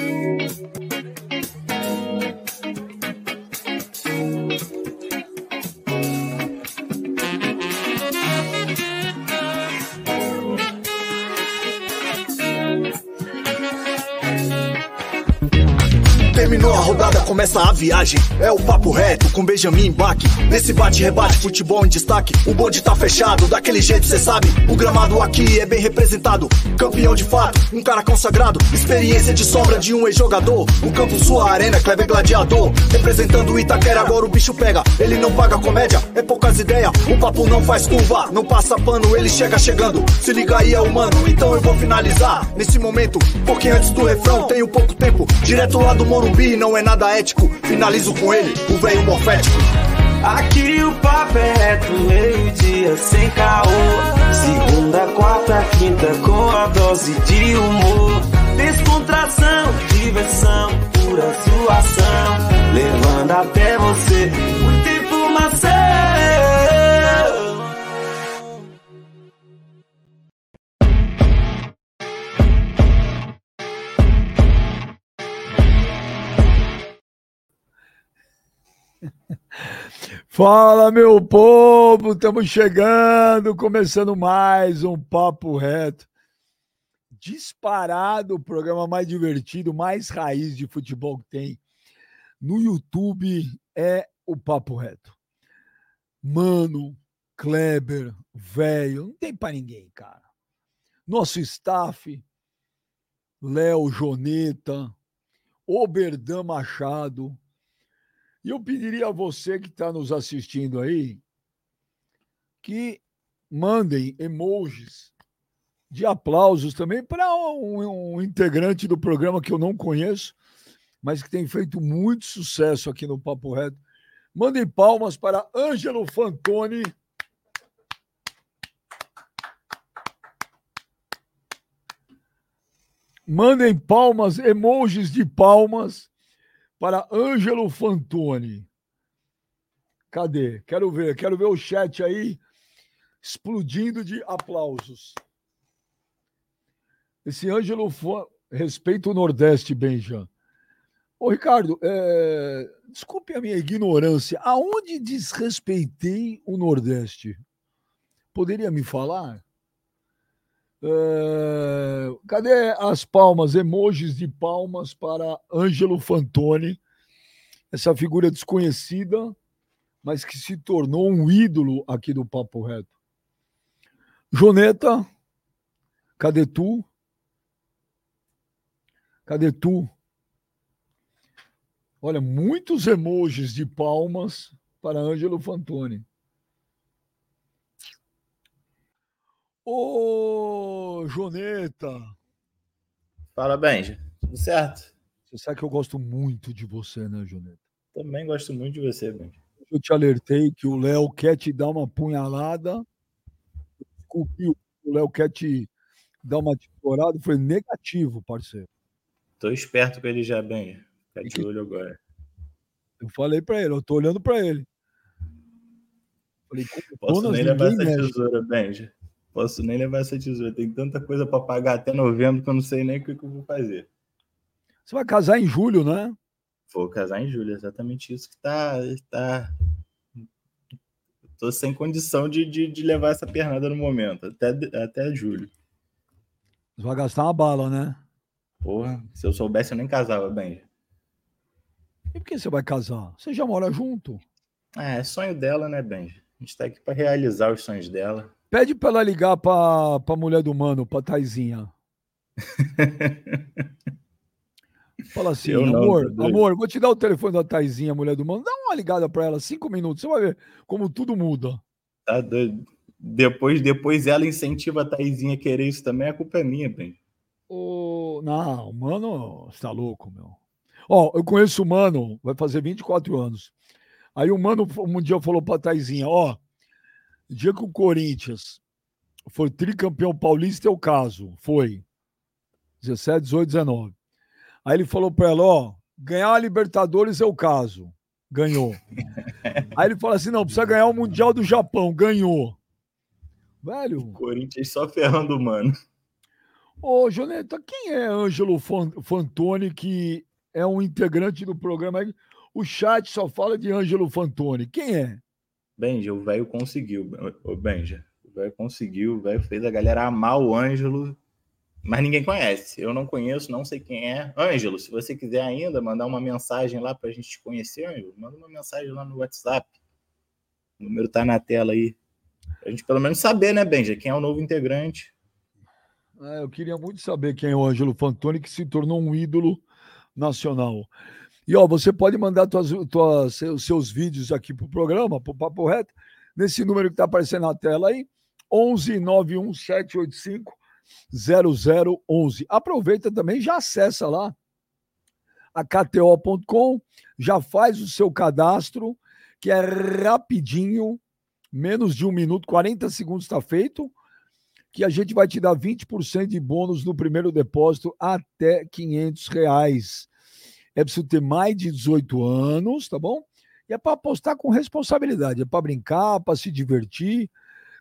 Thank you. Começa a viagem. É o papo reto com Benjamin Bach. Nesse bate-rebate, futebol em destaque. O bonde tá fechado, daquele jeito cê sabe. O gramado aqui é bem representado. Campeão de fato, um cara consagrado. Experiência de sombra de um ex-jogador. O campo, sua arena, Kleber Gladiador. Representando o Itaquera, agora o bicho pega. Ele não paga comédia, é poucas ideias. O papo não faz curva, não passa pano, ele chega chegando. Se liga aí, é humano, então eu vou finalizar. Nesse momento, porque antes do refrão, tenho pouco tempo. Direto lá do Morumbi não é nada Finalizo com ele, o velho morfético. Aqui o papo é reto, meio-dia sem caô. Segunda, quarta, quinta, com a dose de humor. Descontração, diversão, pura zoação. Levando até você Fala, meu povo, estamos chegando, começando mais um Papo Reto. Disparado o programa mais divertido, mais raiz de futebol que tem no YouTube é o Papo Reto. Mano, Kleber, velho, não tem para ninguém, cara. Nosso staff, Léo Joneta, Oberdan Machado, e eu pediria a você que está nos assistindo aí que mandem emojis de aplausos também para um, um, integrante do programa que eu não conheço, mas que tem feito muito sucesso aqui no Papo Reto. Mandem palmas para Ângelo Fantoni. Mandem palmas, emojis de palmas para Ângelo Fantoni. Cadê? Quero ver, quero ver o chat aí explodindo de aplausos. Esse Ângelo Fantoni, respeita o Nordeste, Benja. Ô, Ricardo, é... desculpe a minha ignorância. Aonde desrespeitei o Nordeste? Poderia me falar? É, cadê as palmas, emojis de palmas para Ângelo Fantoni, essa figura desconhecida, mas que se tornou um ídolo aqui do Papo Reto. Joneta, cadê tu? Cadê tu? Olha, muitos emojis de palmas para Ângelo Fantoni. Ô, Joneta. Fala, Benja. Tudo certo? Você sabe que eu gosto muito de você, né, Joneta? Também gosto muito de você, Benja. Eu te alertei que o Léo quer te dar uma punhalada. Desculpe, o Léo quer te dar uma tesourada. Foi negativo, parceiro. Tô esperto com ele já, Benja. Fica de olho agora. Eu falei para ele, eu tô olhando para ele. Falei, Posso nem essa mexe. tesoura, Benja. Posso nem levar essa tesoura. Tem tanta coisa para pagar até novembro que eu não sei nem o que, eu vou fazer. Você vai casar em julho, né? Vou casar em julho, exatamente isso que tá. tá... Tô sem condição de, de, de levar essa pernada no momento, até, até julho. Você vai gastar uma bala, né? Porra, se eu soubesse, eu nem casava, bem. E por que você vai casar? Você já mora junto? É, é sonho dela, né, Benji? A gente tá aqui para realizar os sonhos dela. Pede para ela ligar para a mulher do mano, para Taizinha. Fala assim, não, amor, tá amor, vou te dar o telefone da Taizinha, mulher do mano. Dá uma ligada para ela, cinco minutos, você vai ver como tudo muda. Tá doido. Depois, depois ela incentiva a Taizinha a querer isso também, a culpa é minha, bem. Oh, não, mano, você tá louco, meu. Ó, eu conheço o mano, vai fazer 24 anos. Aí o mano um dia falou pra Taizinha, ó, dia que o Corinthians foi tricampeão paulista é o caso, foi 17, 18, 19. Aí ele falou para ela, ó, ganhar a Libertadores é o caso. Ganhou. Aí ele falou assim: não, precisa ganhar o Mundial do Japão. Ganhou. Velho. Corinthians só ferrando, mano. Ô, Joneta, quem é Ângelo Fantoni, que é um integrante do programa? O chat só fala de Ângelo Fantoni. Quem é? Benja, o velho conseguiu. O Benja, o velho conseguiu, o velho fez a galera amar o Ângelo, mas ninguém conhece. Eu não conheço, não sei quem é. Ângelo, se você quiser ainda mandar uma mensagem lá para a gente te conhecer, Ângelo, manda uma mensagem lá no WhatsApp. O número tá na tela aí. A gente pelo menos saber, né, Benja, quem é o novo integrante. É, eu queria muito saber quem é o Ângelo Fantoni, que se tornou um ídolo nacional. E ó, você pode mandar tuas, tuas, seus, seus vídeos aqui para o programa, para o Papo Reto, nesse número que está aparecendo na tela aí, 11 91 785 0011. Aproveita também, já acessa lá a KTO.com, já faz o seu cadastro, que é rapidinho, menos de um minuto, 40 segundos está feito que a gente vai te dar 20% de bônus no primeiro depósito até 500 reais. É preciso ter mais de 18 anos, tá bom? E é para apostar com responsabilidade, é para brincar, para se divertir.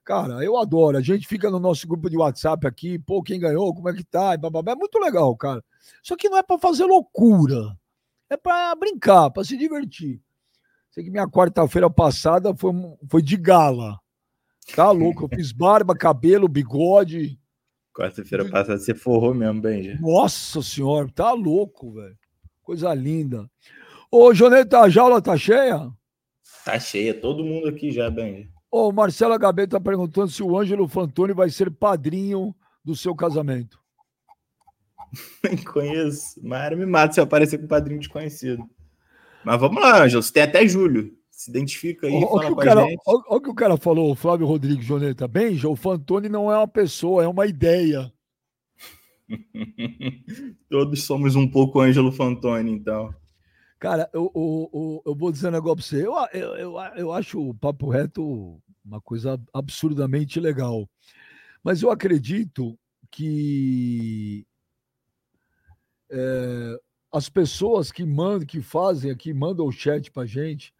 Cara, eu adoro. A gente fica no nosso grupo de WhatsApp aqui, pô, quem ganhou, como é que tá? É muito legal, cara. Só que não é para fazer loucura. É para brincar, para se divertir. Sei que minha quarta-feira passada foi, foi de gala. Tá louco, eu fiz barba, cabelo, bigode. Quarta-feira passada você forrou mesmo, Benja. Nossa senhora, tá louco, velho. Coisa linda. Ô, Joneta, a jaula tá cheia? Tá cheia, todo mundo aqui já, Benja. Ô, Marcela Gabeta tá perguntando se o Ângelo Fantoni vai ser padrinho do seu casamento. Nem conheço. Mara me mata se eu aparecer com padrinho desconhecido. Mas vamos lá, Ângelo. Você tem até julho se identifica aí, o, fala com cara. Olha o que o cara falou, o Flávio Rodrigues Joneta. Benja, o Fantoni não é uma pessoa, é uma ideia. Todos somos um pouco Ângelo Fantoni, então. Cara, eu, eu, eu, eu vou dizer um negócio pra você. Eu, eu, eu, eu acho o Papo Reto uma coisa absurdamente legal. Mas eu acredito que é, as pessoas que mandam, que fazem aqui, mandam o chat pra gente,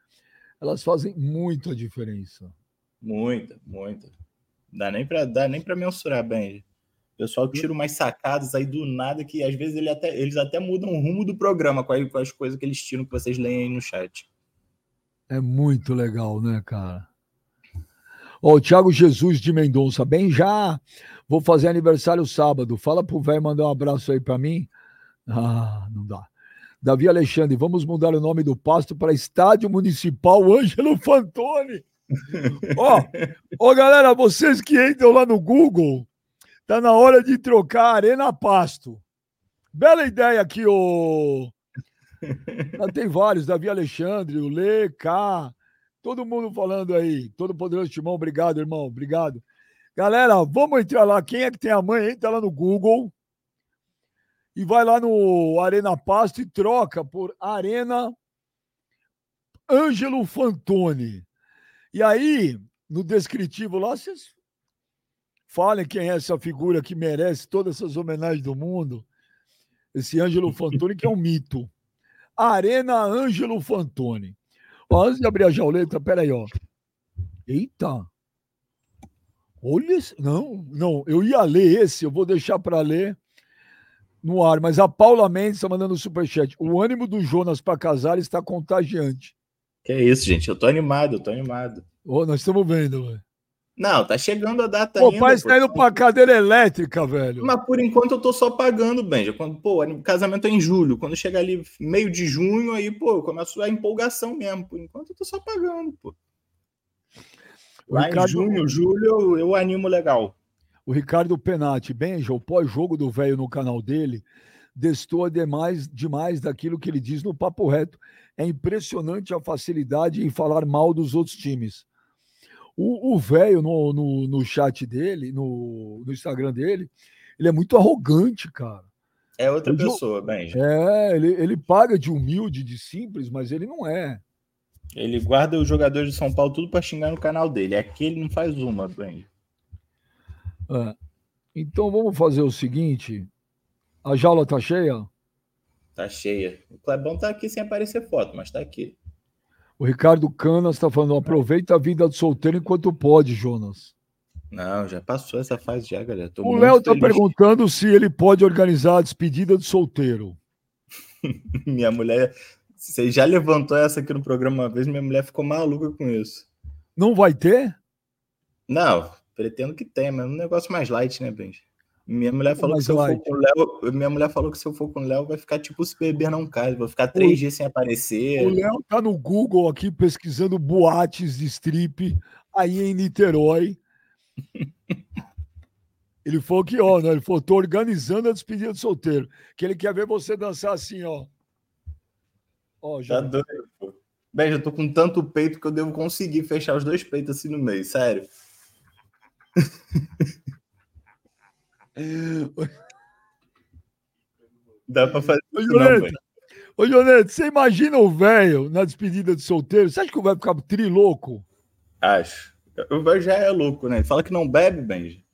elas fazem muita diferença. Muita, muita. Dá nem para dá nem para mensurar bem. Pessoal tira umas sacadas aí do nada que às vezes ele até, eles até mudam o rumo do programa com, com as coisas que eles tiram que vocês leem aí no chat. É muito legal, né, cara? Ó, o Thiago Jesus de Mendonça, bem já. Vou fazer aniversário sábado. Fala pro velho mandar um abraço aí para mim. Ah, não dá. Davi Alexandre, vamos mudar o nome do pasto para Estádio Municipal Ângelo Fantoni. ó, ó, galera, vocês que entram lá no Google, tá na hora de trocar Arena Pasto. Bela ideia aqui, ô. tem vários, Davi Alexandre, o Lê, K, todo mundo falando aí. Todo poderoso Timão, obrigado, irmão, obrigado. Galera, vamos entrar lá. Quem é que tem a mãe? Entra lá no Google e vai lá no Arena Pasto e troca por Arena Ângelo Fantoni. E aí, no descritivo lá, vocês falem quem é essa figura que merece todas essas homenagens do mundo. Esse Ângelo Fantoni, que é um mito. Arena Ângelo Fantoni. Ó, antes de abrir a jauleta, peraí, ó. Eita! Olha esse. Não, não, eu ia ler esse, eu vou deixar para ler no ar, mas a Paula Mendes está mandando um superchat. O ânimo do Jonas para casar está contagiante. Que é isso, gente. Eu tô animado, eu tô animado. Oh, nós estamos vendo, velho. Não, tá chegando a data pô, ainda. O pai está indo pra cadeira elétrica, velho. Mas por enquanto eu tô só pagando, Benja. Quando, pô, o casamento é em julho. Quando chega ali meio de junho, aí, pô, eu começo a empolgação mesmo. Por enquanto eu tô só pagando, pô. Lá Ricardo... em junho, julho, eu, eu animo legal. O Ricardo Penati, Benja, o pós-jogo do velho no canal dele, destoa demais, demais daquilo que ele diz no Papo Reto. É impressionante a facilidade em falar mal dos outros times. O velho no, no, no, chat dele, no, no Instagram dele, ele é muito arrogante, cara. É outra ele, pessoa, Benja. É, ele, ele paga de humilde, de simples, mas ele não é. Ele guarda os jogadores de São Paulo tudo para xingar no canal dele. Aqui ele não faz uma, Benja. É. Então vamos fazer o seguinte: a jaula tá cheia? Tá cheia. O Clebão tá aqui sem aparecer foto, mas tá aqui. O Ricardo Canas está falando: aproveita a vida do solteiro enquanto pode, Jonas. Não, já passou essa fase já, galera. Tô o Léo tá perguntando se ele pode organizar a despedida do solteiro. minha mulher, você já levantou essa aqui no programa uma vez, minha mulher ficou maluca com isso. Não vai ter? Não, pretendo que tenha, mas é um negócio mais light, né, Benji? Minha mulher falou que se eu for com o Léo, minha mulher falou que se eu for com o Léo vai ficar tipo se beber não cai, vou ficar três o, dias sem aparecer. O Léo tá no Google aqui pesquisando boates de strip aí em Niterói. Ele falou que, ó, né? ele falou, tô organizando a despedida de solteiro. Que ele quer ver você dançar assim, ó. ó já... Tá doido, pô. Bem, já tô com tanto peito que eu devo conseguir fechar os dois peitos assim no meio, sério. Dá pra fazer. Ô, Jonete, Ô, Jonete, você imagina o velho na despedida de solteiro? Você acha que o velho ficar trilouco? Acho. O velho já é louco, né? Ele fala que não bebe, Benji.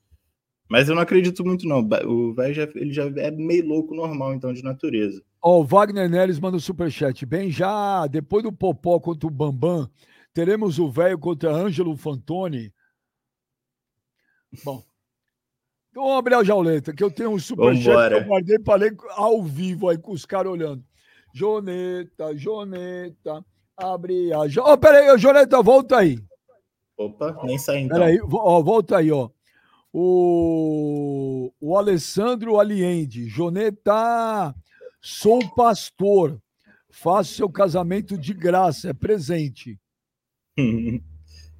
Mas eu não acredito muito, não. O velho já, ele já é meio louco normal, então, de natureza. Ó, o Wagner Neres manda o um superchat. Bem, já depois do Popó contra o Bambam, teremos o velho contra Ângelo Fantoni. Bom. Então vamos abrir a jauleta, que eu tenho um superchat que eu guardei para ler ao vivo aí com os caras olhando. Joneta, Joneta, abre a. Ó, oh, peraí, Joneta, volta aí. Opa, nem sai então. Peraí, ó, volta aí, ó o, o Alessandro Aliende. Joneta, sou pastor. Faço seu casamento de graça, é presente.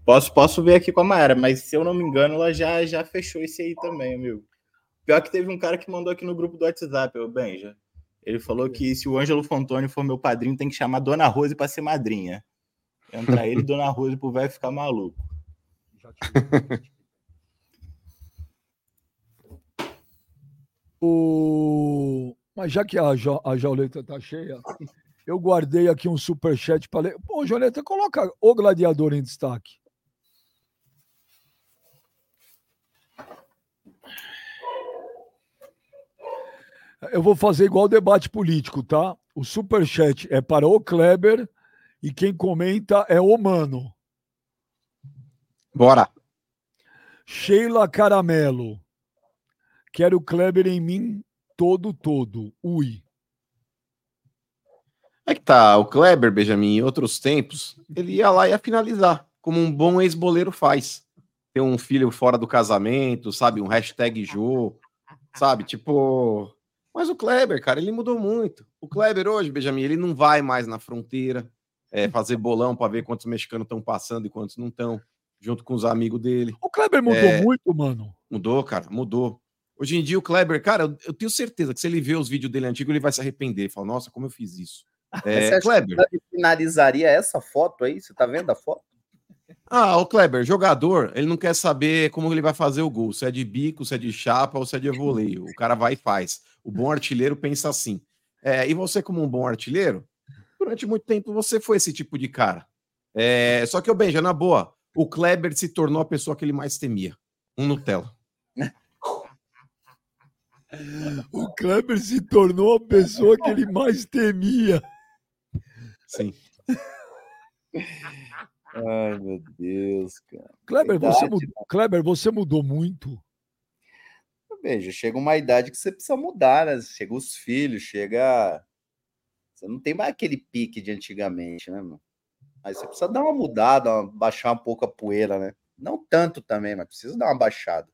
posso, posso ver aqui com a Maera, mas se eu não me engano, ela já, já fechou esse aí também, amigo. Pior que teve um cara que mandou aqui no grupo do WhatsApp, o Benja. Ele falou que se o Ângelo Fontoni for meu padrinho, tem que chamar Dona Rose para ser madrinha. Entrar ele e Dona Rose pro velho ficar maluco. Já O... Mas já que a, a jauleta tá cheia, eu guardei aqui um superchat para ler. Pô, Jauleta, coloca o gladiador em destaque. Eu vou fazer igual o debate político, tá? O superchat é para o Kleber e quem comenta é o Mano. Bora. Sheila Caramelo. Quero o Kleber em mim todo, todo. Ui. É que tá, o Kleber, Benjamin, em outros tempos, ele ia lá e ia finalizar, como um bom ex-boleiro faz. Ter um filho fora do casamento, sabe? Um hashtag Jô, sabe? Tipo. Mas o Kleber, cara, ele mudou muito. O Kleber hoje, Benjamin, ele não vai mais na fronteira é, fazer bolão para ver quantos mexicanos estão passando e quantos não estão, junto com os amigos dele. O Kleber mudou é... muito, mano. Mudou, cara, mudou. Hoje em dia, o Kleber, cara, eu, eu tenho certeza que se ele ver os vídeos dele antigos, ele vai se arrepender. Fala, nossa, como eu fiz isso. É, você Kleber. Que finalizaria essa foto aí? Você tá vendo a foto? Ah, o Kleber, jogador, ele não quer saber como ele vai fazer o gol, se é de bico, se é de chapa ou se é de voleio. O cara vai e faz. O bom artilheiro pensa assim. É, e você, como um bom artilheiro, durante muito tempo você foi esse tipo de cara. É, só que, o Benja, na boa, o Kleber se tornou a pessoa que ele mais temia. Um Nutella. O Kleber se tornou a pessoa que ele mais temia. Sim. Ai, meu Deus, cara. Kleber, você mudou, né? Kleber, você mudou muito. Veja, chega uma idade que você precisa mudar, né? Chega os filhos, chega. Você não tem mais aquele pique de antigamente, né, mano? Mas você precisa dar uma mudada, uma... baixar um pouco a poeira, né? Não tanto também, mas precisa dar uma baixada.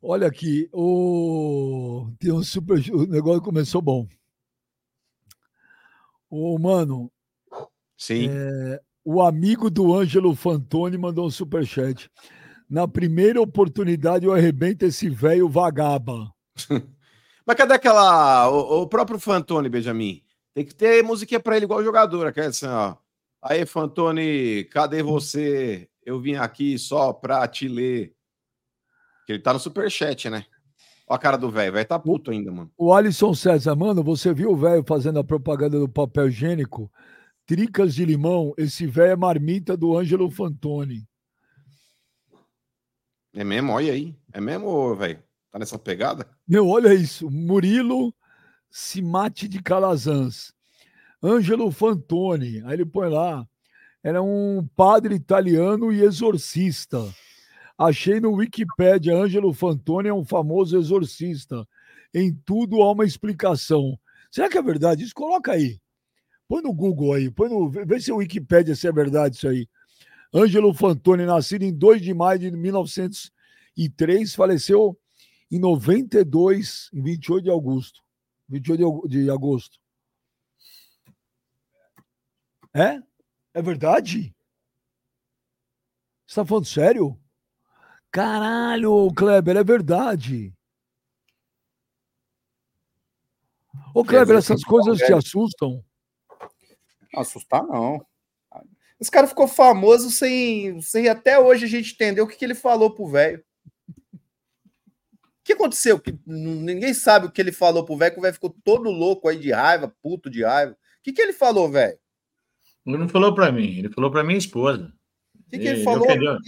Olha aqui, o... tem um super. O negócio começou bom. O mano. Sim. É... O amigo do Ângelo Fantoni mandou um superchat. Na primeira oportunidade, eu arrebento esse velho vagaba. Mas cadê aquela. O, o, próprio Fantoni, Benjamin? Tem que ter musiquinha pra ele igual jogador. Aquela assim, ó. Aí, Fantoni, cadê você? Eu vim aqui só pra te ler. Que ele tá no superchat, né? Olha a cara do velho, vai tá puto ainda, mano. O Alisson César, mano, você viu o velho fazendo a propaganda do papel higiênico? Tricas de limão, esse velho é marmita do Ângelo Fantoni. É mesmo? Olha aí. É mesmo, velho? Tá nessa pegada? Meu, olha isso. Murilo Simate de Calazans. Ângelo Fantoni. Aí ele põe lá. Era um padre italiano e exorcista. Achei no Wikipedia, Ângelo Fantoni é um famoso exorcista. Em tudo há uma explicação. Será que é verdade? Isso coloca aí. Põe no Google aí, põe no, vê se o Wikipedia se é verdade isso aí. Ângelo Fantoni, nascido em 2 de maio de 1903, faleceu em 92, em 28 de agosto. 28 de agosto. É? É verdade? Você tá falando sério? Caralho, Kleber, é verdade. Ô, Kleber, essas coisas te assustam? Assustar, não. Esse cara ficou famoso sem, sem até hoje a gente entender o que, que ele falou pro velho. O que aconteceu? Que ninguém sabe o que ele falou pro velho, que o velho ficou todo louco aí de raiva, puto de raiva. O que, que ele falou, velho? Ele não falou para mim, ele falou para minha esposa. O que, que ele, ele falou? Ofendeu,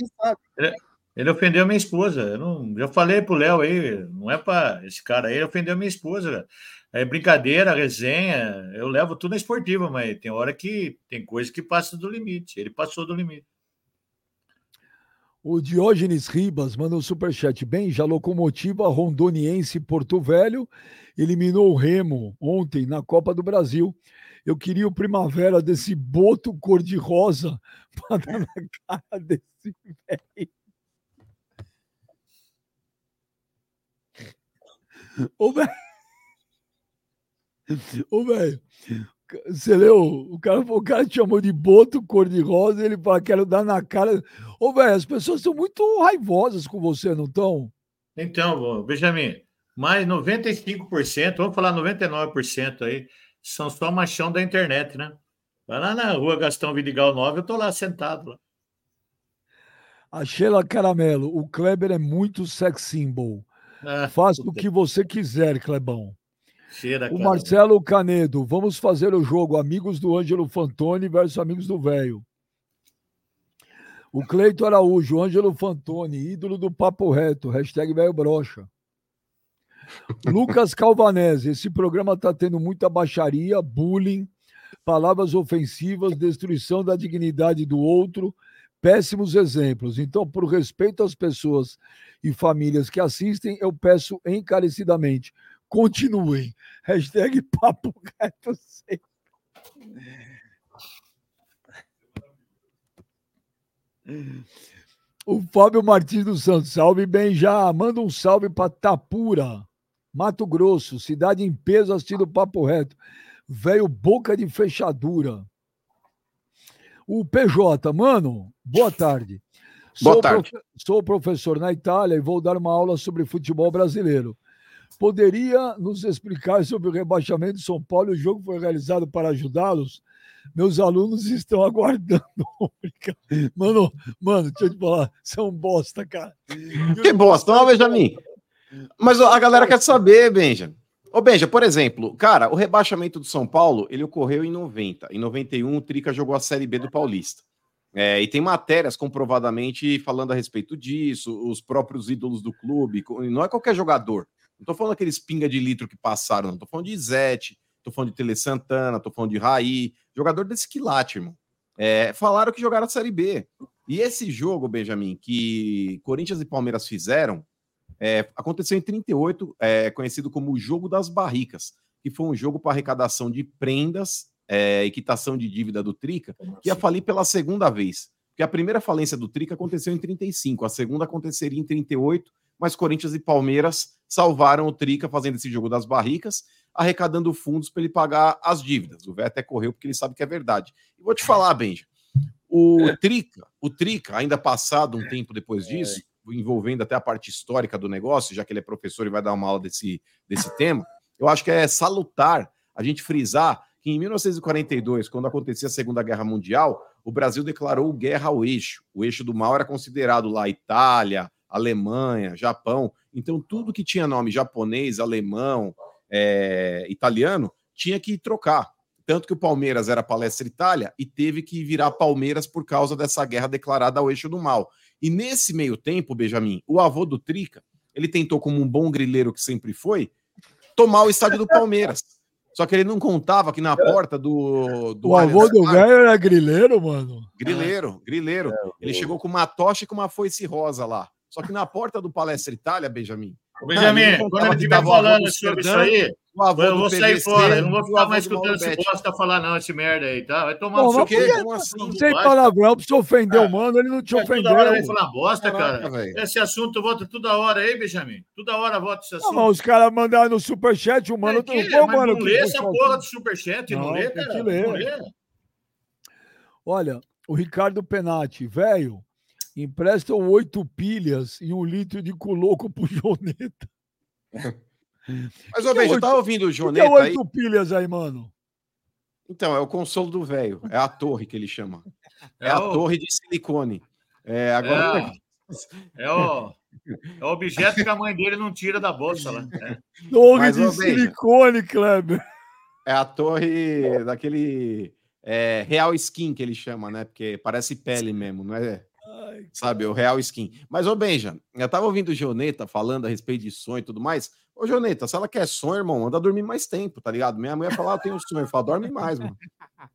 ele, ele, ofendeu minha esposa. Eu não, já falei pro Léo aí, não é para esse cara aí, ele ofendeu minha esposa. É brincadeira, resenha, eu levo tudo na esportiva, mas tem hora que tem coisa que passa do limite. Ele passou do limite. O Diógenes Ribas manda um superchat. Bem, já locomotiva rondoniense Porto Velho eliminou o Remo ontem na Copa do Brasil. Eu queria o primavera desse boto cor-de-rosa para dar na cara desse velho. Ô, velho. Ô, velho. Você leu? O cara, o cara te chamou de boto cor-de-rosa ele fala, quero dar na cara. Ô, velho, as pessoas estão muito raivosas com você, não estão? Então, Benjamin, mais 95%, vamos falar 99% aí, são só machão da internet, né? Vai lá na rua Gastão Vidigal 9, eu tô lá sentado. Lá. A Sheila Caramelo, o Kleber é muito sex symbol. Ah, Faça o que você quiser, Clebão. Cheira, o Marcelo Canedo, vamos fazer o jogo Amigos do Ângelo Fantoni versus Amigos do Velho. O Cleito Araújo, Ângelo Fantoni, ídolo do Papo Reto, hashtag velho brocha. Lucas Calvanese, esse programa está tendo muita baixaria, bullying, palavras ofensivas, destruição da dignidade do outro, péssimos exemplos. Então, por respeito às pessoas e famílias que assistem, eu peço encarecidamente, continuem. Hashtag papo reto sempre. O Fábio Martins dos Santos, salve bem já. Manda um salve para Tapura. Mato Grosso, cidade em peso assistindo Papo Reto. Velho boca de fechadura. O PJ, mano, boa tarde. Boa sou tarde. Profe sou professor na Itália e vou dar uma aula sobre futebol brasileiro. Poderia nos explicar sobre o rebaixamento de São Paulo? O jogo foi realizado para ajudá-los? Meus alunos estão aguardando. mano, mano, deixa eu te falar, você é um bosta, cara. Que bosta, não, Benjamin. Mas a galera quer saber, Benja. Ô, Benja, por exemplo, cara, o rebaixamento do São Paulo, ele ocorreu em 90. Em 91, o Trica jogou a Série B do Paulista. É, e tem matérias comprovadamente falando a respeito disso, os próprios ídolos do clube. Não é qualquer jogador. Não tô falando aqueles pinga de litro que passaram, não. Tô falando de Izete, tô falando de Tele Santana, tô falando de Raí. Jogador desse quilate, irmão. É, falaram que jogaram a Série B. E esse jogo, Benjamin, que Corinthians e Palmeiras fizeram, é, aconteceu em 38, é, conhecido como o Jogo das Barricas, que foi um jogo para arrecadação de prendas é, e quitação de dívida do Trica, que ia falir pela segunda vez. Porque a primeira falência do Trica aconteceu em 35, a segunda aconteceria em 38, mas Corinthians e Palmeiras salvaram o Trica fazendo esse jogo das barricas, arrecadando fundos para ele pagar as dívidas. O Vé até correu porque ele sabe que é verdade. E vou te falar, Benja, o Trica, o Trica, ainda passado um tempo depois disso, envolvendo até a parte histórica do negócio, já que ele é professor e vai dar uma aula desse, desse tema, eu acho que é salutar a gente frisar que em 1942, quando acontecia a Segunda Guerra Mundial, o Brasil declarou guerra ao eixo. O eixo do mal era considerado lá Itália, Alemanha, Japão. Então, tudo que tinha nome japonês, alemão, é, italiano, tinha que trocar. Tanto que o Palmeiras era Palestra Itália e teve que virar Palmeiras por causa dessa guerra declarada ao eixo do mal. E nesse meio tempo, Benjamin, o avô do Trica, ele tentou, como um bom grileiro que sempre foi, tomar o estádio do Palmeiras. Só que ele não contava que na porta do. do O avô do velho era grileiro, mano. Grileiro, grileiro. Ele chegou com uma tocha e com uma foice rosa lá. Só que na porta do Palestra Itália, Benjamin, Benjamin, não quando ele estiver falando do sobre isso aí, eu vou sair fora. Eu não vou ficar mais do escutando esse bosta falar, não, esse merda aí, tá? Vai tomar Pô, no seu mas por cu. que- Como assim? Sem Vai, palavrão, pra você ofender É. o mano, ele não te Mas Toda hora vem ofendeu. falar bosta, cara. Esse assunto volta toda hora aí, Benjamin. Toda hora volta esse Não, assunto. mas os caras mandaram no superchat, o mano... Pô, mas mano, não lê essa porra do superchat, não, Não, lê, cara. Não lê. Olha, o Ricardo Penati, velho, empresta oito pilhas e um litro de culoco pro Joneta. Mas, ô, Benja, oito- tá ouvindo o O que é Joneta aí? oito pilhas aí, mano? Então, é o consolo do velho. É a torre que ele chama. É, É a o- torre de silicone. É, agora. É o, é o objeto que a mãe dele não tira da bolsa lá. É. Torre Mas, de silicone, Kleber. É a torre daquele é, real skin que ele chama, né? Porque parece pele mesmo, não é? Ai, Sabe, o real skin. Mas, ô Benja, eu tava ouvindo o Joneta falando a respeito de sonho e tudo mais. Ô, Joneta, se ela quer sonho, irmão, manda dormir mais tempo, tá ligado? Minha mulher fala, ah, eu tenho sonho. Eu falo, dorme mais, mano.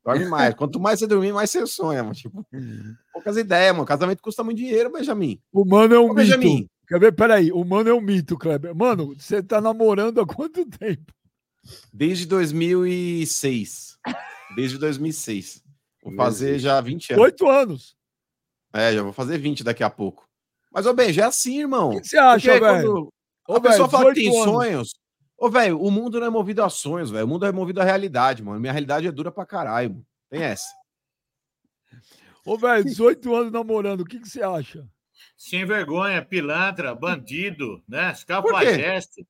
Dorme mais. Quanto mais você dormir, mais você sonha, mano. Tipo, poucas ideias, mano. Casamento custa muito dinheiro, Benjamin. O mano é um Ô, mito. Benjamin, Quer ver? Peraí, o mano é um mito, Kleber. Mano, você tá namorando há quanto tempo? desde 2006. Desde 2006. Vou fazer já 20 anos. Oito anos. É, já vou fazer 20 daqui a pouco. Mas, ô, Benja, é assim, irmão. O que você acha, velho? quando Ô, a pessoa fala que 18 tem anos. sonhos. Ô, velho, o mundo não é movido a sonhos, velho. O mundo é movido à realidade, mano. Minha realidade é dura pra caralho, mano. Tem essa. Ô, velho, 18 anos namorando, o que, que você acha? Sem vergonha, pilantra, bandido, né? Escapajeste.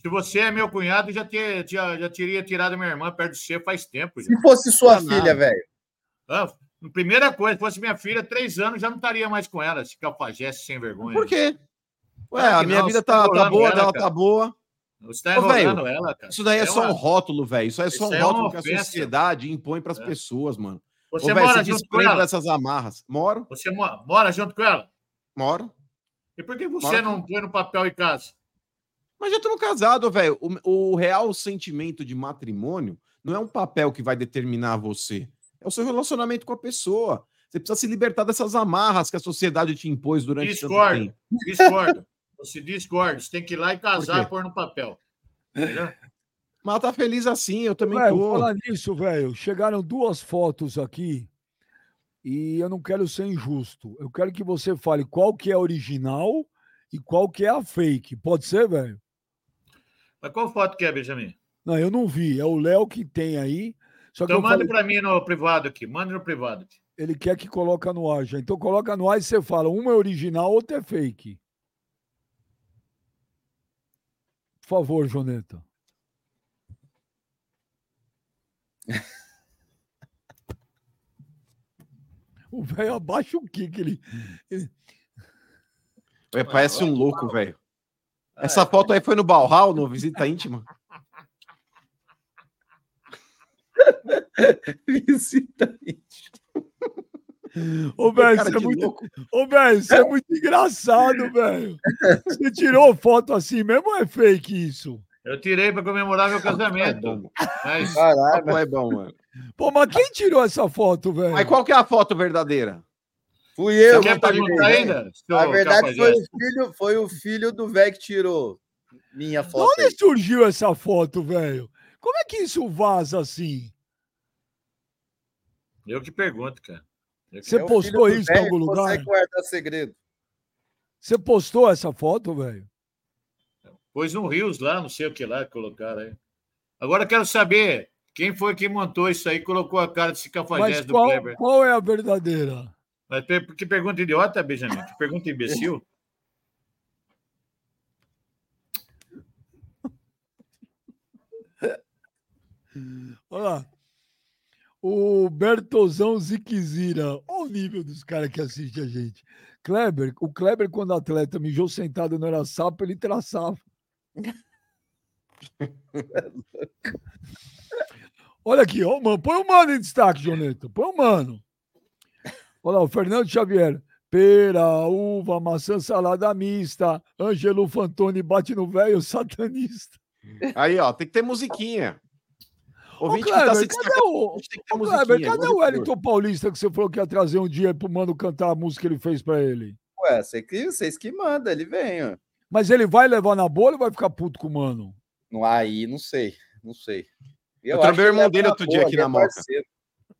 Se você é meu cunhado, já, ter, já, já teria tirado minha irmã perto de você faz tempo. Já. Se fosse sua Não é filha, velho. Ah, primeira coisa, se fosse minha filha, três anos, já não estaria mais com ela, esse cafajeste sem vergonha. Por quê? Ué, Claro a minha não, vida você tá tá, tá boa, ela, dela cara. tá boa. Você Ô, velho, enrolando ela, cara. Isso daí é, É só uma- um rótulo, velho. Isso é só Isso um é rótulo que a sociedade impõe pras É. pessoas, mano. Você Ô, velho, mora se junto com ela? dessas amarras. Moro, Você mo- mora junto com ela? moro. E por que você Mora não põe no papel em casa? Mas já estamos casados, velho. O, o real sentimento de matrimônio não é um papel que vai determinar você. É o seu relacionamento com a pessoa. Você precisa se libertar dessas amarras que a sociedade te impôs durante tanto Discordo. tempo. Discordo. Você discorda. Você tem que ir lá e casar e pôr no papel. Entendeu? Mas tá feliz assim, eu também Velho, tô. falar nisso, velho, chegaram duas fotos aqui e eu não quero ser injusto. Eu quero que você fale qual que é a original e qual que é a fake. Pode ser, velho? Mas qual foto que é, Benjamin? Não, eu não vi. É o Léo que tem aí. Só que Então manda falei, para mim no privado aqui. Manda no privado. aqui. ele quer que coloca no ar já. Então coloca no ar e você fala, uma é original, outra é fake. Por favor, Joneta. O velho abaixa o que que ele. É, parece um louco, velho. Essa foto aí foi no Balhal, no Visita Íntima. Visita. Ô, velho, você é de muito. louco. Ô, velho, você é muito engraçado, velho. Você tirou foto assim mesmo ou é fake isso? Eu tirei para comemorar meu casamento. Mas Caralho. é bom, mano. Pô, mas quem tirou essa foto, velho? Mas qual que é a foto verdadeira? Fui eu. você quer perguntar ainda? seu A verdade foi o, filho, foi o filho do velho que tirou minha De foto. aí. onde surgiu essa foto, velho? Como é que isso vaza assim? Eu que pergunto, cara. Que- Você É postou isso em algum que lugar? Consegue guardar segredo. Você postou essa foto, velho? Pôs um Rios lá, não sei o que lá colocaram aí. Agora eu quero saber quem foi que montou isso aí colocou a cara desse cafajeste do Kleber. qual é a verdadeira? Mas que pergunta idiota, Benjamin? Que pergunta imbecil? Olha lá. O Bertozão Ziquezira. Olha o nível dos caras que assistem a gente. Kleber, o Kleber, quando atleta mijou sentado no era sapo, ele traçava. Olha aqui, ó, mano. Põe o mano em destaque, Joneta. Põe o mano. Olha lá, o Fernando Xavier. Pera, uva, maçã, salada mista. Ângelo Fantoni bate no velho satanista. Aí, ó, tem que ter musiquinha. Ô, Ouvinte que tá se cadê o, ô, Kleber, musiquinha, cadê o. Wellington Paulista que você falou que ia trazer um dia pro mano cantar a música que ele fez pra ele? Ué, você que, vocês que mandam, ele vem, ó. Mas ele vai levar na bola ou vai ficar puto com o mano? Não, aí, não sei, não sei. Eu trombei o irmão ele dele é outro boa, dia aqui é na Moca. parceiro.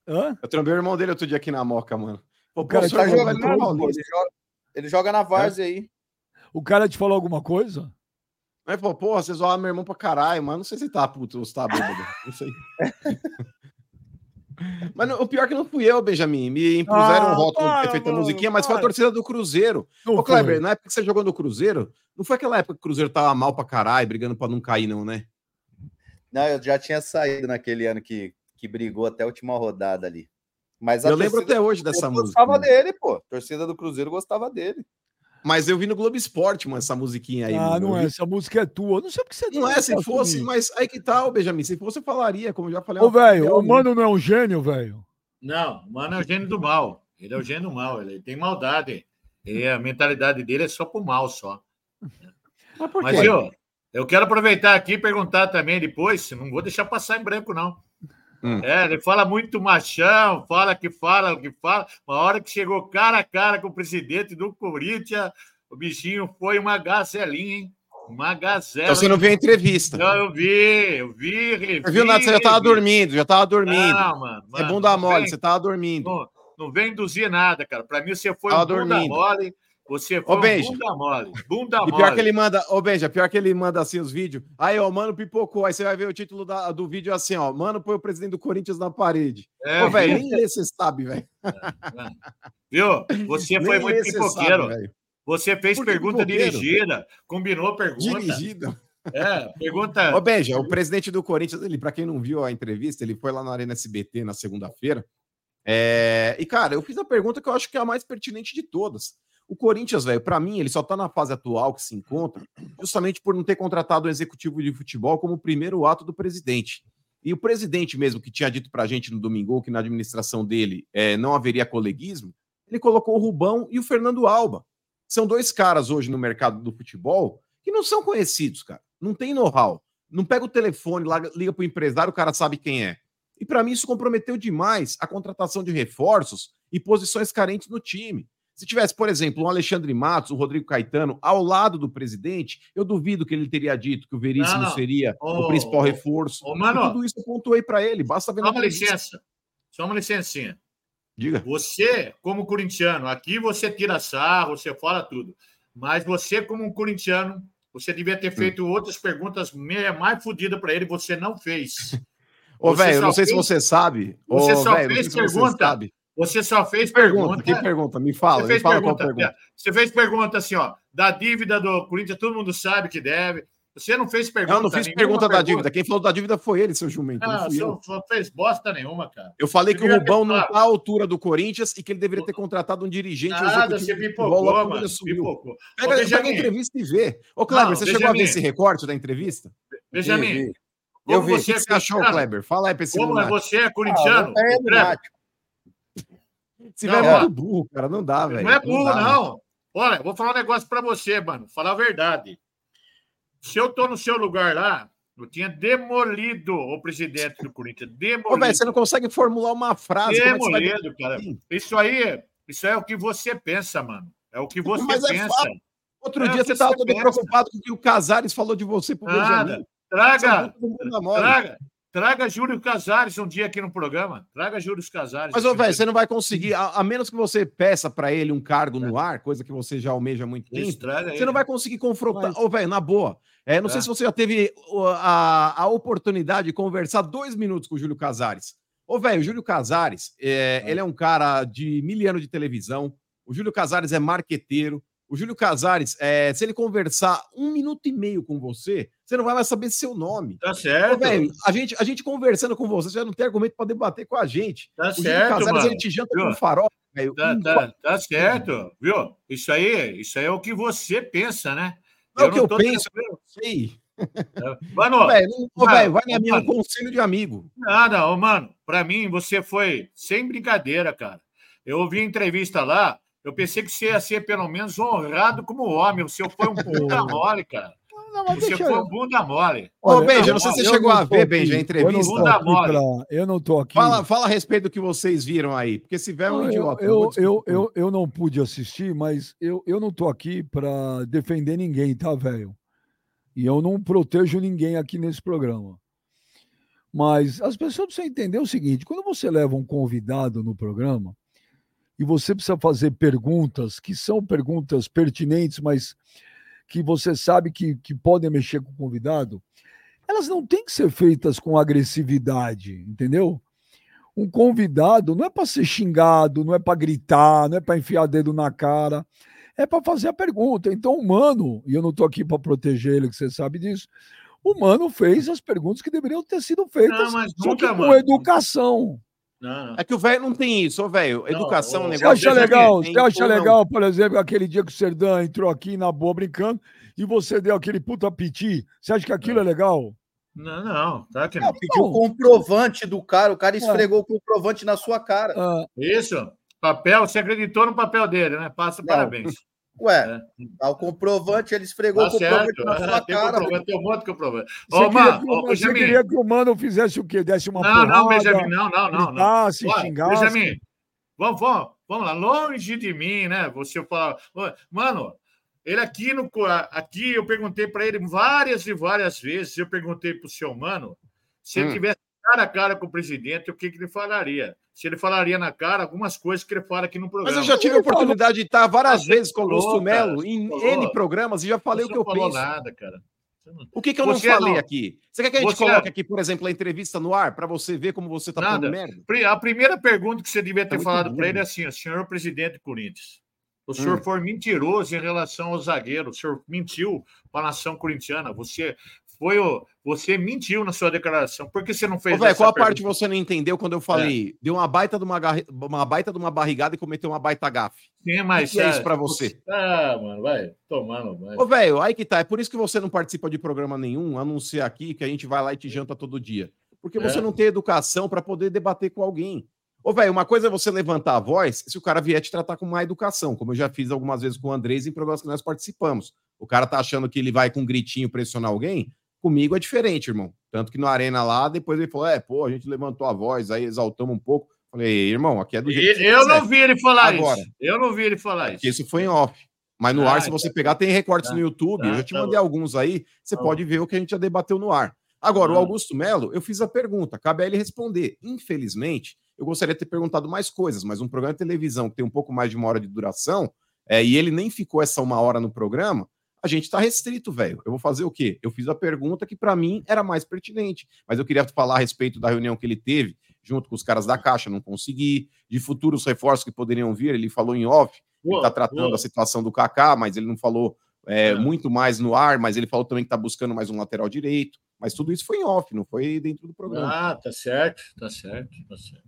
Hã? Eu trombei o irmão dele outro dia aqui na Moca, mano. Pô, O cara senhor Tá jogando, ele, joga, ele joga na várzea aí. O cara te falou alguma coisa? Aí falou, porra, você zoava meu irmão pra caralho, mas não sei se tá puto ou se tá bêbado. Não sei. Mas não- o pior é que não fui eu, Benjamin. Me impuseram Ah, um rótulo de ter para, feito a mano, musiquinha, mas foi a para. torcida do Cruzeiro. Não Ô, foi. Kleber, na época que você jogou no Cruzeiro, não foi aquela época que o Cruzeiro tava mal pra caralho, brigando pra não cair, não, né? Não, eu já tinha saído naquele ano que, que brigou até a última rodada ali. Mas a Eu lembro até hoje dessa música. gostava mano. dele, pô. A torcida do Cruzeiro gostava dele. Mas eu vi no Globo Esporte, mano, essa musiquinha aí. ah, mano. não é. vi- Essa música é tua. Não sei porque você Não é, se fosse, assumir. mas aí que tal, Benjamin? Se fosse, eu falaria, como eu já falei. Ô, uma- velho, o mano não é um gênio, velho. Não, o mano é o gênio do mal. Ele é o gênio do mal, ele tem maldade. E a mentalidade dele é só pro mal, só. Mas por Mas quê? eu, eu quero aproveitar aqui e perguntar também depois, não vou deixar passar em branco, não. Hum. É, ele fala muito machão, fala que fala, que fala. Uma hora que chegou cara a cara com o presidente do Corinthians, o bichinho foi uma gazelinha, hein? Uma gazela. Então você não viu a entrevista. Não, eu vi, eu vi, revi, Não viu nada, você já tava dormindo, já tava dormindo. Não, mano. é mano, bunda não mole, vem- você tava dormindo. não, não vem induzir nada, cara. Para mim, você foi Tava um bunda dormindo. mole. Você foi um Benja. bunda mole. Bunda E mole. pior que ele manda, ô Benja, pior que ele manda assim os vídeos. Aí, ó, mano pipocou. Aí você vai ver o título da- do vídeo assim, ó. Mano põe o presidente do Corinthians na parede. É, Ô, velho, nem ler você sabe, velho. Viu? Você foi muito pipoqueiro. sabe, velho. Você fez pergunta pipoqueiro? dirigida, combinou pergunta. Dirigido. É, pergunta. Ô, Benja, o presidente do Corinthians, ele, pra quem não viu a entrevista, ele foi lá na Arena SBT na segunda-feira. É, E, cara, eu fiz a pergunta que eu acho que é a mais pertinente de todas. O Corinthians, velho, pra mim, ele só tá na fase atual que se encontra justamente por não ter contratado o executivo de futebol como primeiro ato do presidente. E o presidente mesmo, que tinha dito pra gente no domingo que na administração dele é, não haveria coleguismo, ele colocou o Rubão e o Fernando Alba. São dois caras hoje no mercado do futebol que não são conhecidos, cara. Não tem know-how. Não pega o telefone, liga pro empresário, o cara sabe quem é. E para mim isso comprometeu demais a contratação de reforços e posições carentes no time. Se tivesse, por exemplo, um Alexandre Matos, o Rodrigo Caetano ao lado do presidente, eu duvido que ele teria dito que o Veríssimo Não, não. seria Ô, o principal reforço. ô, mano, tudo isso eu pontuei para ele. Basta ver Só uma licença. Só uma licencinha. Diga. Você, como corintiano, aqui você tira sarro, você fala tudo. Mas você, como um corintiano, você devia Hum. ter feito outras perguntas mais fodidas para ele, você não fez. Ô, velho, eu não sei se você sabe. você Ô, só fez pergunta. Você só fez Pergunta, pergunta. que pergunta? Me fala, Você me fez fala pergunta, qual pergunta. Você fez pergunta assim, ó, da dívida do Corinthians, todo mundo sabe que deve. Você não fez pergunta. Eu não fiz nenhuma pergunta da dívida. Quem falou da dívida foi ele, seu jumento. Ah, não fui você eu. não não fez bosta nenhuma, cara. Eu falei Você que o Rubão não está à altura do Corinthians e que ele deveria ter contratado um dirigente Nada, executivo você pipocou, logo mano. Pipocou. Ô, Pega, pega a entrevista e vê. Ô, Kleber, Não, você chegou a ver esse recorte da entrevista? Benjamin, vi. Eu vi. O que você é você achou, Kleber? Fala aí pra esse Como é lunático. você é Ah, corintiano? não é lunático. Esse Não, é muito burro, cara. Não dá, velho. Não é burro, dá, não. Olha, vou falar um negócio pra você, mano. Falar a verdade. Se eu tô no seu lugar lá, eu tinha demolido o presidente do Corinthians. Demolido. Ô, velho, você não consegue formular uma frase. É demolido, cara. assim? Isso aí, isso é o que você pensa, mano. É o que você Mas é pensa. fato. Outro É, dia você estava todo preocupado com o que o Casares falou de você pro Nada. Benjamin. Traga, traga, traga Júlio Casares um dia aqui no programa. Traga Júlio Casares. Mas, ô, velho, você não vai conseguir, a, a menos que você peça pra ele um cargo no ar, coisa que você já almeja há muito tempo, você não vai conseguir confrontar. Mas- Ô, velho, na boa. É, não sei Tá. se você já teve a, a oportunidade de conversar dois minutos com o Júlio Casares. Ô, velho, o Júlio Casares, é, ele é um cara de mil anos de televisão. O Júlio Casares é marqueteiro. O Júlio Casares, é, se ele conversar um minuto e meio com você, você não vai mais saber seu nome. Tá certo. a gente, a gente conversando com você, você já não tem argumento para debater com a gente. Tá O Júlio certo, Casares, mano. ele te janta Viu? com farol. Tá, Um tá, tá certo, viu? Isso aí, isso aí é o que você pensa, né? Não é o que eu tô penso, tranquilo. Não sei. Mano, Velho, não- mano, velho, vai na minha mano. conselho de amigo. nada, ô, mano. Pra mim, você foi sem brincadeira, cara. Eu ouvi a entrevista lá, eu pensei que você ia ser pelo menos honrado como homem. O seu foi um puta mole, cara. Não, mas Você foi eu- um bunda mole. Ô, Benja, eu- não sei se você eu chegou não a ver, aqui- Benja, a Eu não entrevista. Bunda aqui, mole. pra- eu não tô aqui. Fala, fala a respeito do que vocês viram aí, porque se vier é um Não, idiota. Eu, não eu, eu, eu, eu não pude assistir, mas eu, eu não tô aqui para defender ninguém, tá, velho? E eu não protejo ninguém aqui nesse programa. Mas as pessoas precisam entender o seguinte: quando você leva um convidado no programa e você precisa fazer perguntas que são perguntas pertinentes, mas que você sabe que, que podem mexer com o convidado, elas não têm que ser feitas com agressividade, entendeu? Um convidado não é para ser xingado, não é para gritar, não é para enfiar dedo na cara, é para fazer a pergunta. Então, o Mano, e eu não estou aqui para proteger ele, que você sabe disso, o Mano fez as perguntas que deveriam ter sido feitas, Não, mas nunca, com mano. educação. Não, não. É que o velho não tem isso, ô velho. Educação, ô, um Você negócio. acha legal? tem Você acha não. legal, por exemplo, aquele dia que o Serdã entrou aqui na boa brincando e você deu aquele puta piti? Você acha que aquilo é legal? Não, não, claro que Não, não. pediu o Não. comprovante do cara, o cara esfregou o comprovante na sua cara. Ah, Isso, papel, você acreditou no papel dele, né? Passa Não. parabéns. Ué, É. o comprovante, ele esfregou Tá o comprovante certo. na sua Tem cara. comprovante, tem um monte de comprovante. você, Ô, queria mano, que, o- você queria que o Mano fizesse o quê? Desse uma Não, porrada, não, Benjamin, não, não, não. não. gritasse, Ó, xingasse. Benjamin, vamos, vamos, vamos lá, longe de mim, né? Você fala, mano, ele aqui no aqui eu perguntei para ele várias e várias vezes, eu perguntei para o seu mano, se ele Hum. tivesse cara a cara com o presidente, o que, que ele falaria? Se ele falaria na cara algumas coisas que ele fala aqui no Mas programa. eu já tive a oportunidade de estar várias Você vezes com o Augusto Melo em falou. N programas e já falei Você o que eu não falou penso. nada, cara. O que, que eu Você não falei não- aqui? Você quer que a gente Você- coloque aqui, por exemplo, a entrevista no ar para você ver como você tá Nada. falando merda? A primeira pergunta que você devia ter muito falado para ele é assim: senhor presidente do Corinthians, o senhor Hum. foi mentiroso em relação ao zagueiro, o senhor mentiu para a nação corintiana, você foi o, você mentiu na sua declaração. Por que você não fez Ô, essa qual a pergunta? parte você não entendeu quando eu falei? Deu uma baita, de uma, uma baita de uma barrigada e cometeu uma baita gafe. Sim, mas, O que é ah, isso pra você? Ah, mano, vai tomando. Vai. Ô, velho, aí que tá. É por isso que você não participa de programa nenhum, anunciar aqui que a gente vai lá e te janta todo dia. Porque você É. não tem educação para poder debater com alguém. Ô, velho, uma coisa é você levantar a voz se o cara vier te tratar com má educação, como eu já fiz algumas vezes com o Andrés em programas que nós participamos. O cara tá achando que ele vai com um gritinho pressionar alguém. Comigo é diferente, irmão. Tanto que no Arena lá, depois ele falou: é, pô, a gente levantou a voz, aí exaltamos um pouco. Falei, irmão, aqui é do jeito Eu quiser. não vi ele falar Agora. isso. Eu não vi ele falar isso. isso foi em off. Mas no Ah, ar, se você pegar, tem recortes tá. no YouTube. Tá, eu já te tá mandei bom. alguns aí. Você Tá pode ver o que a gente já debateu no ar. Agora, o Ah. Augusto Melo, eu fiz a pergunta. Cabe a ele responder. Infelizmente, eu gostaria de ter perguntado mais coisas, mas um programa de televisão que tem um pouco mais de uma hora de duração, é, e ele nem ficou essa uma hora no programa, a gente tá restrito, velho. Eu vou fazer o quê? Eu fiz a pergunta que para mim era mais pertinente. Mas eu queria falar a respeito da reunião que ele teve junto com os caras da Caixa, não consegui. De futuros reforços que poderiam vir, ele falou em off. Ele está tratando boa. a situação do Kaká, mas ele não falou é, É. muito mais no ar, mas ele falou também que está buscando mais um lateral direito. Mas tudo isso foi em off, não foi dentro do programa. Ah, tá certo, tá certo, tá certo.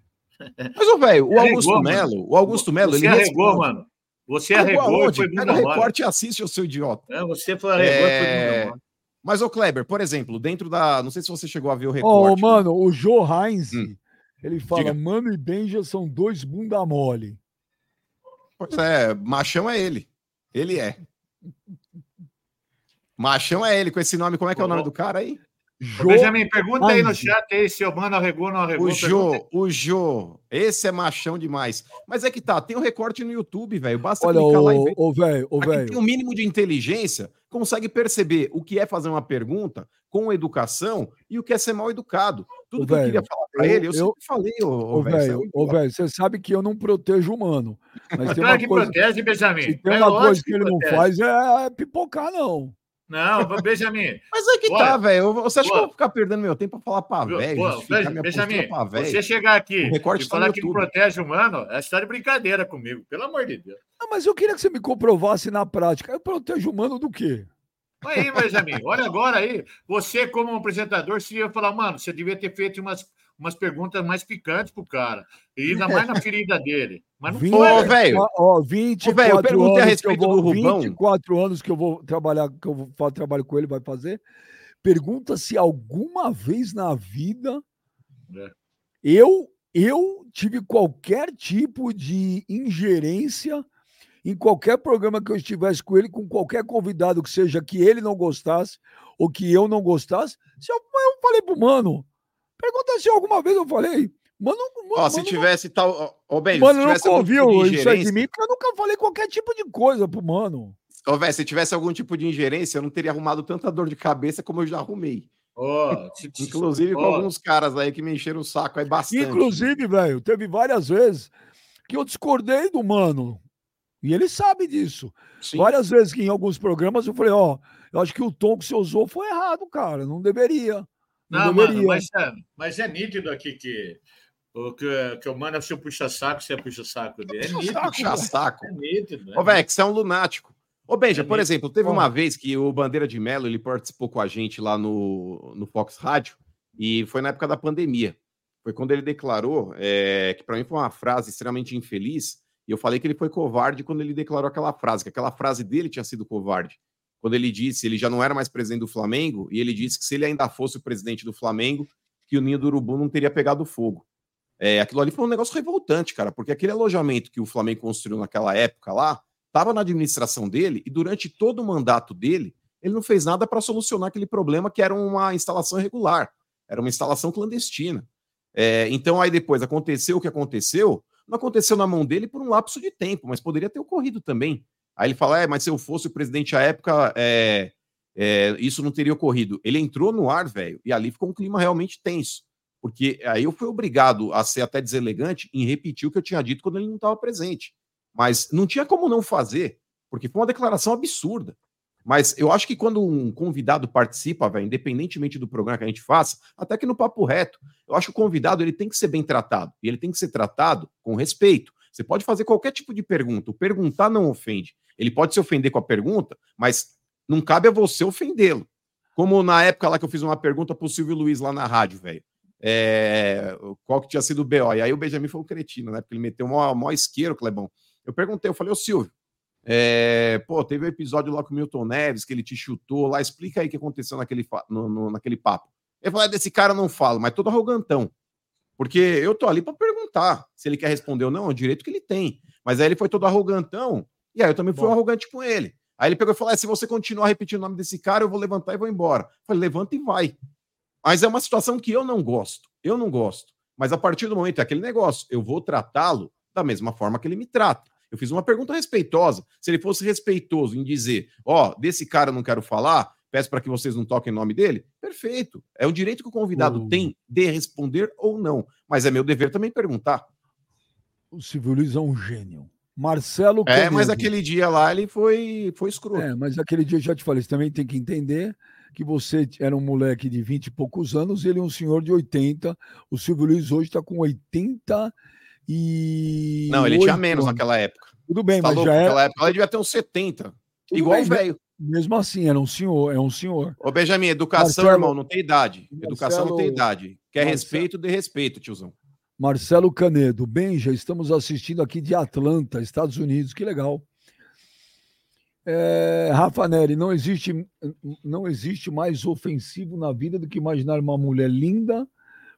Mas, ô, velho, o Augusto Melo, o Augusto Melo, ele arregou, responde. mano. Você Arregou arregou e aonde? foi Pega bunda o mole. recorte e assiste, o seu idiota. É, você foi arregou e foi É, bunda mole. Mas, ô Kleber, por exemplo, dentro da. Não sei se você chegou a ver o recorte. mano, o Joe Heinz, Hum. ele fala, Diga. Mano e Benja são dois bunda mole. Pois é, machão é ele. Ele é. Machão é ele, com esse nome. Como é que é o nome do cara aí? Jô Benjamin, pergunta aí no chat aí se o mano arregou ou não arregou. O Jô, o Jô. Esse é machão demais. Mas é que tá, tem o recorte no YouTube, velho. Basta Olha, clicar lá e ver. ô, velho, ô, quem velho. tem um mínimo de inteligência, consegue perceber o que é fazer uma pergunta com educação e o que é ser mal educado. Tudo Ô, que eu velho, queria falar pra eu- ele, eu, eu- sempre falei, ô, velho. um ô, velho, você sabe que eu não protejo o humano. Mas tem Claro uma que coisa, protege, Benjamin. se tem É uma coisa que ele não protege. faz é pipocar, não. Não, Benjamin. Mas é que Olha, tá, velho. Você acha que eu vou ficar perdendo meu tempo pra falar pra velho, Benjamin, pra velho? você chegar aqui e tá falar que protege o mano, é só de brincadeira comigo, pelo amor de Deus. Ah, mas eu queria que você me comprovasse na prática. Eu protejo o humano do quê? Aí, Benjamin, olha agora aí. Você, como um apresentador, se ia falar, mano, você devia ter feito umas, umas perguntas mais picantes pro cara. E ainda mais na ferida dele. Mas não 20, foi. Ô, velho. Ó, 24 Ô, velho, eu perguntei a respeito vou, do Rubão. 24 anos que eu vou trabalhar, que eu vou fazer trabalho com ele, vai fazer. Pergunta se alguma vez na vida É. eu eu tive qualquer tipo de ingerência em qualquer programa que eu estivesse com ele, com qualquer convidado que seja que ele não gostasse ou que eu não gostasse. Se eu, eu falei pro mano, pergunta se alguma vez eu falei. Mano, mano, Ó, se tivesse tal. Ô, Benji, mano se nunca tipo ouviu de isso aí de mim, porque eu nunca falei qualquer tipo de coisa pro mano. Ô, velho, se tivesse algum tipo de ingerência, eu não teria arrumado tanta dor de cabeça como eu já arrumei. Ó, se- Inclusive com ó, alguns caras aí que me encheram o saco aí bastante. Inclusive, velho, teve várias vezes que eu discordei do mano. E ele sabe disso. Sim. Várias vezes que em alguns programas eu falei, ó, eu acho que o tom que você usou foi errado, cara. Não deveria. Não, mano, mas é, mas é nítido aqui que o que, que eu mando se eu puxa saco, você puxa saco dele. É nítido. Puxa saco. É nítido. Ô, velho, que você é um lunático. Ô, Benja, É por mesmo. exemplo, teve uma vez que o Bandeira de Mello ele participou com a gente lá no, no Fox Rádio e foi na época da pandemia. Foi quando ele declarou é, que para mim foi uma frase extremamente infeliz. E eu falei que ele foi covarde quando ele declarou aquela frase, que aquela frase dele tinha sido covarde. Quando ele disse, ele já não era mais presidente do Flamengo, e ele disse que se ele ainda fosse o presidente do Flamengo, que o ninho do urubu não teria pegado fogo. É, aquilo ali foi um negócio revoltante, cara, porque aquele alojamento que o Flamengo construiu naquela época lá estava na administração dele e durante todo o mandato dele, ele não fez nada para solucionar aquele problema que era uma instalação irregular, era uma instalação clandestina. É, então, aí depois aconteceu o que aconteceu, não aconteceu na mão dele por um lapso de tempo, mas poderia ter ocorrido também. Aí ele fala: é, mas se eu fosse o presidente à época, é, é, isso não teria ocorrido. Ele entrou no ar, velho, e ali ficou um clima realmente tenso. Porque aí eu fui obrigado a ser até deselegante em repetir o que eu tinha dito quando ele não estava presente. Mas não tinha como não fazer, porque foi uma declaração absurda. Mas eu acho que quando um convidado participa, velho, independentemente do programa que a gente faça, até que no papo reto, eu acho que o convidado ele tem que ser bem tratado. E ele tem que ser tratado com respeito. Você pode fazer qualquer tipo de pergunta. O perguntar não ofende. Ele pode se ofender com a pergunta, mas não cabe a você ofendê-lo. Como na época lá que eu fiz uma pergunta pro Silvio Luiz lá na rádio, velho. É, qual que tinha sido o BO? E aí o Benjamin foi um cretino, né? Porque ele meteu o maior, isqueiro, Clebão. Eu perguntei, eu falei, ô Silvio, é, pô, teve um episódio lá com o Milton Neves, que ele te chutou lá, explica aí o que aconteceu naquele, no- no- naquele papo. Ele falou, "É, desse cara não falo, mas todo arrogantão. Porque eu tô ali para perguntar se ele quer responder ou não, é o direito que ele tem. Mas aí ele foi todo arrogantão, e aí eu também fui Bom. arrogante com ele. Aí ele pegou e falou: "É, se você continuar repetindo o nome desse cara, eu vou levantar e vou embora. Eu falei, levanta e vai. Mas é uma situação que eu não gosto. Eu não gosto. Mas a partir do momento é aquele negócio, eu vou tratá-lo da mesma forma que ele me trata. Eu fiz uma pergunta respeitosa. Se ele fosse respeitoso em dizer, ó, desse cara eu não quero falar, peço para que vocês não toquem o nome dele, perfeito. É o direito que o convidado Hum. tem de responder ou não. Mas é meu dever também perguntar. O Silvio Luiz é um gênio. Marcelo É, mas Canedo. aquele dia lá ele foi, foi escroto. É, mas aquele dia eu já te falei, você também tem que entender que você era um moleque de 20 e poucos anos, ele é um senhor de 80. O Silvio Luiz hoje está com 80 e. Não, ele tinha menos anos. naquela época. Tudo bem, Tá mas louco? já é. Naquela época ele devia ter uns 70. Tudo igual bem, o velho. Mesmo assim, era um senhor, é um senhor. Ô, Benjamin, educação, Marcelo- irmão, não tem idade. Educação não tem Marcelo- idade. Quer Marcelo- respeito, dê respeito, tiozão. Marcelo Canedo, Benja, estamos assistindo aqui de Atlanta, Estados Unidos, que legal. É, Rafa Neri, não existe, não existe mais ofensivo na vida do que imaginar uma mulher linda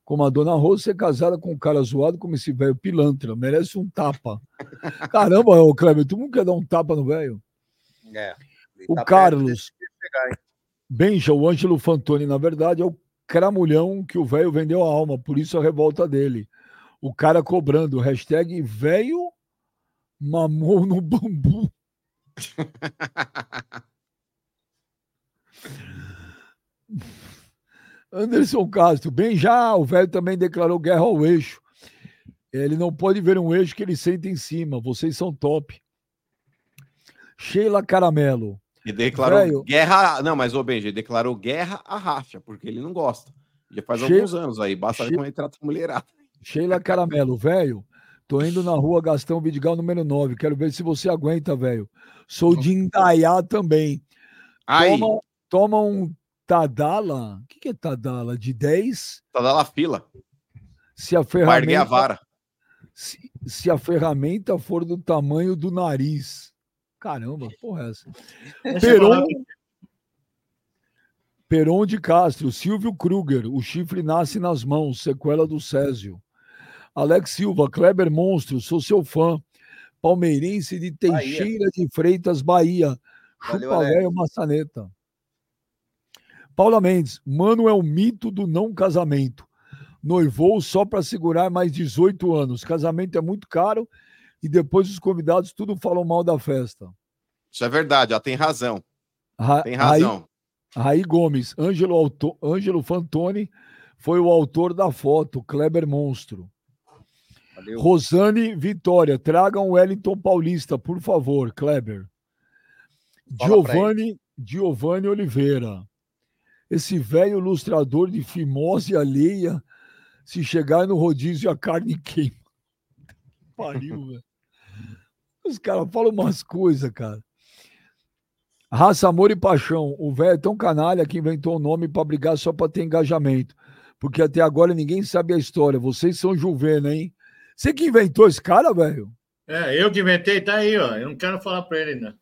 como a Dona Rosa ser casada com um cara zoado como esse velho pilantra. Merece um tapa. Caramba, ô Kleber, tu não quer dar um tapa no velho? É. O tá Carlos? Benja, o Ângelo Fantoni, na verdade, é o cramulhão que o velho vendeu a alma, por isso a revolta dele. O cara cobrando, hashtag velho mamou no bambu. Anderson Castro, bem já, o velho também declarou guerra ao eixo. Ele não pode ver um eixo que ele senta em cima. Vocês são top. Sheila Caramelo. E declarou guerra. Não, mas, ô, Benji, declarou guerra a Racha, porque ele não gosta. Já faz Che- alguns anos aí. Basta ver Che- como ele trata a mulherada. Sheila Caramelo, velho. Tô indo na rua Gastão Vidigal número 9. Quero ver se você aguenta, velho. Sou de Indaiá também. Aí, Toma, toma um Tadala. O que, que é Tadala? De 10? tá dando a fila. Se a Larguei a ferramenta, vara. se, se a ferramenta for do tamanho do nariz. Caramba, porra é essa? Peron, Peron de Castro, Silvio Kruger, o chifre nasce nas mãos, sequela do Césio. Alex Silva, Kleber Monstro, sou seu fã. palmeirense de Teixeira de Freitas, Bahia. Valeu, Chupa velho maçaneta. Paula Mendes, mano é o mito do não casamento. Noivou só para segurar mais 18 anos. Casamento é muito caro e depois os convidados tudo falam mal da festa. Isso é verdade, ela tem razão. Ra- Tem Raí- razão. Raí Gomes, Ângelo, Auto- Ângelo Fantoni foi o autor da foto, Kleber Monstro. Valeu. Rosane Vitória, tragam o Wellington Paulista, por favor, Kleber. Fala Giovanni, Giovanni Oliveira. Esse velho ilustrador de fimose alheia, se chegar no rodízio a carne queima. Pariu, velho. Os caras falam umas coisas, cara. Raça, amor e paixão. O velho é tão canalha que inventou o nome para brigar só para ter engajamento. Porque até agora ninguém sabe a história. Vocês são Juvena, hein? Você que inventou esse cara, velho? É, eu que inventei, tá aí, ó. Eu não quero falar pra ele ainda.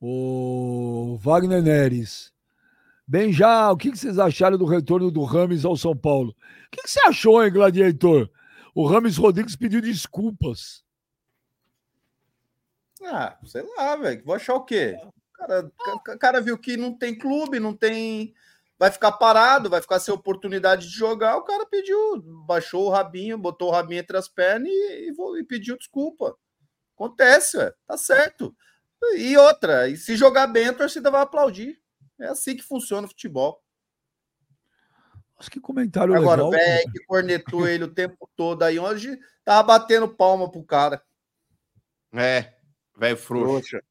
O Wagner Neres. Bem, já, o que que vocês acharam do retorno do Rames ao São Paulo? O que que você achou, hein, Gladiator? O Rames Rodrigues pediu desculpas. Ah, sei lá, velho. Vou achar o quê? O cara, o cara viu que não tem clube, não tem. Vai ficar parado, vai ficar sem oportunidade de jogar. O cara pediu, baixou o rabinho, botou o rabinho entre as pernas e, e e pediu desculpa. Acontece, velho. Tá certo. E outra, e se jogar bem, a torcida vai aplaudir. É assim que funciona o futebol. Nossa, que comentário Agora, legal. o velho que cornetou ele o tempo todo aí, hoje tava batendo palma pro cara. É, velho frouxo. Trouxa. É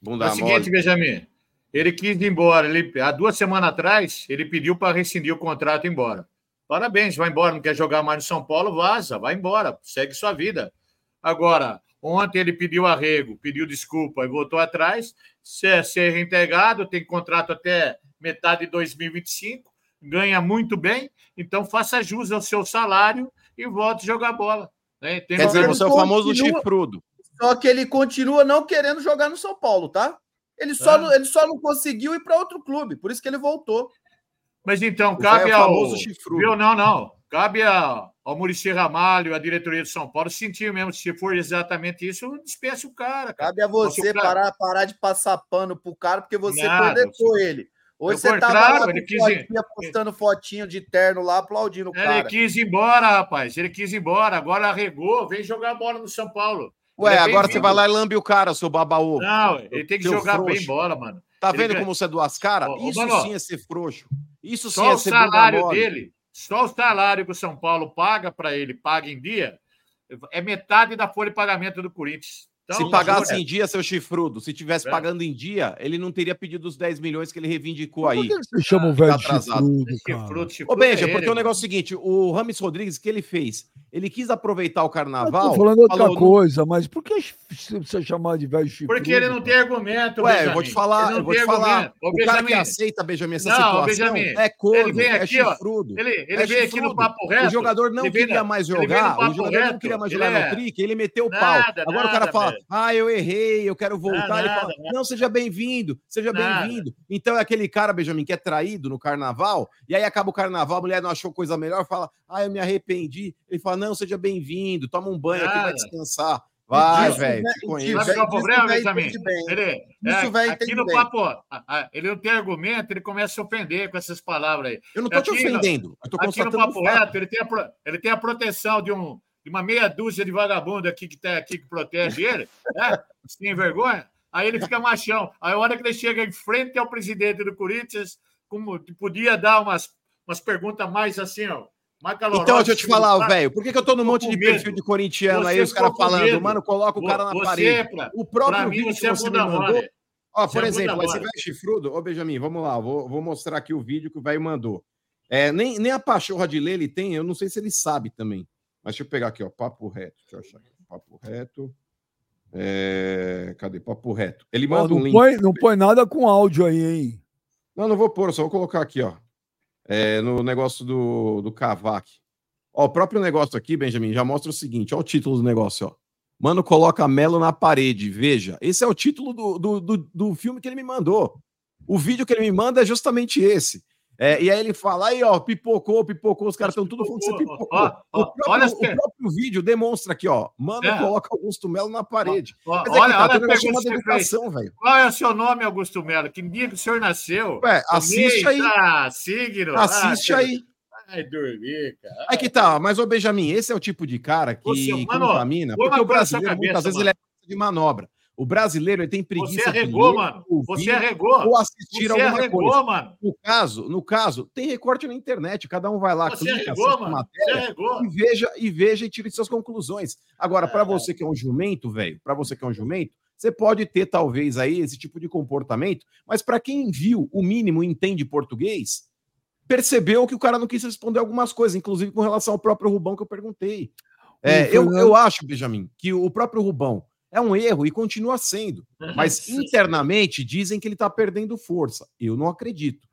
Bunda o mole. seguinte, Benjamin. Ele quis ir embora. Ele, há duas semanas atrás, ele pediu para rescindir o contrato e ir embora. Parabéns, vai embora. Não quer jogar mais no São Paulo? Vaza, vai embora. Segue sua vida. Agora, ontem ele pediu arrego, pediu desculpa e voltou atrás. Ser, ser reintegrado, tem contrato até metade de 2025, ganha muito bem. Então, faça jus ao seu salário e volte a jogar bola. né? Tem Quer dizer, você é o famoso Continua- chifrudo. Só que ele continua não querendo jogar no São Paulo, tá? Ele só, É. não, ele só não conseguiu ir para outro clube, por isso que ele voltou. Mas então, cabe é o ao. famoso chifrudo. Viu? Não, não. Cabe a- ao Murici Ramalho, à diretoria de São Paulo, sentir mesmo. Se for exatamente isso, dispensa o cara. cara. Cabe a você cara. parar, parar de passar pano pro cara, porque você Nada, cornetou ele. Hoje você tava lá ele quis- fotinha, postando fotinho de terno lá, aplaudindo o Ele cara. quis ir embora, rapaz. Ele quis ir embora. Agora arregou, vem jogar bola no São Paulo. Ué, é agora você vai lá e lambe o cara, seu babaú. Não, ele tem que jogar bem frouxo. bola, mano. Tá Ele vendo ganha- como você é duas caras? Isso Mano, sim é ser frouxo. Isso sim Só é o ser bunda salário mole. dele, só o salário que o São Paulo paga para ele, paga em dia, é metade da folha de pagamento do Corinthians. Então, Se pagasse em dia, seu chifrudo, se tivesse É. pagando em dia, ele não teria pedido os 10 milhões que ele reivindicou Por aí. que você chama o tá velho atrasado. chifrudo, fruto, esse Ô, Benja, é porque ele, o negócio é o seguinte: o Rames Rodrigues, o que ele fez? Ele quis aproveitar o Eu carnaval. tô falando outra falou, coisa, mas por que você chamar de velho chifrudo? Porque ele não tem argumento. Ué, Benjamin. eu vou te falar, eu vou te falar. Ô, O cara que Benjamin, aceita, Benjamin, essa Não, situação Benjamin, é corno, ele vem é aqui, ó, chifrudo. Ele, ele é veio aqui chifrudo. no Papo Reto. O jogador não queria mais jogar, o jogador não queria mais jogar é- no trick, ele meteu o pau. Agora o cara fala. Ah, eu errei, eu quero voltar. Nada, ele fala: nada. não, seja bem-vindo, seja Nada. bem-vindo. Então é aquele cara, Benjamin, que é traído no carnaval, e aí acaba o carnaval, a mulher não achou coisa melhor, fala: ah, eu me arrependi. Ele fala: não, seja bem-vindo, toma um banho aqui, vai Nada. descansar. Vai, velho, né. Sabe qual é o problema, Benjamin? Ele, Isso é, vai aqui no bem. papo, ó, a- a- ele não tem argumento, ele começa a se ofender com essas palavras aí. Eu não tô te no- ofendendo, eu tô Aqui no Papo. Reto, ele tem, a, ele tem a proteção de, um, de uma meia dúzia de vagabundo aqui que tá aqui que protege ele, né? Sem vergonha. Aí ele fica machão. Aí a hora que ele chega em frente ao presidente do Corinthians, como podia dar umas, umas perguntas mais assim, ó. Então, deixa eu te falar, Cara, velho, por que, que eu tô ficou monte de medo. perfil de corintiano aí, Você os caras falando, medo. mano, coloca o cara na você, parede. pra- O Pra próprio mim, vídeo você que é você me mandou. Ó, Você por é exemplo, esse velho chifrudo. Ô, Benjamin, vamos lá, vou, vou mostrar aqui o vídeo que o velho mandou. É, nem, nem a pachorra de ler ele tem, eu não sei se ele sabe também. Mas deixa eu pegar aqui, ó, papo reto. Deixa eu achar aqui. Papo reto. É, Cadê? Papo reto. Ele manda um link. põe, não põe nada com áudio aí, hein? Não, não vou pôr, só vou colocar aqui, ó. É, no negócio do, do Cavac. Ó, o próprio negócio aqui, Benjamin, já mostra o seguinte: ó, o título do negócio, ó. Mano, coloca Melo na parede. Veja, esse é o título do, do, do, do filme que ele me mandou. O vídeo que ele me manda é justamente esse. É, e aí ele fala, aí, ó, pipocou, pipocou, os caras estão tudo falando que você Pipocou, ó, ó, o, próprio, olha o próprio vídeo demonstra aqui, ó. Mano, É. coloca Augusto Melo na parede. Ó, Mas é olha, tá, olha a pergunta educação, velho. Qual é o seu nome, Augusto Melo? Que dia que o senhor nasceu? Ué, assiste aí. Eita, signo. Assiste Ah, aí. Vai dormir, cara. Aí que tá, mas ô Benjamin, esse é o tipo de cara que Você- mano, contamina, porque o brasileiro muitas cabeça, vezes mano. ele é de manobra. O brasileiro ele tem preguiça Você de arregou, ler, mano. ouvir Você arregou. ou assistir Você alguma arregou, coisa. mano. No caso, no caso, tem recorte na internet, cada um vai lá, Você clica, arregou, mano. Você matéria arregou. e veja e veja e tire suas conclusões. Agora, para você que é um jumento, velho, para você que é um jumento, você pode ter talvez aí esse tipo de comportamento, mas para quem viu o mínimo e entende português, percebeu que o cara não quis responder algumas coisas, inclusive com relação ao próprio Rubão que eu perguntei. É, E eu, eu acho, Benjamin, que o próprio Rubão é um erro e continua sendo. Mas internamente dizem que ele tá perdendo força. Eu não acredito.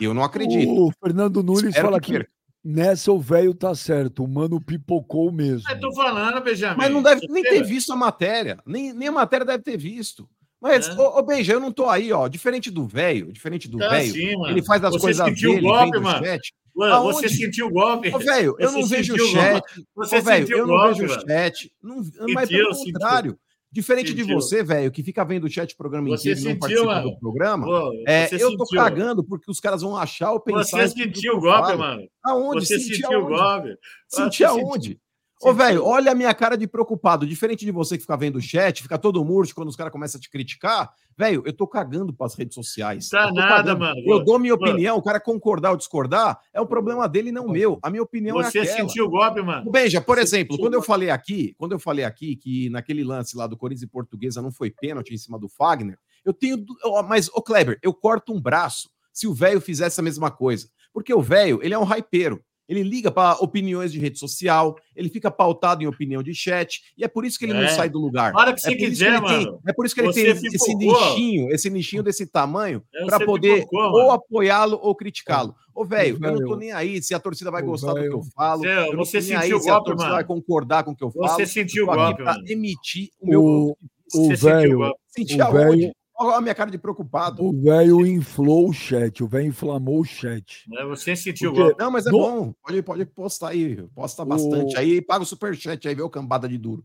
Eu não acredito. O Fernando Nunes Espero fala que que, nessa o velho tá certo. O mano pipocou mesmo. Eu tô falando, Benjamin. Mas não deve nem ter visto a matéria. Nem, nem a matéria deve ter visto. Mas, É. ô, ô Benja, eu não tô aí, ó. Diferente do velho, diferente do Tá velho, assim, mano. ele faz as Você coisas sentiu o dele, golpe, vem do mano? chat. Aonde? Você sentiu o golpe? Ô, velho, eu não vejo o chat. Você Ô, velho, sentiu eu o não golpe, vejo o chat. Não, mas pelo sentiu. Diferente de Sentiu. você, velho, que fica vendo o chat o programa Você inteiro e não sentiu, participa mano. do programa. Pô, É, eu tô sentiu. cagando porque os caras vão achar ou pensar. Você sentiu o golpe, mano. Aonde? Você Senti sentiu o golpe. Senti Você aonde? Ô, velho, olha a minha cara de preocupado. Diferente de você que fica vendo o chat, fica todo murcho quando os caras começam a te criticar. Velho, eu tô cagando pras redes sociais. Tá nada, cagando. mano. Eu dou minha opinião, o cara concordar ou discordar, é o problema dele, não meu. A minha opinião Você é aquela. sentiu o golpe, mano. Beija, por Você exemplo, quando eu falei aqui, quando eu falei aqui que naquele lance lá do Corinthians e Portuguesa não foi pênalti em cima do Fagner, eu tenho, mas ô Kleber, eu corto um braço se o velho fizesse a mesma coisa, porque o velho, ele é um hypeiro. Ele liga para opiniões de rede social, ele fica pautado em opinião de chat, e é por isso que ele não É. sai do lugar. A hora que É você por isso quiser, tem- mano. é por isso que ele Você tem esse nichinho, esse nichinho desse tamanho, É, para poder pipocou, ou apoiá-lo ou criticá-lo. Ô, velho, eu não tô nem aí se a torcida vai Ô, gostar do que eu falo. Você- eu não tô você nem sentiu o se a golpe, torcida mano. vai concordar com o que eu falo. Você sentiu o eu tô aqui golpe, pra mano. emitir o meu O, velho, golpe. Senti o velho- Olha a minha cara de preocupado. o velho inflou o chat. O velho inflamou o chat. É, Você sentiu o Porque- golpe. Não, mas é No- bom. Pode, pode postar aí. Posta O- bastante aí e paga o superchat aí, vê o cambada de duro.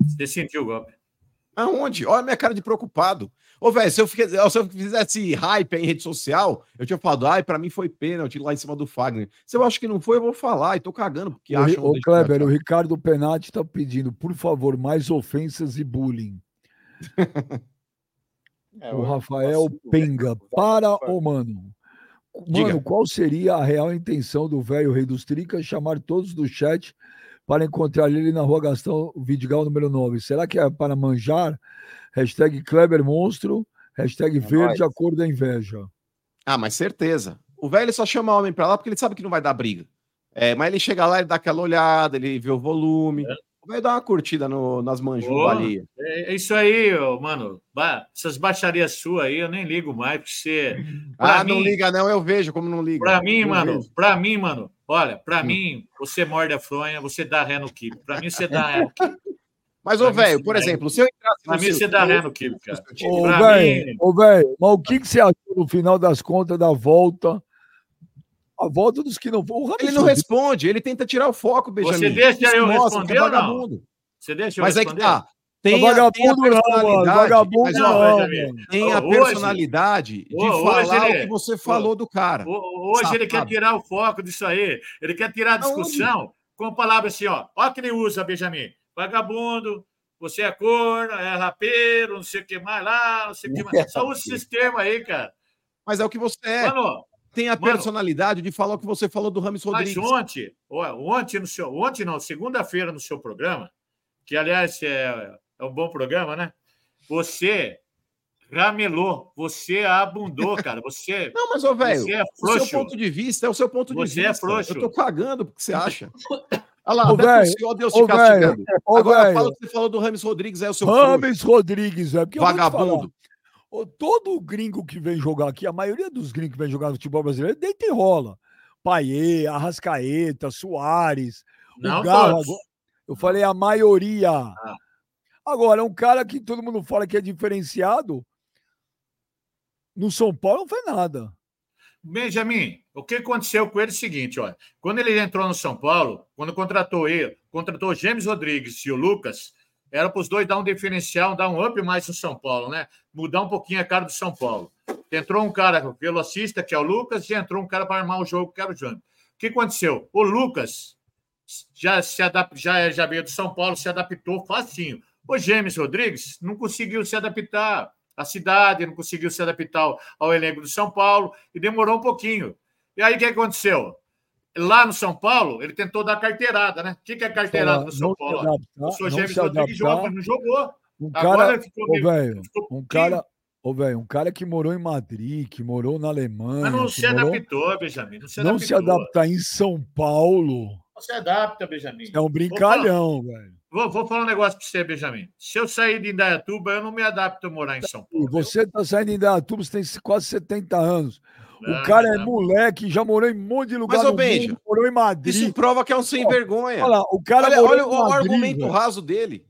Você sentiu o golpe. Aonde? Olha a minha cara de preocupado. Ô, velho, se, se eu fizesse hype aí em rede social, eu tinha falado, ai, pra mim foi pênalti lá em cima do Fagner. Se eu acho que não foi, eu vou falar e tô cagando, porque O, Ri- acham... ô, Kleber, o Ricardo Penati tá pedindo, por favor, mais ofensas e bullying. É, o Rafael assunto Penga. velho. Para, ô mano. Diga. Mano, qual seria a real intenção do velho Rei dos Tricas chamar todos do chat para encontrar ele na rua Gastão Vidigal número 9? Será que é para manjar? Hashtag Kleber Monstro, hashtag verde, nóis. a cor da inveja. Ah, mas certeza. O velho só chama homem pra lá porque ele sabe que não vai dar briga. É, mas ele chega lá, ele dá aquela olhada, ele vê o volume. O velho dá uma curtida no- nas manjubas ali. É, é isso aí, mano. Ba- essas baixarias suas aí, eu nem ligo mais, porque você. Ah, Pra não mim- liga não, eu vejo como não liga. Pra mim, Eu mano, vejo. pra mim, mano, olha, pra Hum. mim, você morde a fronha, você dá ré no kibe. Pra mim, você dá ré no. Mas, ô, mim, velho, por exemplo, se eu entrasse Pra mim, você dá ré no kibe, cara. Ô, Pra velho, mim- ô, velho, mas o que, que você achou no final das contas da volta? A volta dos que não vão. O Ele não responde, ele tenta tirar o foco, Benjamin. Você deixa Isso eu mostra responder é ou não? vagabundo. Você deixa eu Mas é que responder? tá. Tem, a, tem a vagabundo não, mano. Vagabundo mas, não, ó, tem a Hoje- personalidade de Hoje falar ele- o que você falou do cara. Ho- Hoje ele quer tirar o foco disso aí. Ele quer tirar a discussão com palavras assim, ó. Ó que ele usa, Benjamin. Vagabundo, você é corno, é rapeiro, não sei o que mais lá, não sei o que mais. Só usa esses termos aí, cara. Mas é o que você é. Mano, tem a mano. personalidade de falar o que você falou do Rames mas Rodrigues. ontem, ó, ontem, no seu, ontem não, segunda-feira no seu programa, que aliás é, é um bom programa, né? Você ramelou, você abundou, cara. Você, Não, mas, ô, velho, você é o seu ponto de vista é o seu ponto de Você é vista. frouxo. Eu tô cagando porque você acha. Olha lá, Ô, até velho, tossiu, ó, Deus ô, te castigando. Ô, Agora velho, fala o que você falou do Rames Rodrigues, é o seu frouxo, Rames Rodrigues, é porque eu vou te falar, vagabundo. Todo gringo que vem jogar aqui, a maioria dos gringos que vem jogar no futebol brasileiro, deita e rola. Paiê, Arrascaeta, Soares, Não o agora- Eu falei a maioria. Ah. Agora, um cara que todo mundo fala que é diferenciado, No São Paulo não fez nada. Benjamin, o que aconteceu com ele é o seguinte, olha, quando ele entrou no São Paulo, quando contratou ele, contratou James Rodrigues e o Lucas, era para os dois dar um diferencial, dar um up mais no São Paulo, né? Mudar um pouquinho a cara do São Paulo. Entrou um cara velocista, que é o Lucas, e entrou um cara para armar o jogo, que era o Jânio. O que aconteceu? O Lucas já se adap... já, já veio do São Paulo, se adaptou facinho. O James Rodrigues não conseguiu se adaptar à cidade, não conseguiu se adaptar ao, elenco do São Paulo e demorou um pouquinho. E aí o que aconteceu? Lá no São Paulo, ele tentou dar carteirada, né? O que, que é carteirada no São Paulo? Adaptar, o senhor James Rodrigues adaptar. não jogou. Um Agora cara, ficou ô, meio- velho, ficou um cara, ô, velho, um cara que morou em Madrid, que morou na Alemanha, Mas não se morou- adaptou, Benjamin. Não se não adaptou. se adaptar em São Paulo Não se adapta, Benjamin. é um brincalhão, velho. Vou, vou falar um negócio para você, Benjamin. Se eu sair de Indaiatuba, eu não me adapto a morar em São Paulo. Você tá saindo em Datuba, você tem quase 70 anos. O Ah, cara é tá. moleque, já morou em um monte de lugar Mas, ô, Benja, mundo, morou em Madrid. Isso prova que é um sem vergonha. Olha lá, o cara Olha, olha o, o Madrid, argumento velho. raso dele.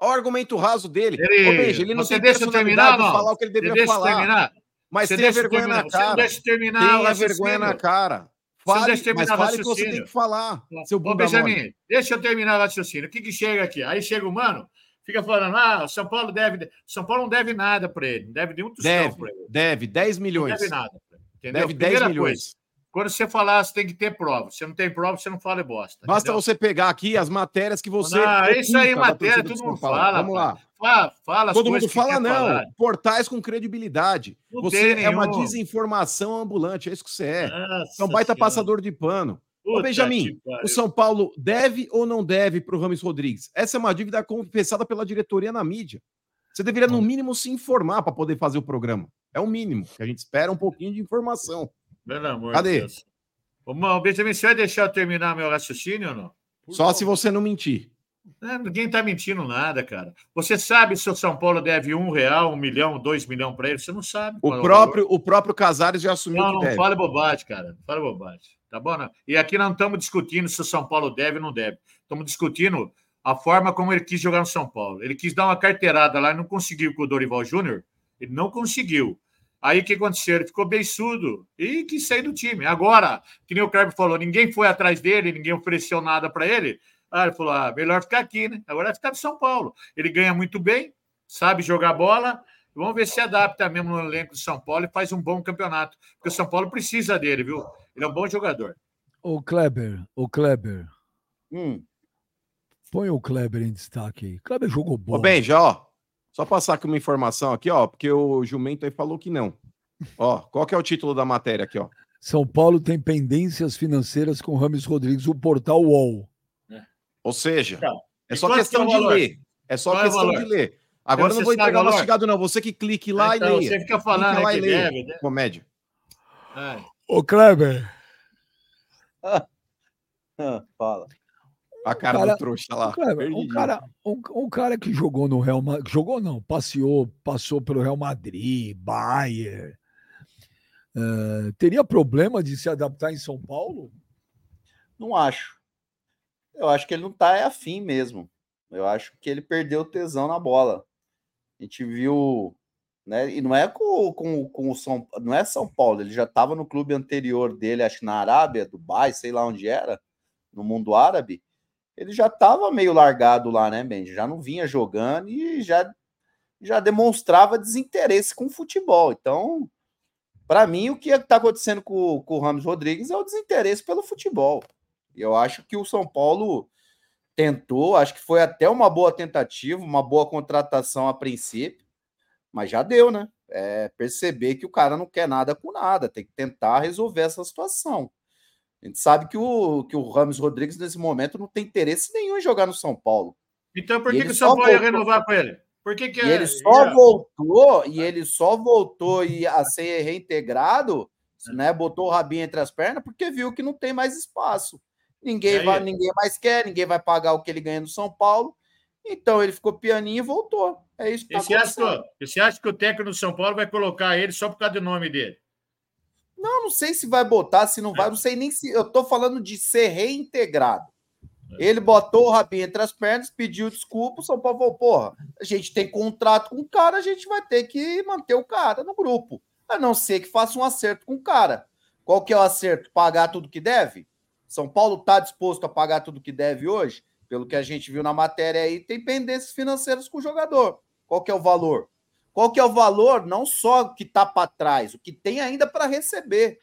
Olha o argumento raso dele. Ele- Ô, Benja, ele não você tem deixa eu terminar, não? falar o que ele Você deveria deixa falar. terminar? Mas Você tenha deixa vergonha terminar. na Você não cara. deixa eu terminar Tenha raciocínio. vergonha na cara. Você não Fale, deixa eu mas fale o que você tem que falar, seu Ô, Benjamin, deixa eu terminar o raciocínio. O que, que chega aqui? Aí chega o mano, fica falando: ah, o São Paulo deve. São Paulo não deve nada para ele, não deve nenhum tostão Deve, para ele. deve, 10 Não milhões. deve nada. Entendeu? Deve 10 Primeira milhões. coisa, quando você falar, você tem que ter prova. Se não tem prova, você não fala bosta. Basta entendeu? você pegar aqui as matérias que você. Não, isso aí, matéria, todo mundo fala, Vamos lá. Fala, fala Todo mundo fala, não. falar. Portais com credibilidade. Não você é uma nenhum. desinformação ambulante, é isso que você é. Nossa é um baita Senhora. passador de pano. Ô, Benjamin, o São Paulo deve ou não deve para o Rames Rodrigues? Essa é uma dívida confessada pela diretoria na mídia. Você deveria, no mínimo, se informar para poder fazer o programa. É o mínimo, que a gente espera um pouquinho de informação. Pelo amor Cadê? de Deus. Ô, mano, Benjamin, você vai deixar eu terminar meu raciocínio ou não? Só se você não mentir. É, ninguém está mentindo nada, cara. Você sabe se o São Paulo deve um real, um milhão, dois milhões para ele? Você não sabe. O é próprio, o próprio Casares já assumiu Não, não fale bobagem, cara. Fale bobagem. Tá bom? Não? E aqui não estamos discutindo se o São Paulo deve ou não deve. Estamos discutindo a forma como ele quis jogar no São Paulo. Ele quis dar uma carteirada lá e não conseguiu com o Dorival Júnior. Ele não conseguiu. Aí o que aconteceu? Ele ficou bem surdo e quis sair do time. Agora, que nem o Kleber falou, ninguém foi atrás dele, ninguém ofereceu nada para ele. Ah, ele falou: ah, melhor ficar aqui, né? Agora vai ficar no São Paulo. Ele ganha muito bem, sabe jogar bola. Vamos ver se adapta mesmo no elenco do São Paulo e faz um bom campeonato. Porque o São Paulo precisa dele, viu? Ele é um bom jogador. Ô, Kleber, ô, Kleber, Hum. põe o Kleber em destaque aí. Kleber jogou Ô, bola. Benja, ó. Só passar aqui uma informação aqui, ó, porque o Jumento aí falou que não. Ó, qual que é o título da matéria aqui, ó? São Paulo tem pendências financeiras com Rames Rodrigues, o portal UOL. Ou seja, Então, é questão que é o de ler. É só Qual é o questão de ler. Agora eu não vou entregar mastigado, não. Você que clique lá Então, e leia. você fica falando lá e leia. deve, né? Comédia. É. Ô, Kleber, Ah, fala. A cara cara- do trouxa lá. Kleber, um cara, um, um cara que jogou no Real Madrid, jogou não, passeou, passou pelo Real Madrid, Bayern, eh, teria problema de se adaptar em São Paulo? Não acho. Eu acho que ele não tá é afim mesmo. Eu acho que ele perdeu o tesão na bola. A gente viu, né? E não é com, com, com o São, não é São Paulo. Ele já estava no clube anterior dele, acho na Arábia, Dubai, sei lá onde era, no mundo árabe. Ele já estava meio largado lá, né, Ben? Já não vinha jogando e já já demonstrava desinteresse com o futebol. Então, para mim, o que está acontecendo com, com o Ramos Rodrigues é o desinteresse pelo futebol. E eu acho que o São Paulo tentou, acho que foi até uma boa tentativa, uma boa contratação a princípio, mas já deu, né? É perceber que o cara não quer nada com nada, tem que tentar resolver essa situação. A gente sabe que o, que o Ramos Rodrigues, nesse momento, não tem interesse nenhum em jogar no São Paulo. Então por que, que o só São Paulo ia renovar com ele? Por que, que E é- ele só ia- voltou, e ele só voltou e a ser reintegrado, né? Botou o rabinho entre as pernas, porque viu que não tem mais espaço. Ninguém, vai, ninguém mais quer, ninguém vai pagar o que ele ganha no São Paulo. Então ele ficou pianinho e voltou. É isso que tá você, acha que, você acha que o técnico do São Paulo vai colocar ele só por causa do nome dele? Não, não sei se vai botar, se não vai, não sei nem se. Eu tô falando de ser reintegrado. Ele botou o rabinho entre as pernas, pediu desculpa, o São Paulo falou, porra, a gente tem contrato com o cara, a gente vai ter que manter o cara no grupo. A não ser que faça um acerto com o cara. Qual que é o acerto? Pagar tudo que deve? São Paulo está disposto a pagar tudo que deve hoje? Pelo que a gente viu na matéria aí, tem pendências financeiras com o jogador. Qual que é o valor? Qual que é o valor, não só o que está para trás, o que tem ainda para receber.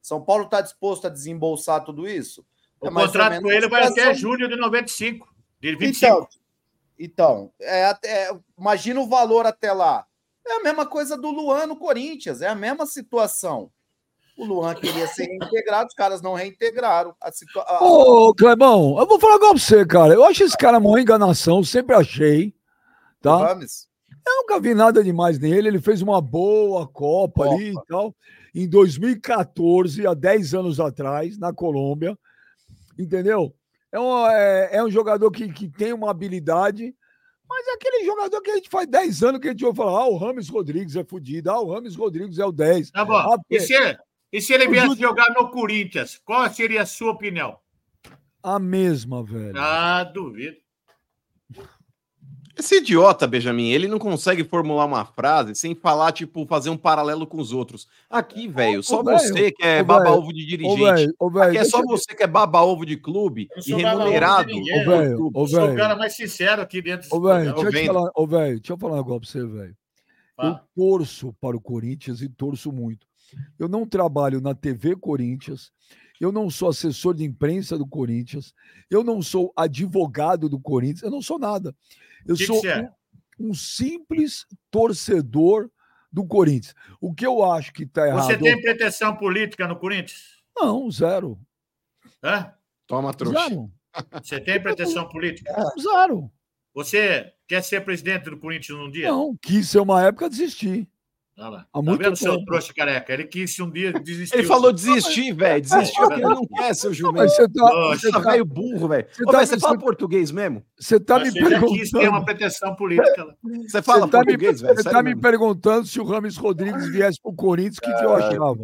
São Paulo está disposto a desembolsar tudo isso? O É ou contrato com ele vai até julho de 95. De 25. Então, então é, até- imagina o valor até lá. É a mesma coisa do Luan no Corinthians, é a mesma situação. O Luan queria ser reintegrado, os caras não reintegraram. A situa- a- Ô, Clebão, eu vou falar agora pra você, cara. Eu acho esse cara uma enganação, sempre achei. o Tá? Rames. Eu nunca vi nada demais nele. Ele fez uma boa Copa, ali e tal. Em 2014, há 10 anos atrás, na Colômbia. Entendeu? É um, é, é um jogador que, que tem uma habilidade, mas é aquele jogador que a gente faz 10 anos que a gente ouve falar: ah, o Rames Rodrigues é fodido, ah, o Rames Rodrigues é o 10. Tá bom. Ah, E se, ele- e se ele viesse Júlio- jogar no Corinthians, qual seria a sua opinião? A mesma, velho. Ah, duvido. Esse idiota, Benjamin, ele não consegue formular uma frase sem falar, tipo, fazer um paralelo com os outros. Aqui, velho, só velho, você que é baba-ovo de Ô, dirigente. ô, velho. Aqui é só eu- você que é baba-ovo de clube Eu e remunerado. ninguém. Ô, velho, clube. ô, Eu sou o cara mais sincero aqui dentro desse Ô, velho, deixa eu falar, ô, deixa eu falar um negócio pra você, velho. Eu torço para o Corinthians e torço muito. Eu não trabalho na TV Corinthians, eu não sou assessor de imprensa do Corinthians, eu não sou advogado do Corinthians, eu não sou nada. Eu Que que sou você é? um, um simples torcedor do Corinthians. O que eu acho que tá errado. Você tem pretensão política no Corinthians? Não, zero. Hã? Toma, trouxa. Zero. Você tem pretensão política? Zero. Você quer ser presidente do Corinthians um dia? Não, quis ser uma época, desisti. Olha lá. Há Tá muito vendo, seu tempo. trouxa careca? Ele quis um dia desistir. Ele falou desistir, velho. Desistiu que ele não quer, seu jumento. mas você tá, Nossa, você Tá tá, velho burro, velho. Você Ô, tá- velho, Você fala você- português mesmo? você tá Mas me você já quis ter uma perguntando. pretensão política. lá. Você fala Você tá, me, português, velho? você tá me mesmo? perguntando se o Rames Rodrigues viesse pro Corinthians, o que, que eu achava?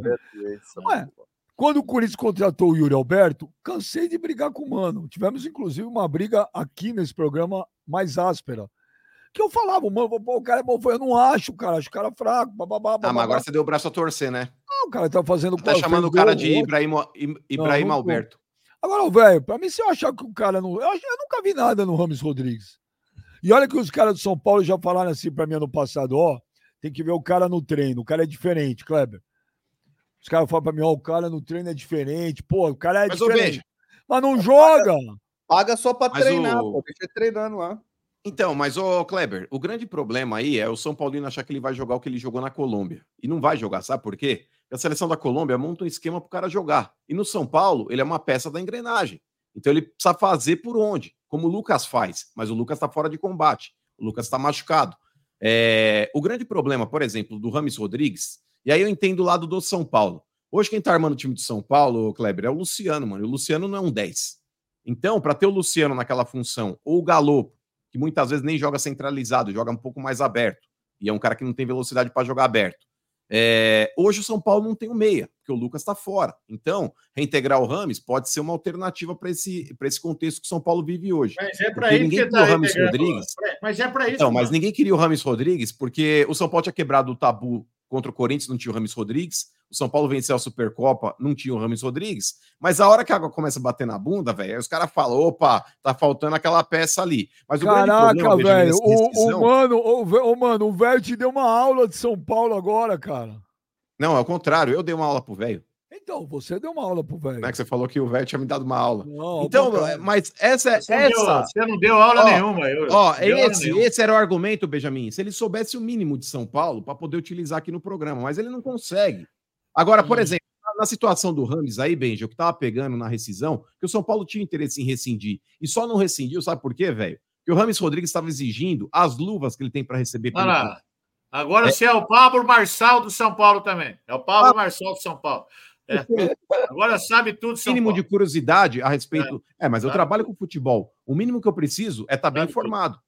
Ué, quando o Corinthians contratou o Yuri Alberto, cansei de brigar com o Mano. Tivemos, inclusive, uma briga aqui nesse programa mais áspera. Que eu falava, mano, o cara é bom. Eu não acho, cara, acho o cara fraco. Bababá, Ah, mas bababá. agora você deu o braço a torcer, né? Não, o cara tá fazendo. Tá fez chamando o cara de. Ibrahim, Im- Ibrahim não. Alberto. Agora, velho, pra mim, se eu achar que o cara não. Eu, eu nunca vi nada no Rames Rodrigues. E olha que os caras do São Paulo já falaram assim pra mim ano passado: ó, tem que ver o cara no treino. O cara é diferente, Kleber. Os caras falam pra mim: ó, o cara no treino é diferente. Pô, o cara é Mas, diferente. Mas não joga. Paga só para Mas treinar, o- pô. Deixa treinando lá. Então, mas, ô, Kleber, o grande problema aí é o São Paulino achar que ele vai jogar o que ele jogou na Colômbia. E não vai jogar, sabe por quê? Porque a seleção da Colômbia monta um esquema pro cara jogar. E no São Paulo, ele é uma peça da engrenagem. Então ele precisa fazer por onde? Como o Lucas faz. Mas o Lucas tá fora de combate. O Lucas tá machucado. É, O grande problema, por exemplo, do Rames Rodrigues, e aí eu entendo o lado do São Paulo. Hoje quem tá armando o time de São Paulo, Kleber, é o Luciano, mano. E o Luciano não é um 10. Então, para ter o Luciano naquela função, ou o Galo, que muitas vezes nem joga centralizado, joga um pouco mais aberto, e é um cara que não tem velocidade para jogar aberto. É, hoje o São Paulo não tem o meia, porque o Lucas está fora. Então, reintegrar o Rames pode ser uma alternativa para esse, pra esse contexto que o São Paulo vive hoje. Mas é para isso ninguém que queria o tá Rames integrando. Rodrigues. Mas é para isso. Então, mas mano. ninguém queria o Rames Rodrigues, porque o São Paulo tinha quebrado o tabu contra o Corinthians, não tinha o Rames Rodrigues. O São Paulo venceu a Supercopa, não tinha o Rames Rodrigues. Mas a hora que a água começa a bater na bunda, velho, aí os caras falam: opa, tá faltando aquela peça ali. Mas o Caraca, velho. O, o mano, o, ô, mano, o velho te deu uma aula de São Paulo agora, cara. Não, é o contrário, eu dei uma aula pro velho. Então, você deu uma aula pro velho. Né, que você falou que o velho tinha me dado uma aula. Não, Então, mas essa é Você não, deu, essa. você não deu aula Ó, nenhuma. Eu, Ó, não esse, nenhuma. esse era o argumento, Benjamin. Se ele soubesse o mínimo de São Paulo para poder utilizar aqui no programa, mas ele não consegue. Agora, por Hum. exemplo, na- situação do Rames aí, Benja, o que tava pegando na rescisão, que o São Paulo tinha interesse em rescindir e só não rescindiu, sabe por quê, velho? Porque o Rames Rodrigues estava exigindo as luvas que ele tem para receber lá. Agora você é o Pablo Marçal do São Paulo também. É o Pablo Marçal do São Paulo. É. Agora sabe tudo do São mínimo Paulo. de curiosidade a respeito. É, mas eu Sabe trabalho com futebol. O mínimo que eu preciso é estar bem Sabe tudo. informado.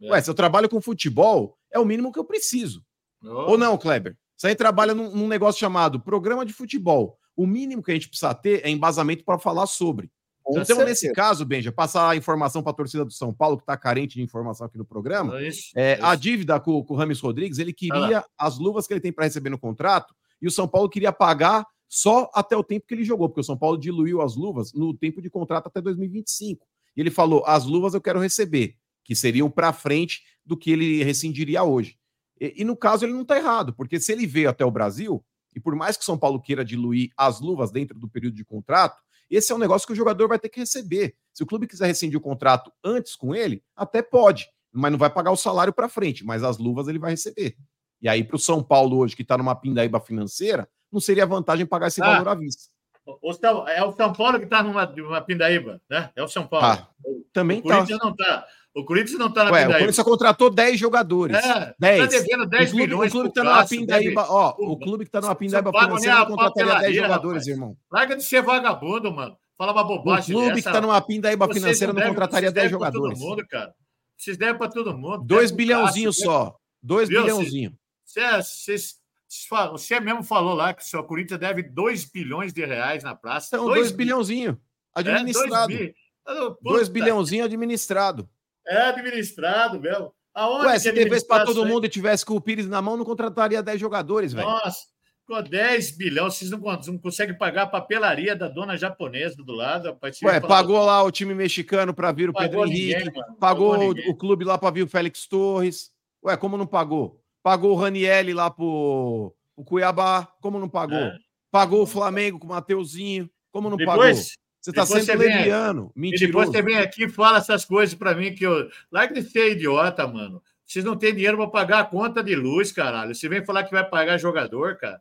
É. Ué, se eu trabalho com futebol, é o mínimo que eu preciso. Oh, Ou não, Kleber? Você aí trabalha num, num negócio chamado programa de futebol. O mínimo que a gente precisa ter é embasamento para falar sobre. Com Então, certeza. nesse caso, Benja, passar a informação para a torcida do São Paulo, que está carente de informação aqui no programa. É isso, É, é a isso. dívida com, com o Rames Rodrigues, ele queria as luvas que ele tem para receber no contrato e o São Paulo queria pagar só até o tempo que ele jogou, porque o São Paulo diluiu as luvas no tempo de contrato até 2025. E ele falou: as luvas eu quero receber, que seriam para frente do que ele rescindiria hoje. E, e no caso, ele não está errado, porque se ele veio até o Brasil, e por mais que o São Paulo queira diluir as luvas dentro do período de contrato, esse é um negócio que o jogador vai ter que receber. Se o clube quiser rescindir o contrato antes com ele, até pode, mas não vai pagar o salário para frente, mas as luvas ele vai receber. E aí, para o São Paulo hoje, que está numa pindaíba financeira, não seria vantagem pagar esse Ah. valor à vista. O é o São Paulo que está numa, numa pindaíba, né? É o São Paulo. Ah, também o tá. Corinthians não está. O Corinthians não está na Ué, o pindaíba. Corinthians só contratou 10 jogadores. É, 10. tá devendo 10 o clube, milhões o clube que pro tá numa pindaíba, ó, o clube que tá numa pindaíba financeira não contrataria 10 papelaria, jogadores, rapaz. irmão. Larga de ser vagabundo, mano. Fala uma O bobagem clube dessa, que tá numa pindaíba Vocês financeira não devem- contrataria vocês 10 devem pra jogadores. Todo mundo, cara. Vocês devem para todo mundo. 2 Deve pro bilhãozinho Cássio, só. 2 Viu, bilhãozinho. Você, vocês- vocês mesmo falou lá que o Corinthians deve 2 bilhões de reais na praça. Então, Dois 2 bi- bilhãozinho. É, Administrado. bi. Ah, 2 puta, bilhãozinho administrado. É administrado, mesmo. Aonde Ué, se é devesse pra administrado todo mundo e tivesse com o Pires na mão, não contrataria 10 jogadores, velho. Nossa, com 10 bilhões, vocês não, não conseguem pagar a papelaria da dona japonesa do lado. Ué, pagou lá o time mexicano pra vir o Pedro Pagou Henrique, ninguém, mano. pagou Pagou o- o clube lá pra vir o Félix Torres. Ué, como não pagou? Pagou o Ranielli lá pro, pro Cuiabá, como não pagou? É. Pagou o Flamengo com o Mateuzinho, como não pagou? Depois, Você tá depois sendo você vem- leviano, e depois mentiroso. você vem aqui e fala essas coisas pra mim que eu. Larga de ser idiota, mano. Vocês não têm dinheiro pra pagar a conta de luz, caralho. Você vem falar que vai pagar jogador, cara.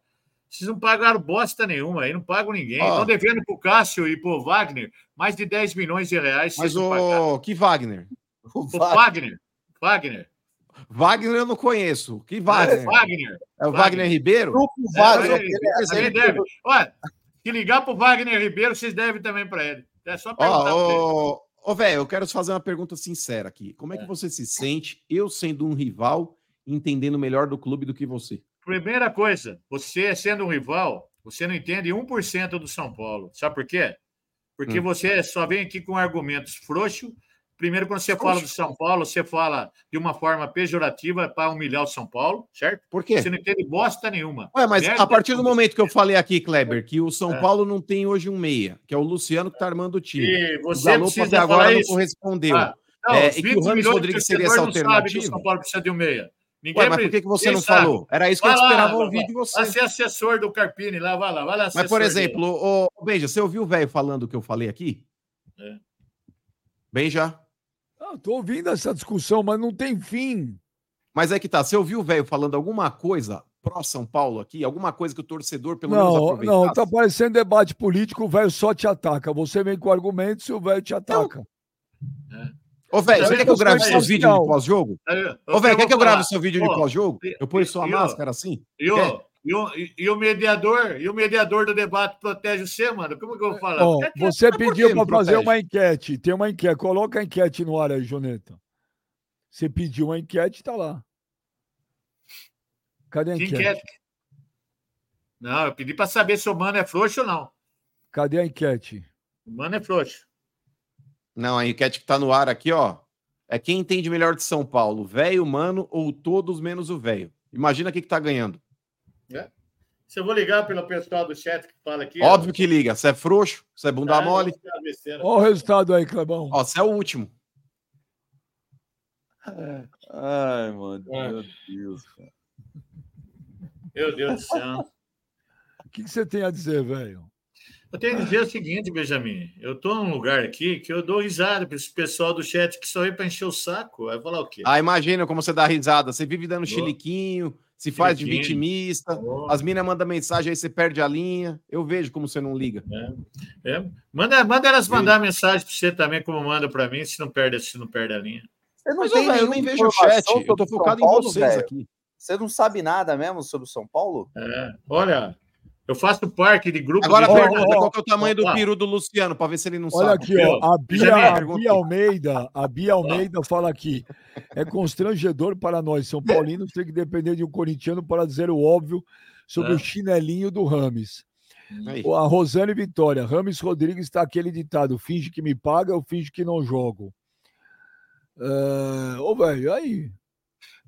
Vocês não pagaram bosta nenhuma aí, não pagam ninguém. Estão devendo pro Cássio e pro Wagner mais de 10 milhões de reais. Mas o que Wagner? O O. Wagner. Wagner. Wagner eu não conheço. Que É, Wagner? Wagner. É o Wagner Ribeiro? Grupo É, Wagner. ele- ele é- Também deve. Olha, se ligar pro Wagner Ribeiro, vocês devem também para ele. É só perguntar ô, ô, velho, eu quero te fazer uma pergunta sincera aqui. Como é que É. você se sente, eu sendo um rival, entendendo melhor do clube do que você? Primeira coisa, você sendo um rival, você não entende 1% do São Paulo. Sabe por quê? Porque Hum. você só vem aqui com argumentos frouxos. Primeiro, quando você fala do São Paulo, você fala de uma forma pejorativa para humilhar o São Paulo, certo? Por quê? Você não entende bosta nenhuma. Ué, mas Merda a partir do momento que eu falei aqui, Kleber, que o São É. Paulo não tem hoje um meia, que é o Luciano que tá armando o time. E O você até precisa agora falar não correspondeu. Ah, não, É, e que o 20 Rames milhões de Rodrigues seria essa não sabem que o alternativa? São Paulo precisa de um meia. Ninguém Ué, mas por que, que você não sabe. falou? Era isso que eu Vai lá, esperava vai ouvir lá. de você. Vai ser assessor do Carpini lá, vai lá, vai lá. Mas, por dele. exemplo, ô, Benja, você ouviu o velho falando o que eu falei aqui? É. Benja? Tô ouvindo essa discussão, mas não tem fim. Mas é que tá, você ouviu o velho falando alguma coisa pró-São Paulo aqui? Alguma coisa que o torcedor pelo menos Não, aproveitasse? não, tá parecendo debate político, o velho só te ataca. Você vem com argumentos e o velho te ataca. Ô, velho, você Eu quer que eu grave seu vídeo de pós-jogo? Ô, velho, quer que eu grave seu vídeo de pós-jogo? Eu ponho sua máscara assim? E Quer? E, o, e- o mediador, e o mediador do debate protege você, mano. Como que eu vou falar? Ó, É você por pediu para fazer uma enquete. Tem uma enquete. Coloca a enquete no ar aí, Joneta. Você pediu uma enquete, tá lá. Cadê a que enquete? enquete? Não, eu pedi para saber se o mano é frouxo ou não. Cadê a enquete? O mano é frouxo. Não, a enquete que tá no ar aqui, ó. É quem entende melhor de São Paulo, velho, mano ou todos menos o velho? Imagina o que, que tá ganhando. Se eu vou ligar pelo pessoal do chat que fala aqui. Óbvio que liga. Você é frouxo, você é bunda Ah, mole. Olha o resultado aí, Clebão. Ó, você é o último. Ai, mano. É. Meu Deus, cara. Meu Deus do céu. O que, que você tem a dizer, velho? Eu tenho que dizer o seguinte, Benjamin. Eu estou num lugar aqui que eu dou risada para esse pessoal do chat que só vem para encher o saco. Vai falar o quê? Ah, imagina como você dá risada. Você vive dando Boa. chiliquinho, se faz de vitimista. Oh, As minas mandam mensagem aí, você perde a linha. Eu vejo como você não liga. é. manda, manda elas mandar mensagem para você também, como manda para mim, se não perde, se não perde a linha. Você não Mas, tem velho, eu nem vejo o chat. Eu tô focado Paulo, em vocês velho? aqui. Você não sabe nada mesmo sobre o São Paulo? É. Olha, eu faço parte de grupo Agora de pergunta ó, qual que é o tamanho do peru do Luciano, pra ver se ele não Olha sabe. aqui, ó. A Bia, a Bia. Almeida, a Bia Almeida fala aqui. É constrangedor para nós, São Paulinos, ter que depender de um corintiano para dizer o óbvio sobre É. o chinelinho do Rames. Aí. A Rosane Vitória, Rames Rodrigues está aquele ditado: finge que me paga, eu finge que não jogo. É, Ô, velho, aí.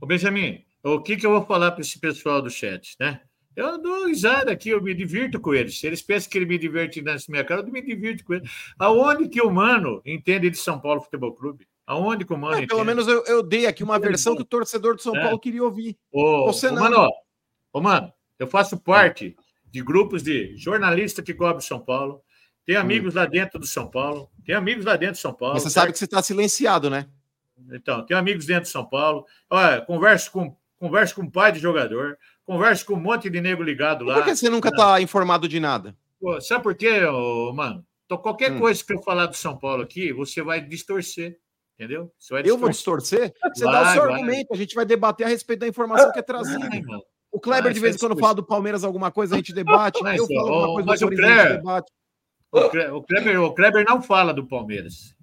Ô, Benjamin, o que, que eu vou falar para esse pessoal do chat, né? Eu dou risada aqui, eu me divirto com eles. Se eles pensam que ele me diverte nessa minha cara, eu me divirto com eles. Aonde que o Mano entende de São Paulo Futebol Clube? Aonde que o Mano É, pelo menos eu, eu dei aqui uma versão que o torcedor de São É. Paulo queria ouvir. Ô, Você ô, não. Mano, ô, mano, eu faço parte de grupos de jornalistas que cobrem São Paulo. Tem amigos lá dentro do São Paulo. Tem amigos lá dentro de São Paulo. Mas você certo? sabe que você está silenciado, né? Então, tem amigos dentro de São Paulo. Olha, converso com, converso com um pai de jogador. Converso com um monte de nego ligado lá. Por que você nunca está informado de nada? Pô, sabe por quê, ô, mano? Então, qualquer Hum. coisa que eu falar do São Paulo aqui, você vai distorcer. Entendeu? Você vai Eu vou distorcer. distorcer? Você dá o Vai, seu vai. argumento, a gente vai debater a respeito da informação que é trazida. Ai, mano. O Kleber, Ah, de vez em é quando, fala do Palmeiras alguma coisa, a gente debate. Mas, eu falo ó, alguma coisa mas do a gente debate. O Kle- o Kleber, o Kleber não fala do Palmeiras.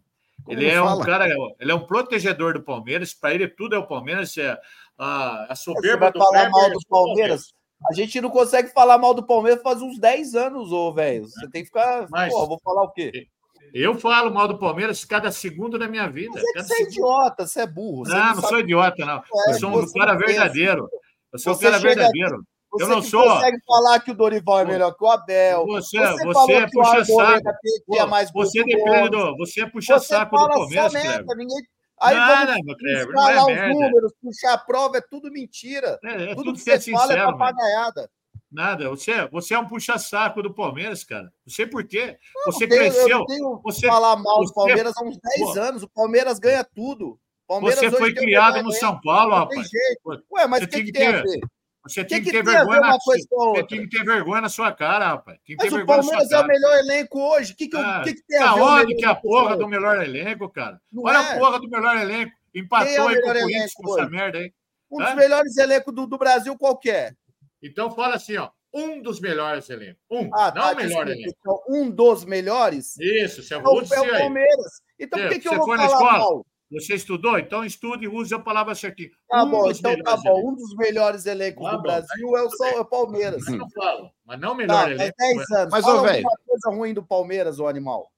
Como Ele é um fala? cara, ele é um protegedor do Palmeiras. Para ele, tudo é o Palmeiras. É a, a Você soberba vai do falar Kleber mal é do Palmeiras? A gente não consegue falar mal do Palmeiras faz uns 10 anos, ô, velho. Você tem que ficar. Mas- Pô, vou falar o quê? Eu falo mal do Palmeiras cada segundo da minha vida. Mas é Cada você é segundo. idiota, você é burro. Você Não, não sou idiota, não. É, Eu sou um cara não verdadeiro. Eu sou um cara verdadeiro. Você não que sou- consegue falar que o Dorival é melhor que o Abel. Você, Você, você, é que o puxa saco. Arboleda tinha mais gol Você depende do. Você é puxa Você saco do Palmeiras, merda, ninguém... Aí não, vamos não, não escalar é os merda. números, puxar a prova, é tudo mentira. É, é tudo tudo que ser você fala é sincero, velho. papagaiada. Nada. Você, você é um puxa-saco do Palmeiras, cara. Não sei por quê. Você Eu tenho- Eu cresceu. não tenho Você, falar mal do você- Palmeiras há uns 10 Pô. anos. O Palmeiras ganha tudo. Palmeiras você foi criado no São Paulo, Não tem rapaz. jeito. Ué, mas você o que, que que tem a ver? Você que tinha que que ter tem ver vergonha na coisa Você tinha que ter vergonha na sua cara, rapaz. Tinha que Mas o Palmeiras é o melhor elenco hoje. O que, que, eu- Ah, que, que tem a ver? o Aonde que é a porra do melhor elenco, cara? Não Olha é. a porra do melhor elenco. Empatou é aí com o Corinthians com essa merda aí. Um dos melhores elencos do, do Brasil qualquer. Então fala assim, ó. Um dos melhores elencos. Um. Ah, não tá, o melhor desculpa. elenco. Então, um dos melhores Isso, você é é o aí. Palmeiras. Então por que, que eu vou falar escola? mal? Você estudou? Então estude e use a palavra certinha. Tá Um bom, então tá bom. elencos. Um dos melhores elencos Tá do bom, Brasil é o, São- é o Palmeiras. Eu não falo, mas não o melhor Tá, elenco. 10 anos. Mas, Fala ô, velho. alguma coisa ruim do Palmeiras, ô animal.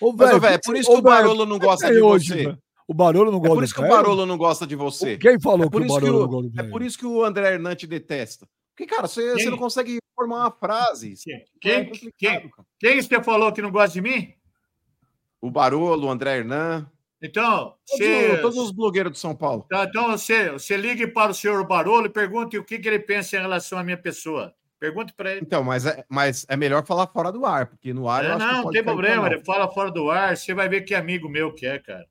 Ô, Mas, ô, velho, é por isso que o Barolo não gosta de hoje, você. O Barolo não É gosta por do isso que o? Barolo não gosta de você. Quem falou É por que o isso que Barolo o- não gosta do É velho? por isso que o André Hernan te detesta. Porque, cara, você, você não consegue formar uma frase. Quem, É quem, quem, quem você falou que não gosta de mim? O Barolo, o André Hernan, Então, todos, você, todos os blogueiros de São Paulo. Então, você, você ligue para o senhor Barolo e pergunte o que, que ele pensa em relação à minha pessoa. Pergunte para ele. Então, mas é, mas é melhor falar fora do ar, porque no ar É, não, não tem problema. Ele fala fora do ar, você vai ver que amigo meu que é, cara.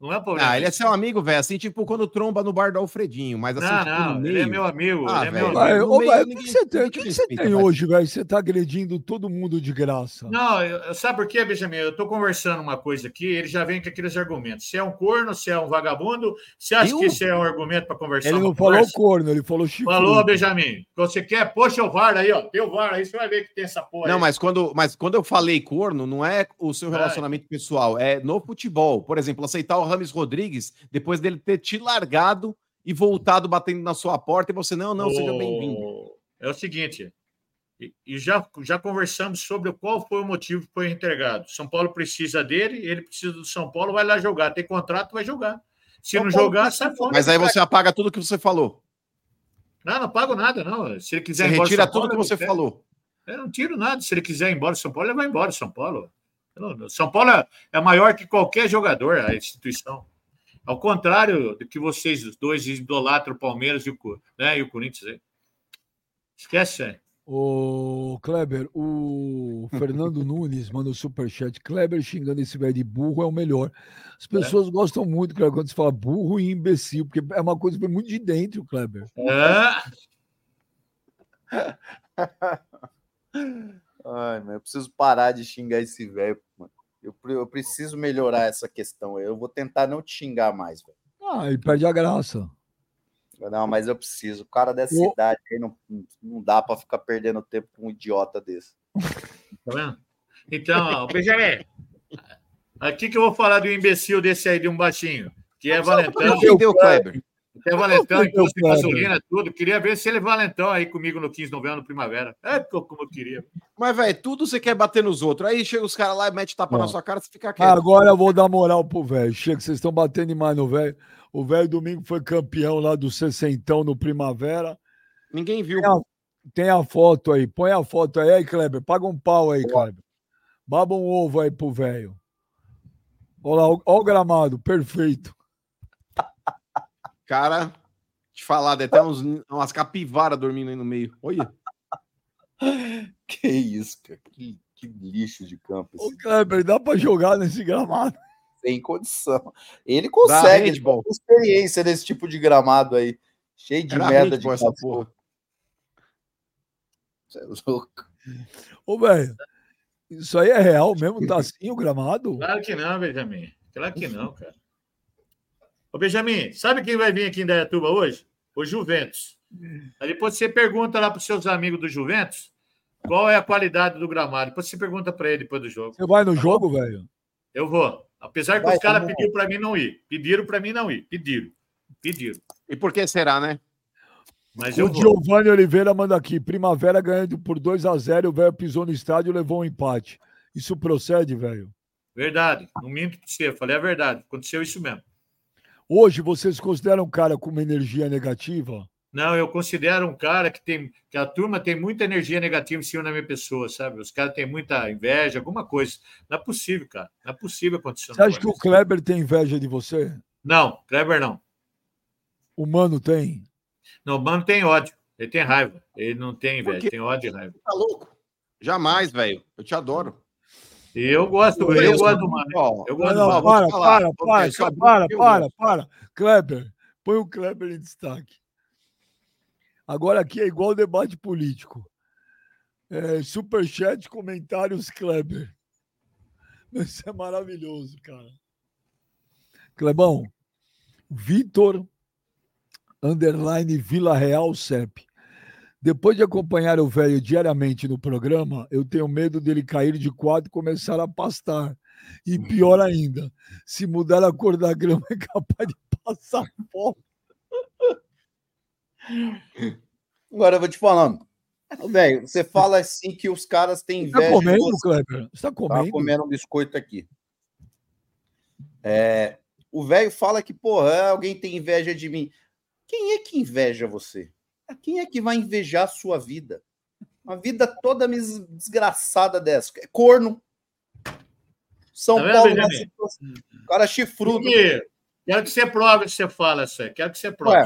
Não é problema. Ah, ele é seu amigo, velho. Assim, tipo, quando tromba no bar do Alfredinho. Mas assim, Não, tipo, no não, meio. ele é meu amigo. Ah, ele é meu velho. amigo. Ô, meio velho, o que, ninguém- que você tem, o que que você respeita, tem vai. hoje, velho? Você tá agredindo todo mundo de graça. Não, eu- sabe por quê, Benjamin? Eu tô conversando uma coisa aqui, ele já vem com aqueles argumentos. Se é um corno, se é um vagabundo, você acha Eu? que isso é um argumento para conversar? Ele não falou conversa? corno, ele falou chifre. Falou, Benjamin. Você quer? Poxa, o VAR aí, ó. Tem o VAR aí, você vai ver que tem essa porra Não, aí. mas quando, mas quando eu falei corno, não é o seu relacionamento pessoal, é no futebol. Por exemplo, aceitar o Rames Rodrigues depois dele ter te largado e voltado batendo na sua porta e você, não, não, seja O- bem-vindo. É o seguinte, e, já, já conversamos sobre qual foi o motivo que foi entregado. São Paulo precisa dele, ele precisa do São Paulo, vai lá jogar. Tem contrato, vai jogar. Se São não Paulo jogar, sai fora. Mas aí você apaga tudo que você falou. Não, não pago nada, não. Se ele quiser Você ir embora retira São Paulo, tudo que ele você falou. Eu não tiro nada. Se ele quiser ir embora de São Paulo, ele vai embora de São Paulo. São Paulo é- é maior que qualquer jogador, a instituição. Ao contrário do que vocês dois idolatram o Palmeiras e o, né, e o Corinthians. Esquece, é. Ô, Kleber, o Fernando Nunes mandou superchat. Kleber xingando esse velho de burro é o melhor. As pessoas gostam muito, Kleber, quando você fala burro e imbecil, porque é uma coisa que vem muito de dentro, Kleber. É, Ai, mas eu preciso parar de xingar esse velho, mano. Eu, eu preciso melhorar essa questão. Eu vou tentar não te xingar mais, velho. Ah, e perde a graça. Não, mas eu preciso. O cara dessa Ô. idade aí não, não dá pra ficar perdendo tempo com um idiota desse. tá vendo? Então, ó, Benjamin, aqui que eu vou falar de um imbecil desse aí, de um baixinho, que é Valentão. Entendeu, Kleber? Tem Valentão, Kleber. gasolina, tudo. Queria ver se ele é Valentão aí comigo no 15 de novembro, no Primavera. É co- como eu queria. Mas, velho, tudo você quer bater nos outros. Aí chega os caras lá e mete tapa Não. na sua cara, você fica quieto. Agora eu vou dar moral pro velho. Chega, vocês estão batendo demais no velho. O velho domingo foi campeão lá do Sessentão no Primavera. Ninguém viu. Tem a, tem a foto aí. Põe a foto aí, aí, Kleber. Paga um pau aí, Kleber. Baba um ovo aí pro velho. Olha lá, ó o gramado, perfeito. Cara, te falar, deve ter uns, umas capivaras dormindo aí no meio. Olha. Que isso, cara. Que, que lixo de campo. Ô. Kleber, dá pra jogar nesse gramado? Sem condição. Ele consegue, ele handball. tem experiência nesse tipo de gramado aí. Cheio de Era merda de essa porra. Cê é louco. Ô, velho, isso aí é real mesmo? Tá assim o gramado? Claro que não, Benjamin. Claro que não, cara. Ô, Benjamin, sabe quem vai vir aqui em Dayatuba hoje? O Juventus. Aí depois você pergunta lá para os seus amigos do Juventus qual é a qualidade do gramado. Depois você pergunta para ele depois do jogo. Você vai no jogo, velho? Eu vou. Apesar que Vai, os caras vamos. pediram para mim não ir. Pediram para mim não ir. Pediram. Pediram. E por que será, né? Mas eu O. Giovanni Oliveira manda aqui. Primavera ganhando por 2 a 0 O velho pisou no estádio e levou um empate. Isso procede, velho? Verdade. Não minto para você. Falei a verdade. Aconteceu isso mesmo. Hoje vocês consideram um cara com uma energia negativa? Não, eu considero um cara que tem. que a turma tem muita energia negativa em cima da minha pessoa, sabe? Os caras têm muita inveja, alguma coisa. Não é possível, cara. Não é possível acontecer. Você acha que o. Kleber tem inveja de você? Não, Kleber não. O Mano tem? Não, o mano tem ódio. Ele tem raiva. Ele não tem inveja, tem ódio e raiva. Tá louco? Jamais, velho. Eu te adoro. Eu gosto, eu, Eu gosto do mano. Ó, Eu Não, gosto do não, mano. vou te para, falar. para, para, para, para, gosto. para. Kleber, põe o Kleber em destaque. Agora aqui é igual debate político. É, superchat, comentários, Kleber. Isso é maravilhoso, cara. Clebão, Vitor, underline Vila Real CEP. Depois de acompanhar o velho diariamente no programa, eu tenho medo dele cair de quadro e começar a pastar. E pior ainda, se mudar a cor da grama é capaz de passar fome. Agora eu vou te falando. Velho, você fala assim que os caras têm Você tá inveja de comendo, você. Kleber? Você tá comendo? comendo um biscoito aqui. É, o velho fala que, porra, alguém tem inveja de mim. Quem é que inveja você? Quem é que vai invejar a sua vida? Uma vida toda desgraçada dessa. É corno. São Tá vendo, Paulo, na situação- cara chifrudo. E Quero que você prove que você fala aí. Quero que você prove.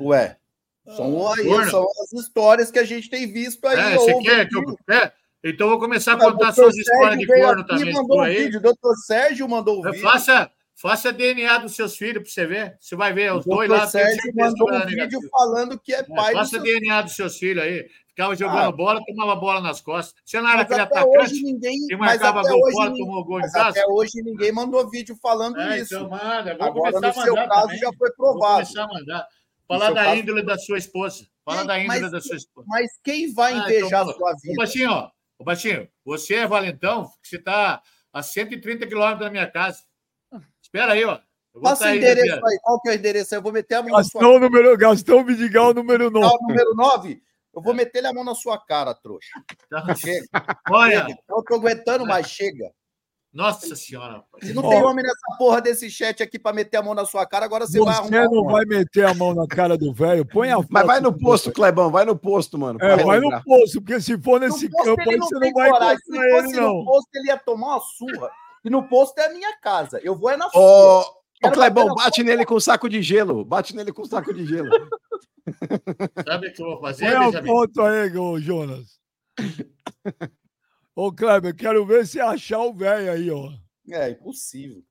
Ué. Ué, são, aí, são as histórias que a gente tem visto aí. É, você ouve quer que aqui. eu. É, então eu vou começar a Ah, contar suas histórias de corno aqui, também. mandou um aí. vídeo. Doutor Sérgio mandou o É, vídeo. Faça, faça DNA dos seus filhos para você ver. Você vai ver os dois lá. Sérgio mandou um vídeo falando que é É, pai do faça seu DNA dos seus filhos aí. Ficava jogando Ah. bola, tomava bola nas costas. Você não era aquele até atacante hoje ninguém, que marcava até gol hoje, fora, ninguém- tomou gol em casa? até hoje ninguém mandou vídeo falando É, isso. então manda. Vou Agora, começar no a seu mandar caso, também. já foi Vou provado. começar a mandar. Falar seu da caso- índole da sua esposa. Fala Quem- da índole mas- da sua esposa. Mas quem vai Ah, invejar então, a sua Ô, vida? Baixinho, ó. Ô, Baixinho, você é valentão, que você está a 130 quilômetros da minha casa. Espera aí, ó. Eu vou Passa o endereço ó. aí. Qual que é o endereço? Eu vou meter a mão na sua Gastão, número, Gastão Vidigal, número 9. cara. número 9. Eu vou meter a mão na sua cara, trouxa. Tá. Chega. Olha, chega. Eu tô aguentando mais, chega. nossa senhora. rapaz. Se não tem homem nessa porra desse chat aqui pra meter a mão na sua cara, agora você, vai Você arrumar não uma. vai meter a mão na cara do velho? Põe a foto. Mas vai no posto, Clebão, vai no posto, mano. É, vai no posto, porque se for nesse campo aí, não você não vai coragem. Se encontrar ele, fosse no não. posto, ele ia tomar uma surra. E no posto é a minha casa. Eu vou é na sua. Ô, Clebão, bate nele com um saco de gelo. Bate nele com um saco de gelo. Sabe o que eu vou fazer, Põe a Benjamin? foto aí, ô Jonas. Ô, Kleber, quero ver se achar o velho aí, ó. É impossível.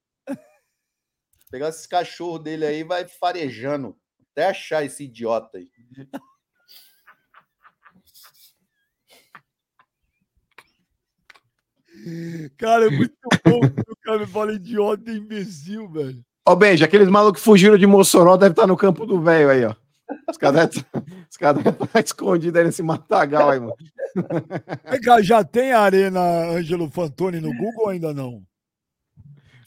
Pegar esses cachorros dele aí vai farejando. Até achar esse idiota aí. Cara, é muito bom que o cara me fala idiota e imbecil, velho. Ô, Benji, aqueles malucos que fugiram de Mossoró devem estar no campo do velho aí, ó. Os caras devem os estar escondidos aí nesse matagal aí, mano. Já tem a Arena Ângelo Fantoni no Google ou ainda não?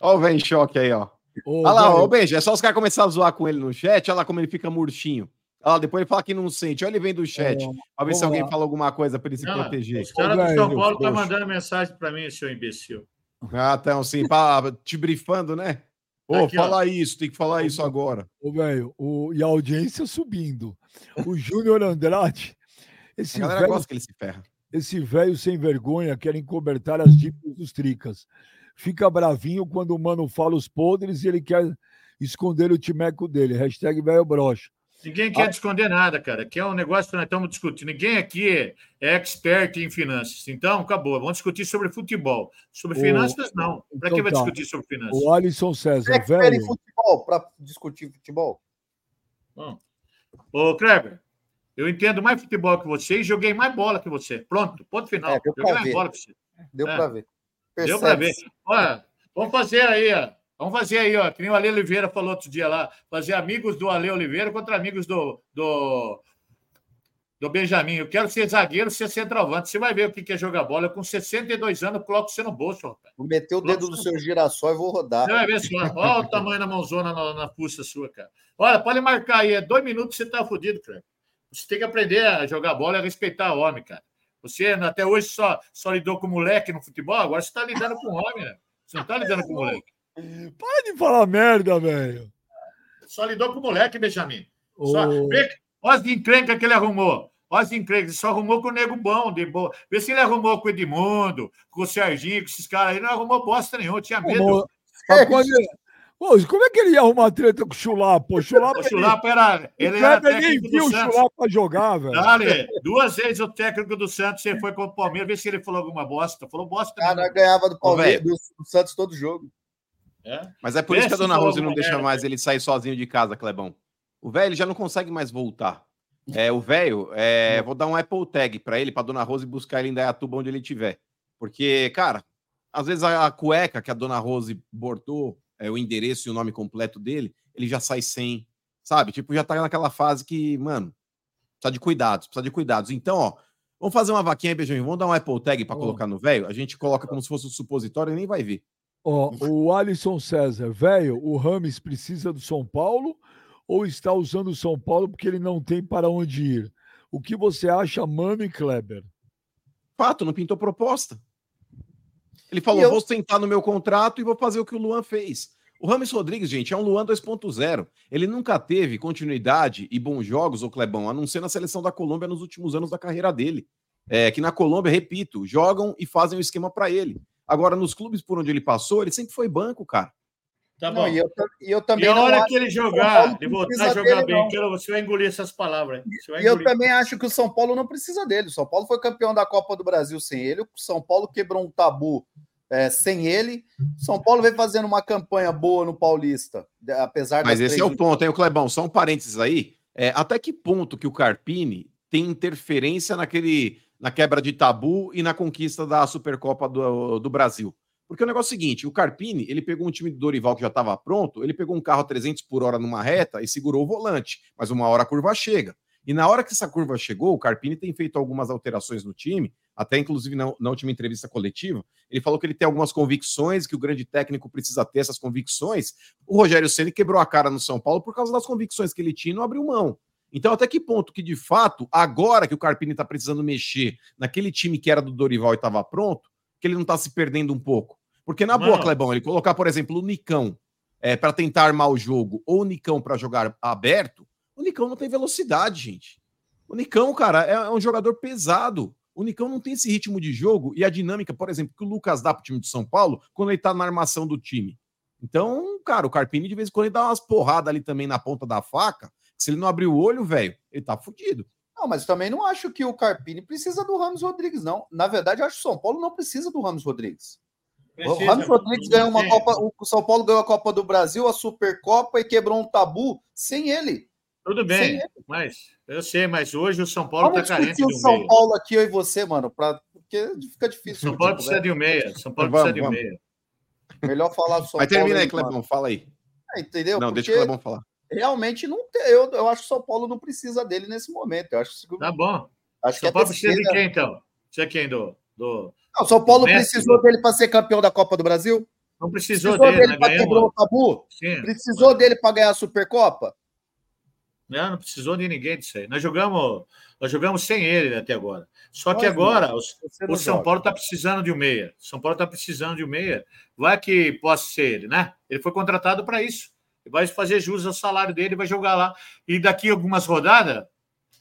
Ó o velho em choque aí, ó. Ô, Olha lá, velho, ô Benja, é só os caras começarem a zoar com ele no chat, olha lá como ele fica murchinho. Lá, depois ele fala que não sente. Olha ele vem do chat. Ó, Pra ver se vamos alguém lá. fala alguma coisa pra ele se Não, proteger. Os caras do São Paulo estão poxa. mandando mensagem para mim, seu imbecil. Ah, então, sim, pra, te brifando, né? Ô, ó. fala isso, tem que falar isso agora. Ô, velho, o- e a audiência subindo. O Júnior Andrade, A esse galera velho, gosta que ele se ferra. esse velho sem vergonha quer encobertar as dívidas dos tricas. Fica bravinho quando o mano fala os podres e ele quer esconder o timeco dele. Hashtag velho brocha. Ninguém quer esconder nada, cara. Que é um negócio que nós estamos discutindo. Ninguém aqui é expert em finanças. Então, acabou. Vamos discutir sobre futebol. Sobre Ô, finanças, não. Para então que vai tá. discutir sobre finanças? O Alisson César, Expert em velho. futebol, para discutir futebol. Hum. Ô, Kleber, eu entendo mais futebol que você e joguei mais bola que você. Pronto, ponto final. É, deu pra joguei mais ver. bola que você. Deu É. para ver. Deu para ver. Olha, vamos fazer aí, ó. Vamos fazer aí, ó. Que nem o Ale Oliveira falou outro dia lá. Fazer amigos do Ale Oliveira contra amigos do, do, do Benjamin. Eu quero ser zagueiro, ser centroavante. Você vai ver o que é jogar bola. Eu, com 62 anos, coloco você no bolso, rapaz. Vou meter o dedo no seu girassol e vou rodar. Você vai ver só. Olha o tamanho da mãozona na, na fuça sua, cara. Olha, pode marcar aí. É dois minutos você tá fudido, cara. Você tem que aprender a jogar bola e a respeitar o homem, cara. Você até hoje só, só lidou com moleque no futebol, agora você está lidando com homem, né? Você não está lidando com moleque. Para de falar merda, velho. Só lidou com moleque, Benjamin. Só, Ô, vê, olha as encrencas que ele arrumou. Olha as encrencas. Ele só arrumou com o nego bom. De boa. Vê se ele arrumou com o Edmundo, com o Serginho, com esses caras aí. Não arrumou bosta nenhuma. Tinha medo. Ele- Ô, como é que ele ia arrumar treta com o Chulapa? Pô, Chulapa, O Chulapa era, ele, ele o era nem técnico viu do o Santos. Chulapa jogar, velho. Dale, duas vezes o técnico do Santos, você foi contra o Palmeiras, vê se ele falou alguma bosta. Falou bosta. Cara, ganhava do Palmeiras, do Santos todo jogo. É? Mas é por isso que a dona Rose não deixa mais ele sair sozinho de casa, Clebão. O velho já não consegue mais voltar. É, o velho, é, vou dar um Apple Tag pra ele, pra dona Rose buscar ele em Dayatuba onde ele estiver. Porque, cara, às vezes a, a cueca que a dona Rose bordou, é, o endereço e o nome completo dele, ele já sai sem, sabe? Tipo, já tá naquela fase que, mano, precisa de cuidados, precisa de cuidados. Então, ó, vamos fazer uma vaquinha aí, Beijão, vamos dar um Apple Tag pra Ó. colocar no velho, a gente coloca como se fosse um supositório e nem vai ver. Ó, o Alisson César, velho, o Rames precisa do São Paulo ou está usando o São Paulo porque ele não tem para onde ir? O que você acha, Mano e Kleber? Fato, não pintou proposta. Ele falou: eu- vou sentar no meu contrato e vou fazer o que o Luan fez. O Rames Rodrigues, gente, é um Luan 2.0. Ele nunca teve continuidade e bons jogos, o Clebão, a não ser na seleção da Colômbia nos últimos anos da carreira dele. É que na Colômbia, repito, jogam e fazem o esquema para ele. Agora, nos clubes por onde ele passou, ele sempre foi banco, cara. Tá Não, bom. e, eu, e eu E também a não hora acho que ele São jogar, Paulo ele voltar a jogar dele, bem, não. quero, você vai engolir essas palavras. hein? Você vai E eu também acho que o São Paulo não precisa dele. O São Paulo foi campeão da Copa do Brasil sem ele. O São Paulo quebrou um tabu é, sem ele. O São Paulo vem fazendo uma campanha boa no Paulista, de- apesar Mas esse é o ponto, hein, o Clebão? Só um parênteses aí. É, até que ponto que o Carpini tem interferência naquele, na quebra de tabu e na conquista da Supercopa do, do Brasil? Porque o negócio é o seguinte: o Carpini ele pegou um time do Dorival que já estava pronto, ele pegou um carro a 300 por hora numa reta e segurou o volante, mas uma hora a curva chega. E na hora que essa curva chegou, o Carpini tem feito algumas alterações no time, até inclusive na, na última entrevista coletiva, ele falou que ele tem algumas convicções, que o grande técnico precisa ter essas convicções. O Rogério Ceni quebrou a cara no São Paulo por causa das convicções que ele tinha e não abriu mão. Então, até que ponto que, de fato, agora que o Carpini está precisando mexer naquele time que era do Dorival e estava pronto, que ele não está se perdendo um pouco? Porque, na boa, Não. Clebão, ele colocar, por exemplo, o Nicão é, para tentar armar o jogo ou o Nicão para jogar aberto, o Nicão não tem velocidade, gente. O Nicão, cara, é, é um jogador pesado. O Nicão não tem esse ritmo de jogo e a dinâmica, por exemplo, que o Lucas dá pro time de São Paulo quando ele tá na armação do time. Então, cara, o Carpini de vez em quando ele dá umas porradas ali também na ponta da faca. Se ele não abrir o olho, velho, ele tá fudido. Não, mas também não acho que o Carpini precisa do Ramos Rodrigues, não. Na verdade, eu acho que o São Paulo não precisa do Ramos Rodrigues. o Ramos Rodrigues ganhou uma. Copa. O São Paulo ganhou a Copa do Brasil, a Supercopa e quebrou um tabu sem ele. Tudo bem, ele. mas eu sei, mas hoje o São Paulo Vamos está carente discutir de o um São meia. Paulo aqui, eu e você, mano, pra... porque fica difícil. São Paulo discutir, precisa de um meia. São Paulo Vamos, precisa de um vamos. meia. né? Melhor falar do São Mas Paulo. termina aí. Clebão, fala aí. É, entendeu? não, Porque deixa o Clebão falar. Realmente não tem. Eu, eu acho que o São Paulo não precisa dele nesse momento. Eu acho, que- Tá bom. acho que São é Paulo precisa de quem, então? Precisa de quem? Do, do... Não, o São Paulo Messi, precisou né? dele para ser campeão da Copa do Brasil? Não precisou, Precisou dele, dele né? para quebrar o tabu? Sim. Precisou dele para ganhar a Supercopa? Não, não precisou de ninguém disso aí. Nós jogamos, nós jogamos sem ele até agora. Só que agora os- Você o São joga. Paulo está precisando de um meia. São Paulo está precisando de um meia. Vai que possa ser ele, né? Ele foi contratado para isso. Ele vai fazer jus ao salário dele, vai jogar lá. E daqui a algumas rodadas,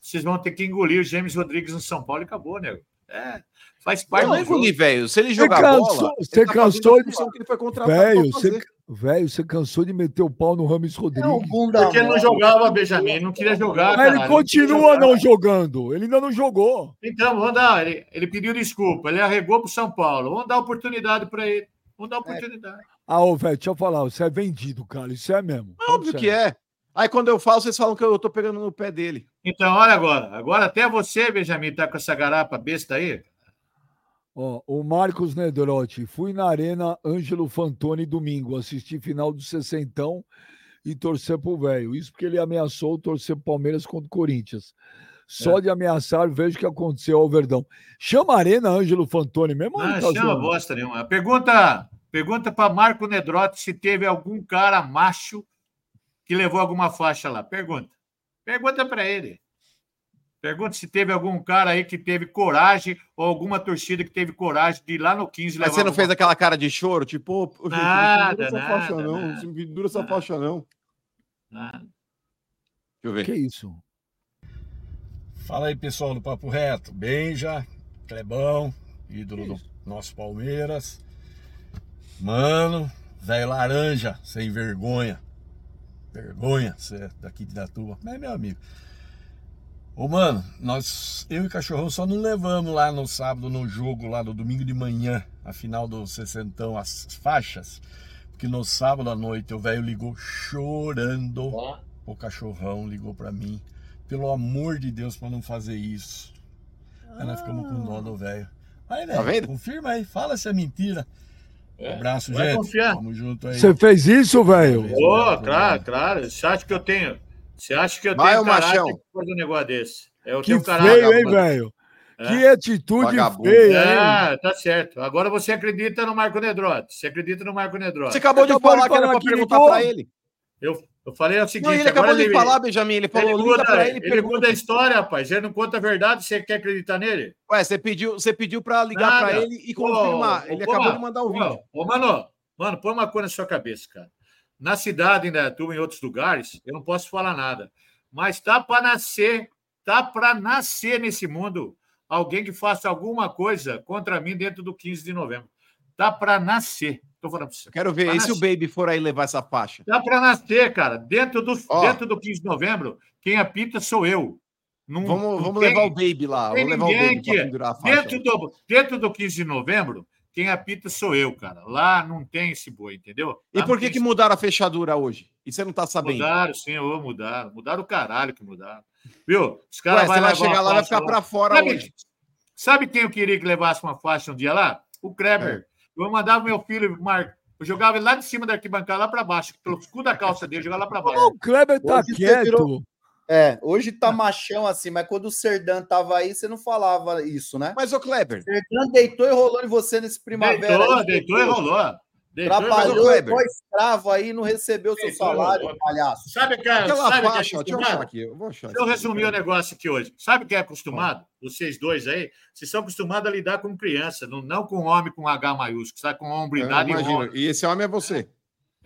vocês vão ter que engolir o James Rodrigues no São Paulo e acabou, nego. É, faz parte Não é engolir, velho. Se ele Você jogar cansou- bola, você tá cansou a de- função que ele foi contratado Velho, você, fazer. velho, você cansou de meter o pau no Rames É um Rodrigues. bunda Porque ele não jogava, Benjamin, ele não queria jogar. Mas ele não continua jogar. não jogando. Ele ainda não jogou. Então, vamos dar. Ele, ele pediu desculpa, ele arregou para o São Paulo. Vamos dar oportunidade para ele. Vamos dar oportunidade. Ah, ô, velho, deixa eu falar. Você é vendido, cara. Isso é mesmo. É óbvio que é. Aí quando eu falo, vocês falam que eu tô pegando no pé dele. Então, olha agora. Agora até você, Benjamin, tá com essa garapa besta aí. Ó, o Marcos Nedrotti. Fui na Arena Ângelo Fantoni domingo. Assisti final do Sessentão e torcer pro velho. Isso porque ele ameaçou torcer pro Palmeiras contra o Corinthians. Só É. de ameaçar, vejo o que aconteceu ao Verdão. Chama a Arena Ângelo Fantoni mesmo? Não, ele tá chama zoando? bosta nenhuma. Pergunta, pergunta para Marco Nedrotti se teve algum cara macho que levou alguma faixa lá. Pergunta. Pergunta para ele. Pergunta se teve algum cara aí que teve coragem ou alguma torcida que teve coragem de ir lá no 15 Mas você não alguma fez aquela cara de choro? Tipo, gente, Nada, não essa nada, faixa não. nada. Não pendura essa Nada. faixa não. Nada. Deixa eu ver. Que isso? Fala aí, pessoal do Papo Reto. Benja, Clebão, ídolo do nosso Palmeiras. Mano, velho laranja, sem vergonha. Vergonha, você é daqui de Datuba. Mas é meu amigo. Ô, mano, nós, eu e Cachorrão só não levamos lá no sábado, no jogo lá no domingo de manhã, a final do sessentão, as faixas. Porque no sábado à noite o velho ligou chorando. O cachorrão ligou pra mim. Pelo amor de Deus, pra não fazer isso. Aí nós ficamos com dó do velho. Aí, velho, Tá vendo? confirma aí, fala se é mentira. Um abraço, Vai gente. confiar. Tamo junto aí. Você fez isso, velho? Ô, claro, claro. Você acha que eu tenho. Você acha que eu Vai, tenho caráter machão. pra fazer um negócio desse? Eu Que tenho caráter. feio, hein, velho? É. Que atitude Vagabundo. feia, hein? Ah, tá certo. Agora você acredita no Marco Nedrotti. Você acredita no Marco Nedrotti. Você acabou de de falar que era falar pra perguntar pra ele. Eu, eu falei o seguinte. Não, ele acabou de falar, Benjamin. Ele falou, Ele, muda, ele ele muda a história, rapaz. Ele não conta a verdade. Você quer acreditar nele? Ué, você pediu, você pediu pra ligar pra ele e confirmar. ô, ele ô, acabou mano, de mandar o Ô, vídeo. Ô, mano, mano, põe uma coisa na sua cabeça, cara. Na cidade, em Dayatuba, em outros lugares, eu não posso falar nada. Mas tá para nascer, tá para nascer nesse mundo alguém que faça alguma coisa contra mim dentro do 15 de novembro. Tá para nascer. Tô falando para você. Quero ver. Tá E se o nascer. Baby for aí levar essa faixa? Dá para nascer, cara. Dentro do, Ó. dentro do 15 de novembro, quem apita sou eu. Não- Vamos, não vamos tem- levar o Baby lá. Vamos levar o Baby pra que- pendurar a faixa. Dentro do, dentro do 15 de novembro, quem apita sou eu, cara. Lá não tem esse boi, entendeu? E Lá por não que que mudaram a fechadura hoje? E você não tá sabendo? Mudaram, sim, ô, mudaram. Mudaram o caralho que mudaram. Viu? Os caras você vai chegar lá e vai ficar pra fora Sabe, hoje. sabe quem eu queria que levasse uma faixa um dia lá? O Kleber. Eu mandava meu filho, Marco. Eu jogava ele lá de cima da arquibancada, lá pra baixo. Pelo escudo da calça dele, jogava lá pra baixo. O Kleber tá Hoje quieto. virou- É, hoje tá machão assim, mas quando o Serdan tava aí, você não falava isso, né? Mas, ô Kleber, Serdan deitou e rolou em você nesse primavera. Deitou, aí, deitou e rolou. Deitou e Trabalhou, igual escravo aí, não recebeu seu Deitou e salário, palhaço. Sabe, cara, aquela sabe que é faixa, ó, deixa eu achar acostumado? aqui. Eu vou achar. Deixa eu aqui, resumir o negócio aqui hoje. Sabe quem é acostumado? Vocês dois aí, vocês são acostumados a lidar com criança, não, não com homem com H maiúsculo, sabe? Com Eu hombridade e honra. E esse homem é você.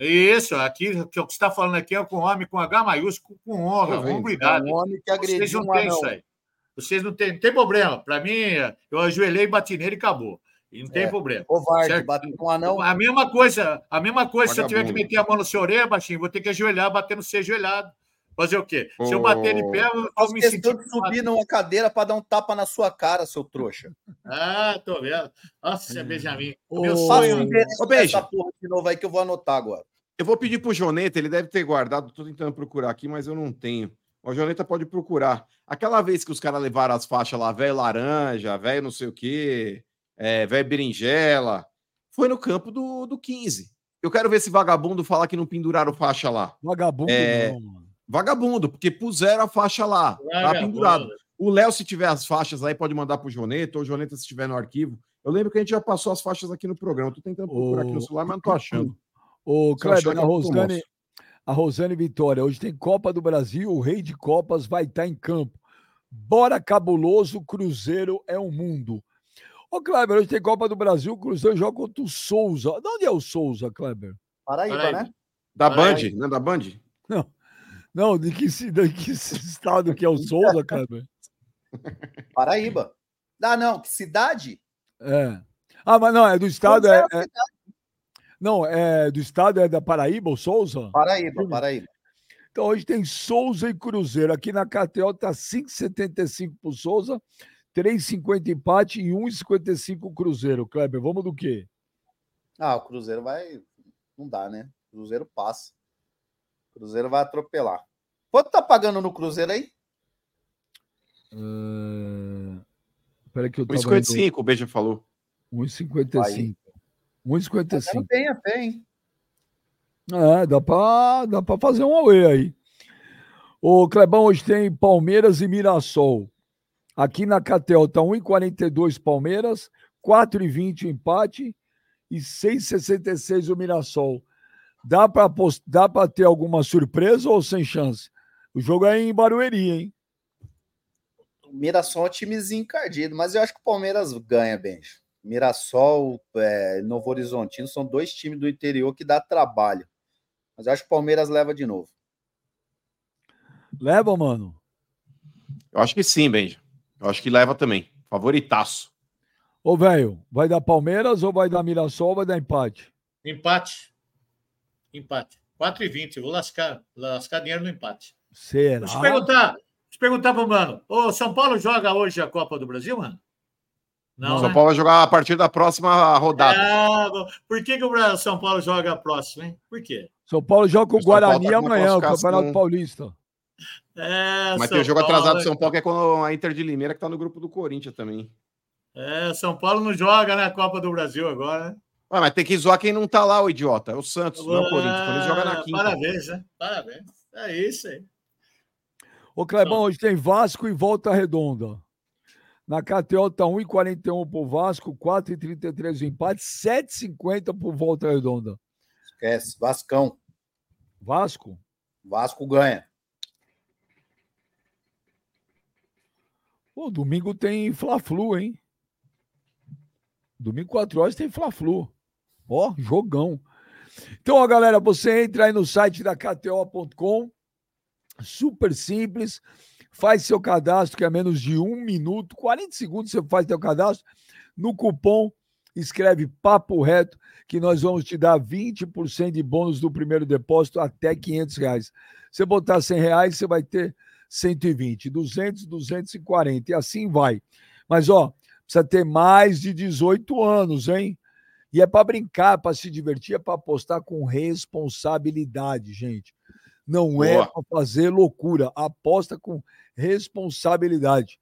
Isso, aqui, o que você está falando aqui é com homem com H maiúsculo, com honra, vendo. É hombridade. um homem que Vocês agrediu não um têm isso aí. Vocês não têm, não tem problema. Para mim, eu ajoelhei, bati nele e acabou. E não tem É. problema. Covarde, bateu com um anão. A mesma coisa, a mesma coisa, se eu tiver que meter a mão no seu orelha, baixinho, vou ter que ajoelhar, bater no seu ajoelhado. Fazer o quê? Se eu bater de pé, eu vou me sentir. de subir numa cadeira para dar um tapa na sua cara, seu trouxa. Ah, tô vendo. Nossa, Benjamin. Ô, Meu sonho. Ô, Benja. dessa porra de novo aí que eu vou anotar agora. Eu vou pedir pro Joneta, ele deve ter guardado, tô tentando procurar aqui, mas eu não tenho. O Joneta pode procurar. Aquela vez que os caras levaram as faixas lá, velho laranja, velho não sei o quê, é, velho berinjela, foi no campo do, do 15. Eu quero ver esse vagabundo falar que não penduraram faixa lá. Vagabundo, É, não, mano. Vagabundo, porque puseram a faixa lá, tá pendurado. O Léo, se tiver as faixas aí, pode mandar pro Joneta, ou o Joneta, se estiver no arquivo, Eu lembro que a gente já passou as faixas aqui no programa. Tô tentando procurar aqui no celular, mas não tô achando. Ô, Kleber, a Rosane, a Rosane Vitória, hoje tem Copa do Brasil, o rei de Copas vai estar em campo. Bora cabuloso, Cruzeiro é um mundo. Ô, Kleber, hoje tem Copa do Brasil, o Cruzeiro joga contra o Souza. De onde é o Souza, Kleber? Paraíba, Paraíba. né? Da Band, não é da Band? Não, de que, de que estado que é o Souza, Kleber? Paraíba. Ah, não, que cidade? É. Ah, mas não, é do estado, é, Pois é- não, é do estado, é da Paraíba, o Souza? Paraíba, Paraíba. Então hoje tem Souza e Cruzeiro. Aqui na KTO tá 5,75 pro Souza, 3,50 empate e 1,55 Cruzeiro. Kleber, vamos do quê? Ah, o Cruzeiro vai. Não dá, né? O Cruzeiro passa. O Cruzeiro vai atropelar. Quanto tá pagando no Cruzeiro aí? Uh... Peraí que eu tava 1,55, o Beija falou. indo- 1,55. 1,55. Não tem a pé, hein? É, dá pra, dá pra fazer um away aí. O Clebão hoje tem Palmeiras e Mirassol. Aqui na Catel tá 1,42 Palmeiras, 4,20 o empate e 6,66 o Mirassol. Dá apost- dá pra ter alguma surpresa ou sem chance? O jogo é em Barueri, hein? O Mirassol é um timezinho encardido, mas eu acho que o Palmeiras ganha, Benjo. Mirassol, é, Novo Horizontino são dois times do interior que dá trabalho. Mas eu acho que o Palmeiras leva de novo. Leva, mano. Eu acho que sim, Benja. Eu acho que leva também. Favoritaço. Ô, velho, vai dar Palmeiras ou vai dar Mirassol ou vai dar empate? Empate. Empate. 4,20. Eu vou lascar, lascar dinheiro no empate. Será? Deixa eu perguntar. Deixa eu perguntar pro mano. Ô, São Paulo joga hoje a Copa do Brasil, mano? Não. São né? Paulo vai jogar a partir da próxima rodada. Ah, por que, que o São Paulo joga a próxima, hein? Por quê? São Paulo joga com o O Guarani tá com amanhã, o Campeonato Paulista. É, Mas São tem o jogo Paulo- atrasado do São Paulo, que é com a Inter de Limeira, que tá no grupo do Corinthians também. É, São Paulo não joga na Copa do Brasil agora, né? Ué, mas tem que zoar quem não tá lá, o idiota. É o Santos, não é o Corinthians. O Corinthians joga na Ah, quinta. Parabéns, né? Parabéns. É isso aí. Ô, Clebão, hoje tem Vasco e Volta Redonda. Na KTO tá 1,41 pro Vasco, 4,33 o empate, 7,50 pro Volta Redonda. Esquece. Vascão. Vasco? Vasco ganha. Pô, domingo tem Fla-Flu, hein? Domingo, 4 horas, tem Fla-Flu. Ó, jogão. Então, ó, galera, você entra aí no site da KTO.com, super simples, faz seu cadastro, que é menos de um minuto, 40 segundos você faz seu cadastro, no cupom escreve Papo Reto, que nós vamos te dar 20% de bônus do primeiro depósito até 500 reais. Você botar 100 reais, você vai ter 120, 200, 240 e assim vai. Mas, ó, precisa ter mais de 18 anos, hein? E é para brincar, para se divertir, é para apostar com responsabilidade, gente. Não é Boa. para fazer loucura. Aposta com responsabilidade.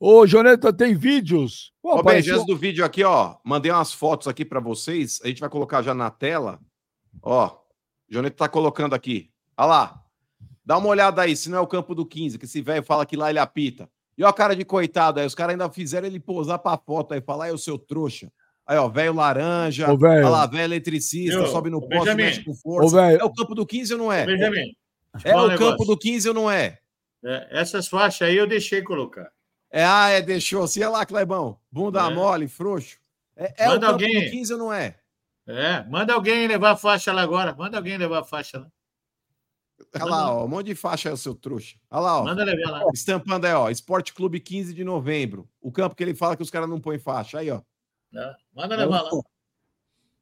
Ô, Joneta, tem vídeos? Pô, Benja, apareceu- antes do vídeo aqui, ó, mandei umas fotos aqui pra vocês. A gente vai colocar já na tela. Ó, o Joneta tá colocando aqui. Olha lá. Dá uma olhada aí, se não é o campo do 15, que esse velho fala que lá ele apita. E ó a cara de coitado aí, os caras ainda fizeram ele posar pra foto aí, falar, aí, o seu trouxa. Aí, ó, velho laranja. Ô, velho. Olha lá, velho eletricista, Viu? sobe no Ô, poste, mexe com Ô, força. velho, É o campo do 15 ou não é? Benjamin. É fala o campo do 15 ou não é? É, essas faixas aí eu deixei colocar. É, ah, é, deixou. Se é lá, Clebão. Bunda É. mole, frouxo. É, é o Manda campo alguém. do 15 ou não é? É, manda alguém levar a faixa lá agora. Manda alguém levar a faixa lá. Olha lá, ó, um monte de faixa aí, o seu trouxa. Olha lá, ó. Manda levar lá. Estampando aí, ó. Esporte Clube 15 de novembro. O campo que ele fala que os caras não põem faixa. Aí, ó. Tá? Manda levar lá.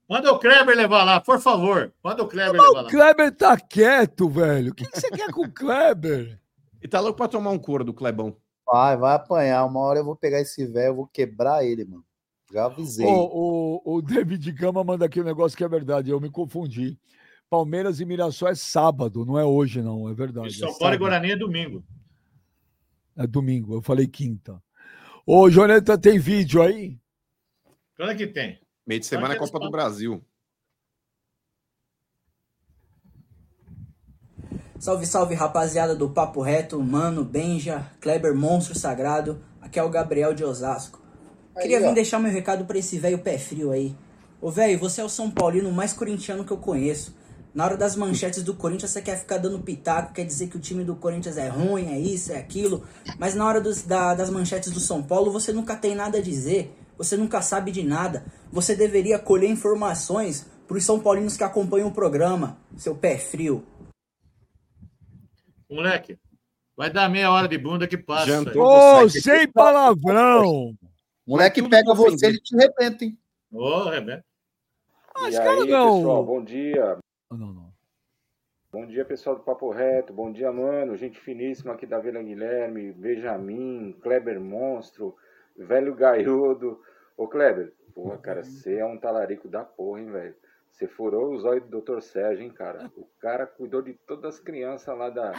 Manda o Kleber levar lá, por favor. Manda o Kleber levar o lá. Kleber tá quieto, velho. O que, que você quer com o Kleber? E tá louco pra tomar um couro do Clebão. Vai, vai apanhar. Uma hora eu vou pegar esse velho, eu vou quebrar ele, mano. Já avisei. O, o, o David Gama manda aqui um negócio que é verdade, eu me confundi. Palmeiras e Mirassol é sábado, não é hoje, não, é verdade. E é São Paulo e sábado. Guarani é domingo. É domingo, eu falei quinta. Ô, Joneta, tem vídeo aí? Quando é que tem? Meio de semana é Copa do Brasil. Salve, salve rapaziada do Papo Reto, Mano, Benja, Kleber Monstro Sagrado. Aqui é o Gabriel de Osasco. Queria Aí, vir ó. deixar meu recado pra esse velho pé frio aí. Ô, velho, você é o São Paulino mais corintiano que eu conheço. Na hora das manchetes do Corinthians, você quer ficar dando pitaco, quer dizer que o time do Corinthians é ruim, é isso, é aquilo. Mas na hora dos- da- das manchetes do São Paulo, você nunca tem nada a dizer. Você nunca sabe de nada. Você deveria colher informações pros São Paulinos que acompanham o programa, seu pé frio. Moleque, vai dar meia hora de bunda que passa. Jantou. Ô, Você- sem palavrão! Moleque pega você, ele te arrebenta, hein? Ô, Rebeca. Ah, E aí, não. pessoal, bom dia. Não, não. Bom dia, pessoal do Papo Reto. Bom dia, mano. Gente finíssima aqui da Vila Guilherme, Benjamin, Kleber Monstro, Velho Gaiudo. Ô, Kleber, porra, cara, você é um talarico da porra, hein, velho? Você furou os olhos do Dr. Sérgio, hein, cara? O cara cuidou de todas as crianças lá da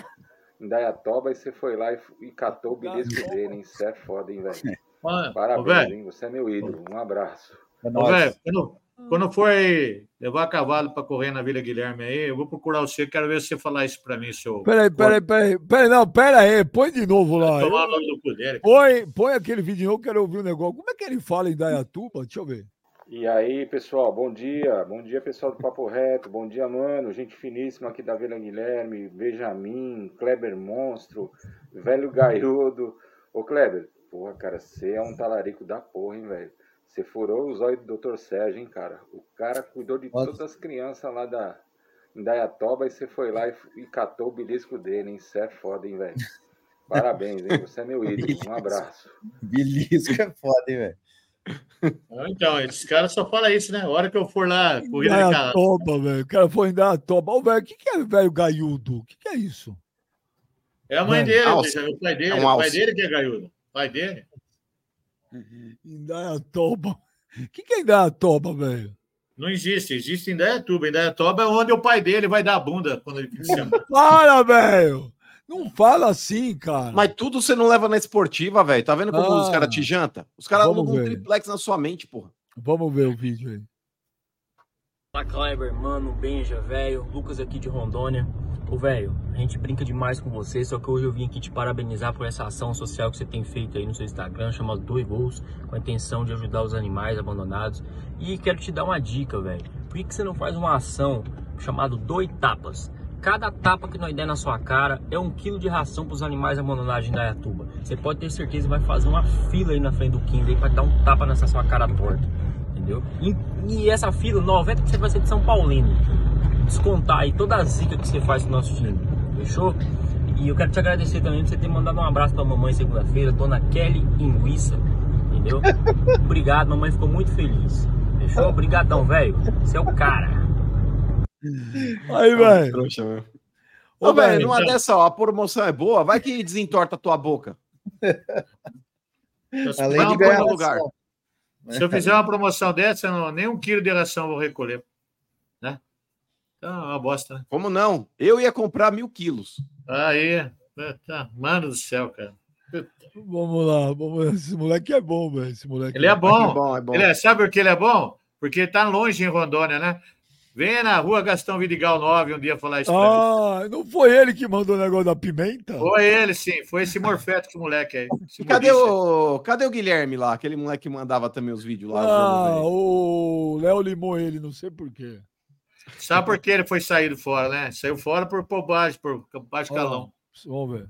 Indaiatoba e você foi lá e, e catou o belisco dele, hein? Você é foda, hein, velho? Mano, ô, Parabéns, velho, hein? Você é meu ídolo. Um abraço. É ô, nóis. velho, quando, quando for aí levar cavalo pra correr na Vila Guilherme aí, eu vou procurar você, quero ver se você falar isso pra mim, seu. Peraí, peraí, peraí. Peraí, não, pera aí. Põe de novo lá. Cu dele. Põe, põe aquele vídeo de novo, quero ouvir o negócio. Como é que ele fala em Dayatuba? Deixa eu ver. E aí, pessoal, bom dia. Bom dia, pessoal do Papo Reto. Bom dia, mano. Gente finíssima aqui da Vila Guilherme, Benjamin, Kleber Monstro, Velho Gaiudo. Ô, Kleber, porra, cara, você é um talarico da porra, hein, velho? Você furou os olhos do Dr. Sérgio, hein, cara? O cara cuidou de Nossa. todas as crianças lá da Indaiatoba e você foi lá e, e catou o belisco dele, hein? Você é foda, hein, velho? Parabéns, hein? Você é meu ídolo. Um abraço. Belisco é foda, hein, velho? Então, esses caras só falam isso, né? A hora que eu for lá, corrida de carro. Indaiatoba, velho. O cara foi em Indaiatoba. Ô, velho, o que, que é velho gaiudo? O que, que é isso? É a mãe dele. Benjamin, o pai dele. É um o pai dele que é gaiudo. O pai dele. Indaiatoba. O que, que é Indaiatoba, velho? Não existe, existe Indaiatuba. Indaiatuba é onde o pai dele vai dar a bunda quando ele se chama. Para, velho! Não fala assim, cara. Mas tudo você não leva na esportiva, velho. Tá vendo como Ah. os caras te jantam? Os caras alugam um triplex na sua mente, porra. Vamos ver o vídeo aí. Fala Kleber, mano, Benja, velho, Lucas aqui de Rondônia. Ô, velho, a gente brinca demais com você, só que hoje eu vim aqui te parabenizar por essa ação social que você tem feito aí no seu Instagram, chamado Dois Voos, com a intenção de ajudar os animais abandonados. E quero te dar uma dica, velho. Por que, que você não faz uma ação chamada Dois Tapas? Cada tapa que nós der na sua cara é um quilo de ração para os animais abandonados em Dayatuba. Você pode ter certeza que vai fazer uma fila aí na frente do Kindle aí para dar um tapa nessa sua cara torta. Entendeu? E, e essa fila, 90% vai ser de São Paulino. Descontar aí toda a zica que você faz com o nosso time. Fechou? E eu quero te agradecer também por você ter mandado um abraço pra mamãe segunda-feira, dona Kelly Inguiça. Entendeu? Obrigado, mamãe ficou muito feliz. Fechou? Obrigadão, velho. Você é o cara. Aí, velho. Ô, velho, numa dessa, ó, a promoção é boa, vai que desentorta a tua boca. Além Vai de ganhar coisa no Se eu fizer uma promoção dessa, não, nem um quilo de ração eu vou recolher. Né? Então é uma bosta, né? Como não? Eu ia comprar mil quilos. Aí, tá, mano do céu, cara. Vamos lá, vamos lá. Esse moleque é bom, velho. Esse moleque Ele é bom. É bom, é bom. Ele é, sabe por que ele é bom? Porque ele tá longe em Rondônia, né? Venha na rua Gastão Vidigal 9 um dia falar isso. Ah, não foi ele que mandou o negócio da pimenta? Foi ele, sim. Foi esse morfético moleque aí. Cadê o, cadê o Guilherme lá? Aquele moleque que mandava também os vídeos lá. Ah, o Léo limou ele, não sei porquê. Sabe por que ele foi saído fora, né? Saiu fora por bobagem, por baixo calão. Vamos ver.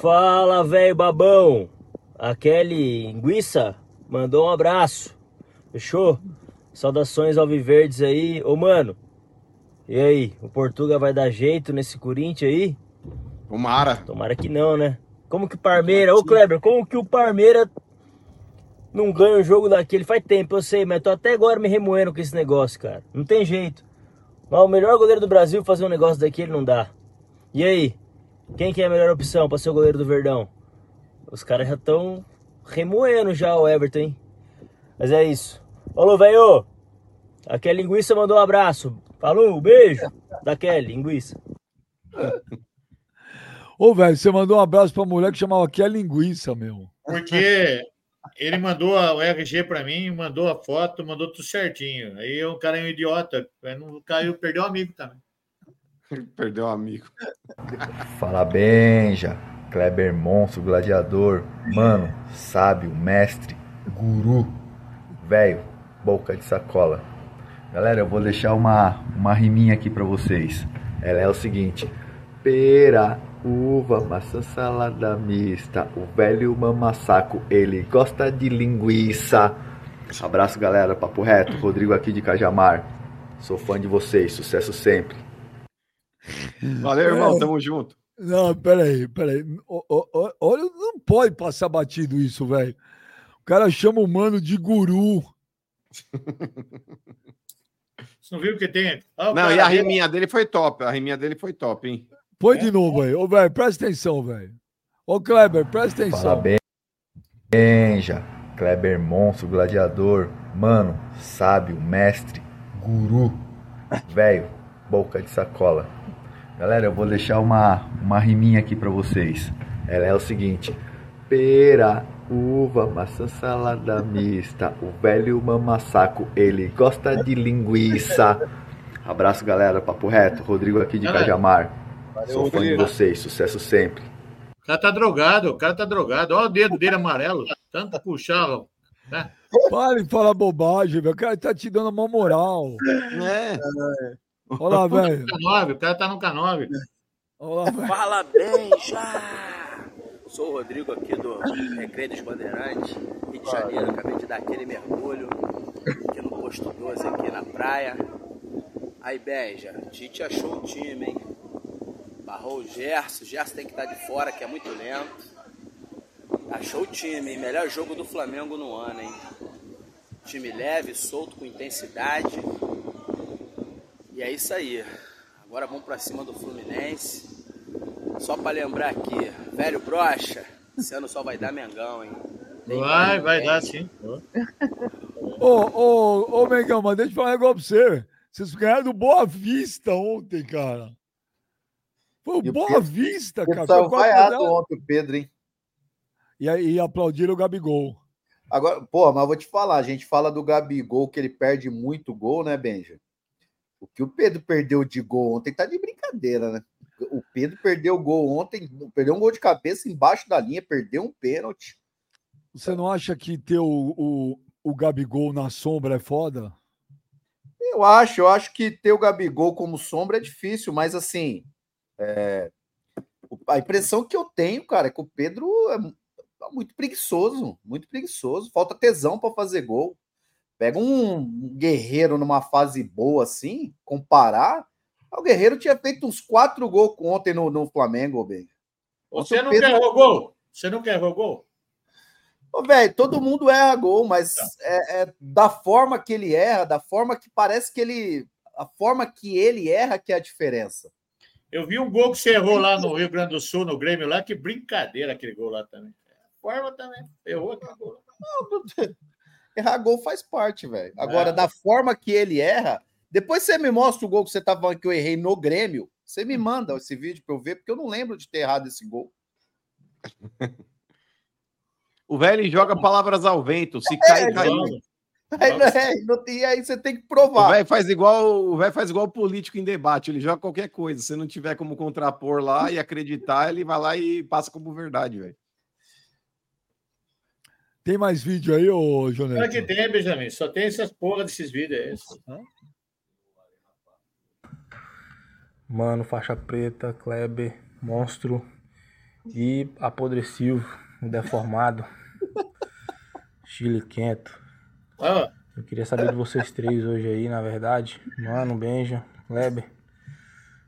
Fala, velho babão. A Kelly Inguiça mandou um abraço. Fechou? Saudações alviverdes aí. Ô, mano. E aí, o Portuga vai dar jeito nesse Corinthians aí? Tomara. Tomara que não, né? Como que o Parmeira, ô Kleber, como que o Parmeira não ganha um jogo daquele? Faz tempo, eu sei, mas tô até agora me remoendo com esse negócio, cara. Não tem jeito. Mas o melhor goleiro do Brasil fazer um negócio daquele não dá. E aí? Quem que é a melhor opção pra ser o goleiro do Verdão? Os caras já estão remoendo já o Everton, hein? Mas é isso. Falou, velho! A Kelly Linguiça mandou um abraço. Falou, beijo da Kelly Linguiça. Ô, velho, você mandou um abraço pra mulher que chamava que é linguiça, meu. Porque ele mandou a- o RG pra mim, mandou a foto, mandou tudo certinho. Aí o cara é um idiota. aí Não caiu, perdeu um amigo também. Perdeu um amigo. Fala Benja, Kleber Monstro, gladiador, mano, sábio, mestre. guru, velho, boca de sacola. Galera, eu vou deixar uma, uma riminha aqui pra vocês. Ela é o seguinte: pera, uva, maçã, salada mista. O velho mamassaco, ele gosta de linguiça. Abraço, galera. Papo reto. Rodrigo aqui de Cajamar. Sou fã de vocês. Sucesso sempre. Valeu, irmão. É. Tamo junto. Não, peraí, peraí. Olha, não pode passar batido isso, velho. O cara chama o mano de guru. Você não viu o que tem? Ah, o Não, cara e a riminha dele foi top. A riminha dele foi top, hein? Põe de novo aí. Ô, velho, presta atenção, velho. Ô, Kleber, presta atenção. Parabéns, Benja. Kleber Monstro, gladiador. Mano, sábio, mestre, guru. Velho, boca de sacola. Galera, eu vou deixar uma, uma riminha aqui pra vocês. Ela é o seguinte: pera, uva, maçã, salada mista. O velho mamassaco, ele gosta de linguiça. Abraço, galera. Papo reto. Rodrigo aqui de Galera. Cajamar. Valeu, Sou fã de vocês. Sucesso sempre. O cara tá drogado, o cara tá drogado. Olha o dedo dele amarelo. Tanto puxar, né? Para de falar bobagem, velho. O cara tá te dando uma moral. É. Olha lá, velho. K9, o cara tá no K9. Olha lá, velho. Fala bem, já! Sou o Rodrigo aqui do Recreio dos Bandeirantes, Rio de Janeiro. Acabei de dar aquele mergulho aqui no posto 12, aqui na praia. Aí, Benja, Tite achou o time, hein? Barrou o Gerson, o Gerson tem que estar de fora, que é muito lento. Achou o time, hein? Melhor jogo do Flamengo no ano, hein? Time leve, solto, com intensidade. E é isso aí. Agora vamos pra cima do Fluminense. Só pra lembrar aqui, velho brocha, esse ano só vai dar Mengão, hein? Vai, vai dar sim. Ô, ô, ô, Mengão, mas deixa eu falar negócio pra você. Vocês ganharam do Boa Vista ontem, cara. Foi o Boa Pedro- Vista, cara. Foi vaiado ontem, o Pedro, hein? E aí e aplaudiram o Gabigol. Agora, pô, mas eu vou te falar, a gente fala do Gabigol que ele perde muito gol, né, Benja? O que o Pedro perdeu de gol ontem tá de brincadeira, né? O Pedro perdeu o gol ontem, perdeu um gol de cabeça embaixo da linha, perdeu um pênalti. Você não acha que ter o, o, o Gabigol na sombra é foda? Eu acho, eu acho que ter o Gabigol como sombra é difícil, mas assim, é, a impressão que eu tenho, cara, é que o Pedro é tá muito preguiçoso, muito preguiçoso, falta tesão para fazer gol. Pega um, um guerreiro numa fase boa assim, comparar, o Guerreiro tinha feito uns quatro gols ontem no, no Flamengo, bem. Você não quer gol? Você não quer gol? Ô, velho, todo mundo erra gol, mas é, é da forma que ele erra, da forma que parece que ele. A forma que ele erra que é a diferença. Eu vi um gol que você errou lá no Rio Grande do Sul, no Grêmio lá, que brincadeira aquele gol lá também. Forma também, errou aquele gol. Errar gol faz parte, velho. Agora, É. da forma que ele erra, depois você me mostra o gol que você tava falando que eu errei no Grêmio. Você me manda esse vídeo pra eu ver, porque eu não lembro de ter errado esse gol. O velho joga palavras ao vento. Se cai, caiu. Aí, né, não tem- aí você tem que O provar. velho faz igual o velho faz igual o político em debate. Ele joga qualquer coisa. Se não tiver como contrapor lá e acreditar, ele vai lá e passa como verdade, velho. Tem mais vídeo aí, ô Claro Jonete? que tem, Benjamin. Só tem essas porra desses vídeos. É isso. Mano, faixa preta, Kleber, monstro e apodrecido, deformado, Chile quento. Ah, Eu queria saber de vocês três hoje aí, na verdade. Mano, Benja, Kleber.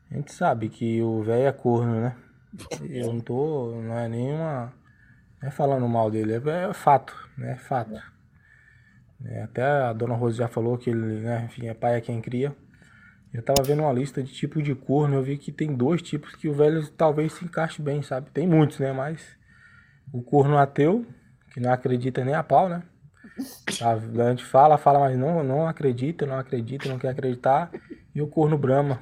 A gente sabe que o velho é corno, né? Eu não tô. Não é nenhuma. Não é falando mal dele, é, é fato, né? É fato. É, até a dona Rose já falou que ele, né? Enfim, é pai é quem cria. Eu tava vendo uma lista de tipo de corno, eu vi que tem dois tipos que o velho talvez se encaixe bem, sabe? Tem muitos, né? Mas o corno ateu, que não acredita nem a pau, né? Tá, A gente fala, fala, mas não, não acredita, não acredita, não quer acreditar. E o corno Brahma,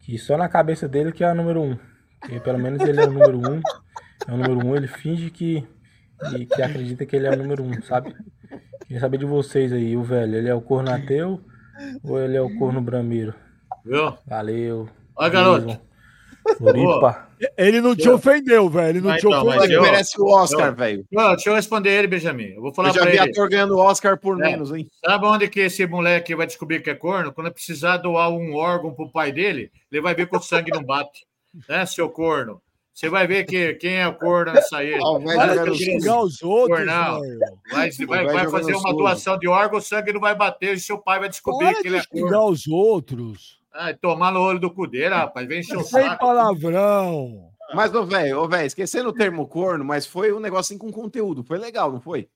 que só na cabeça dele que é o número um. Que pelo menos ele é o número um. É o número um, ele finge que, que, que acredita que ele é o número um, sabe? Queria saber de vocês aí, o velho, ele é o corno ateu ou ele é o corno brameiro? Viu? Valeu. Ó, garoto. Floripa. Ele não te ofendeu, velho. Ele não Mas te então, ofendeu. eu- merece o Oscar, eu- velho. Não, deixa eu responder ele, Benjamin. Eu vou falar Eu já pra vi ele. ator ganhando Oscar por É. menos, hein? Sabe onde que esse moleque vai descobrir que é corno? Quando precisar doar um órgão pro pai dele, ele vai ver que o sangue não bate. Né, seu corno? Você vai ver que quem é o corno nessa aí. Ó, vai Para de xingar os outros, velho. Vai, vai, Vai vai fazer uma doação de órgão, o sangue não vai bater e seu pai vai descobrir Para que ele de é xingar corno. os outros. Ai, tomar no olho do cudeiro, rapaz. Vem encher o Sem saco. palavrão. Mas, ô, velho, ô, velho, esquecendo o termo corno, mas foi um negocinho com conteúdo. Foi legal, não foi?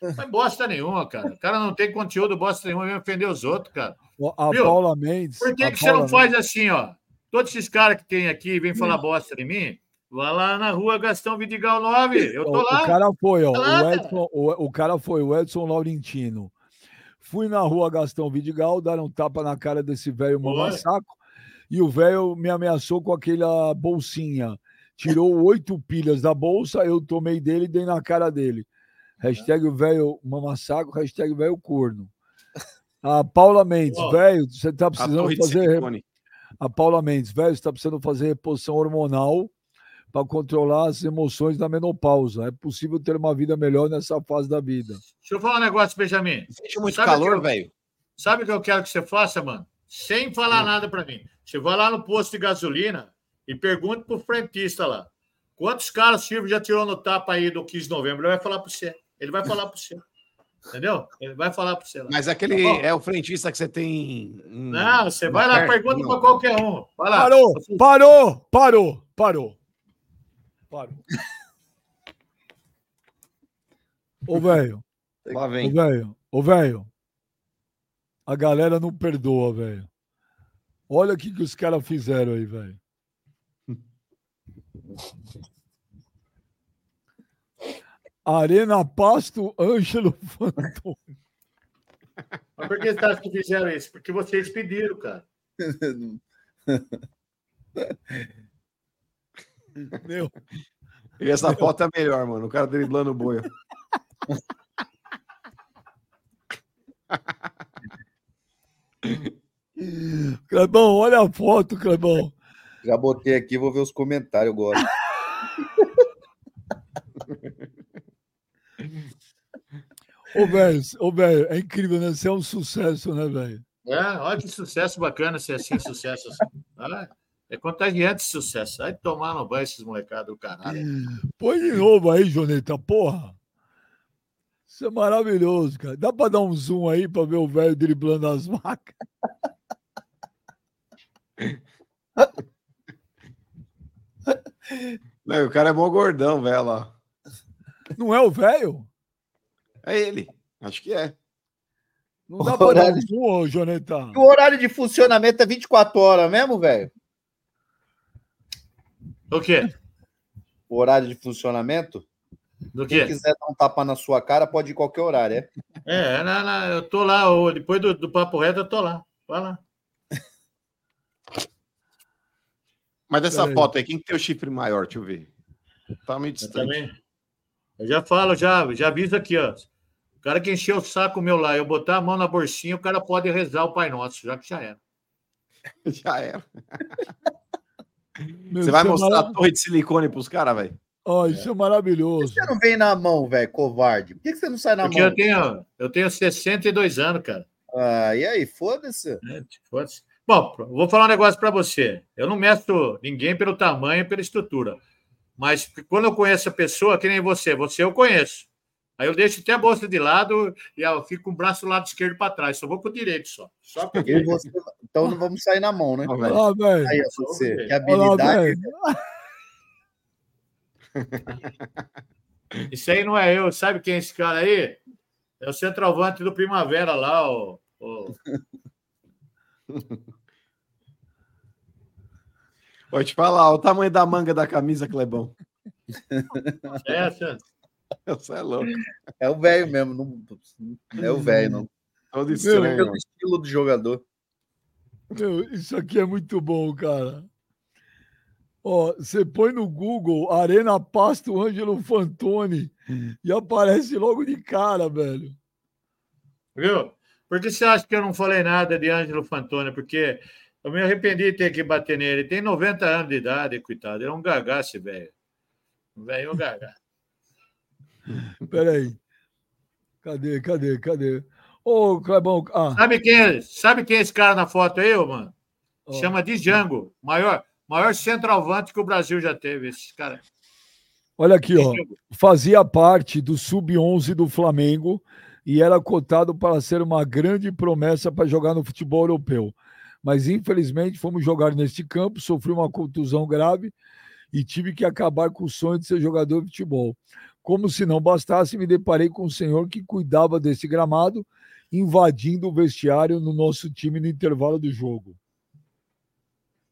Não é bosta nenhuma, cara. O cara não tem conteúdo, bosta nenhuma, vem ofender os outros, cara. A Viu? Paula Mendes. Por que, que você não Paula faz assim, ó? Todos esses caras que tem aqui vêm falar bosta em mim, vá lá na rua Gastão Vidigal 9. Eu O, tô lá. o cara foi, ó. Tá O, Edson, o, o cara foi o Edson Laurentino. Fui na rua Gastão Vidigal, deram um tapa na cara desse velho mamassaco e o velho me ameaçou com aquela bolsinha. Tirou oito pilhas da bolsa, eu tomei dele e dei na cara dele. Hashtag o velho mamassaco, hashtag velho corno. A Paula Mendes, velho, você tá precisando fazer. A Paula Mendes, velho, você está precisando fazer reposição hormonal para controlar as emoções da menopausa. É possível ter uma vida melhor nessa fase da vida. Deixa eu falar um negócio, Benjamin. Sente muito Sabe calor, velho. Sabe o que eu quero que você faça, mano? Sem falar Hum. nada pra mim. Você vai lá no posto de gasolina e pergunta pro frentista lá. Quantos caras o Silvio já tirou no tapa aí do 15 de novembro? Ele vai falar pra você. Ele vai falar pra você. Entendeu? Ele vai falar pra você lá. Mas aquele Tá é o frentista que você tem. hum, Não, você vai lá, perna? pergunta pra qualquer um. Vai lá. Parou, parou, parou, parou. Parou. Ô, velho, Lá ô, vem. velho, ô, velho. A galera não perdoa, velho. Olha o que, que os caras fizeram aí, velho. Arena Pasto Ângelo Fanton. Mas por que você acha que fizeram isso? Porque vocês pediram, cara. Meu, E essa foto é melhor, mano. O cara driblando o boi. Clebão, olha a foto, Clebão. Já botei aqui, vou ver os comentários, gosto. Ô, velho, ô, velho, é incrível, né? Você é um sucesso, né, velho? É, olha que sucesso bacana ser assim, sucesso assim. Ah, é contagiante esse sucesso. Vai tomar no banho esses molecados do caralho. Põe de novo aí, Joneta, porra. Isso é maravilhoso, cara. Dá pra dar um zoom aí pra ver o velho driblando as vacas? Não, o cara é mó gordão, velho. Não é o velho? É ele. Acho que é. Não dá pra dar um Horário- zoom, Joneta? O horário de funcionamento é 24 horas mesmo, velho? O quê? O horário de funcionamento? Do Quem quê? quiser dar um tapa na sua cara, pode ir em qualquer horário, é? É, na, na- eu tô lá, depois do, do Papo Reto, eu tô lá. Vai lá. Mas dessa Peraí. foto aí, quem que tem o chifre maior? Deixa eu ver. Tá meio Eu distante. também. Eu já falo, já, já aviso aqui, ó. O cara que encheu o saco meu lá, eu botar a mão na bolsinha, o cara pode rezar o Pai Nosso, já que já era. Já era. Meu, Você vai é mostrar a torre de silicone pros caras, velho? Ó, isso é maravilhoso. Você não vem na mão, velho, covarde. Por que que você não sai na Porque mão? eu tenho, eu tenho 62 anos, cara. Ah, e aí, foda-se. né? Foda-se. Bom, vou falar um negócio para você. Eu não meço ninguém pelo tamanho e pela estrutura. Mas quando eu conheço a pessoa, que nem você, você eu conheço. Aí eu deixo até a bolsa de lado e eu fico com o braço do lado esquerdo para trás. Só vou com o direito só. Só com e direito. você- Então não vamos sair na mão, né? Ó, velho. Olha lá, velho. Aí, ó, você, que Olha lá, habilidade. velho. Isso aí não é eu. Sabe quem é esse cara aí? É o centroavante do Primavera lá, o. o- Vou te falar, olha o tamanho da manga da camisa, Clebão. Essa. Você é louco. É o velho mesmo. Não, é o velho, não. Todo É estranho. o estilo do jogador. Meu, isso aqui é muito bom, cara. Ó, você põe no Google Arena Pasto Ângelo Fantoni e aparece logo de cara, velho. Viu? Por que você acha que eu não falei nada de Ângelo Fantoni? Porque Eu me arrependi de ter que bater nele. Ele tem 90 anos de idade, coitado. Ele é um gagá, esse velho. Um velho é um gagá. Peraí. Cadê, cadê, cadê? Ô, Clebão. Ah, Sabe quem, é, sabe quem é esse cara na foto aí, mano? Ó. Chama de Django. Maior, maior centroavante que o Brasil já teve, esse cara. olha aqui, ó. Fazia parte do sub-11 do Flamengo e era cotado para ser uma grande promessa para jogar no futebol europeu. Mas infelizmente fomos jogar neste campo, sofri uma contusão grave e tive que acabar com o sonho de ser jogador de futebol. Como se não bastasse, me deparei com um senhor que cuidava desse gramado, invadindo o vestiário no nosso time no intervalo do jogo.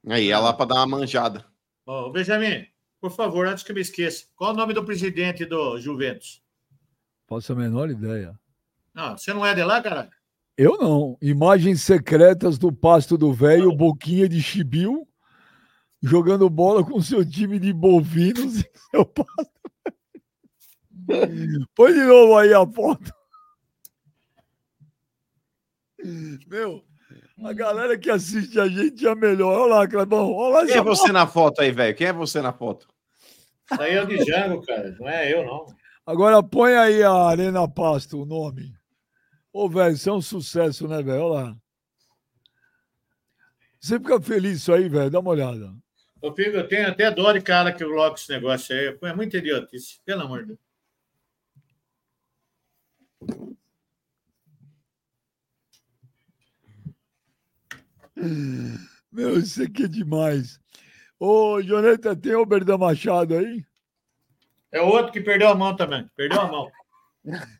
Aí, é lá pra dar uma manjada. Ô, Benjamin, por favor, antes que eu me esqueça, qual o nome do presidente do Juventus? Faço a menor ideia. Não, você não é de lá, caralho? Eu não. Imagens secretas do pasto do velho, boquinha de chibio, jogando bola com seu time de bovinos e seu pasto. Põe de novo aí a foto. Meu, a galera que assiste a gente é melhor. Olha lá, Clebão. Olha lá Quem é você foto. na foto aí, velho? Quem é você na foto? Isso aí é o de Django, cara. Não é eu, não. Agora põe aí a Arena Pasto, o nome. Ô, velho, isso é um sucesso, né, velho? Olha lá. Você fica feliz isso aí, velho? Dá uma olhada. Eu, fico, eu tenho até dó de cara que coloca esse negócio aí. É muito idiotice, pelo amor de Deus. Meu, isso aqui é demais. Ô, Joneta, tem o Berdan Machado aí? É outro que perdeu a mão também. Perdeu a mão.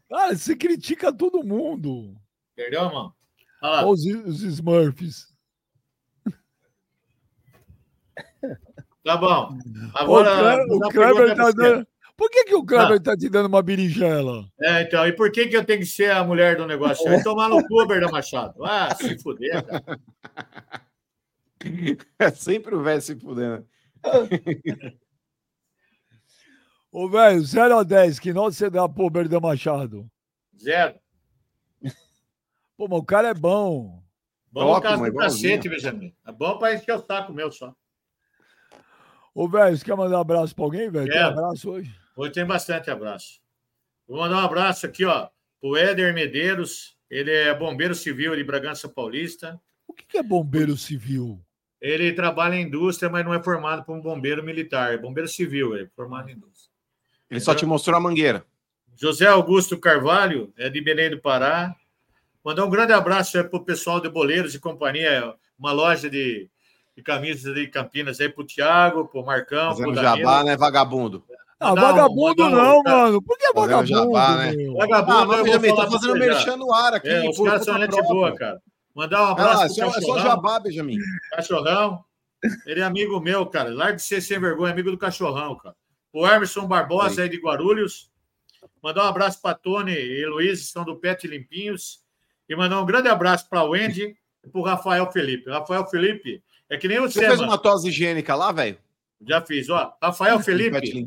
Cara, você critica todo mundo. Perdeu a mão. Olha os, os Smurfs. Tá bom. Agora. o, Kleber tá dando. Por que, que o Kleber Ah. tá te dando uma berinjela? É, então, e por que, que eu tenho que ser a mulher do negócio? Vai tomar no cu, Berda Machado. Ah, se fuder, cara. É sempre o velho se fudendo. Ô, velho, 0 a 10, que nota você dá pro Berdan Machado? Zero. Pô, mas o cara é bom. Bom no caso do cacete, Benjamin. É bom pra encher o saco meu só. Ô, velho, você quer mandar um abraço pra alguém, velho? Tem Quero. abraço hoje? Hoje tem bastante abraço. Vou mandar um abraço aqui, ó, pro Éder Medeiros. Ele é bombeiro civil de Bragança Paulista. O que, é bombeiro civil? Ele trabalha em indústria, mas não é formado como bombeiro militar. É bombeiro civil, é formado em indústria. Ele só te mostrou a mangueira. José Augusto Carvalho, é de Belém do Pará. Mandar um grande abraço para o pessoal de Boleiros e Companhia, uma loja de, de camisas de Campinas aí para o Tiago, para o Marcão, pro Fazendo Danilo. jabá, né, vagabundo? Ah, Não, vagabundo não, mano. Por que Fazendo vagabundo, jabá, né? Vagabundo, Ah, mas eu falar tá fazendo merchan no ar aqui. É, os caras são conta gente boa, cara. Mandar um Vai abraço pro só, é só jabá, Benjamin. Cachorrão. Ele é amigo meu, cara. Larga de ser sem vergonha, amigo do cachorrão, cara. O Emerson Barbosa aí de Guarulhos. Mandar um abraço para Tony e Luiz, estão do Pet Limpinhos. E mandar um grande abraço para o Wendy e para o Rafael Felipe. Rafael Felipe é que nem Você você, fez mano. uma tosse higiênica lá, velho? Já fiz, ó. Rafael Felipe.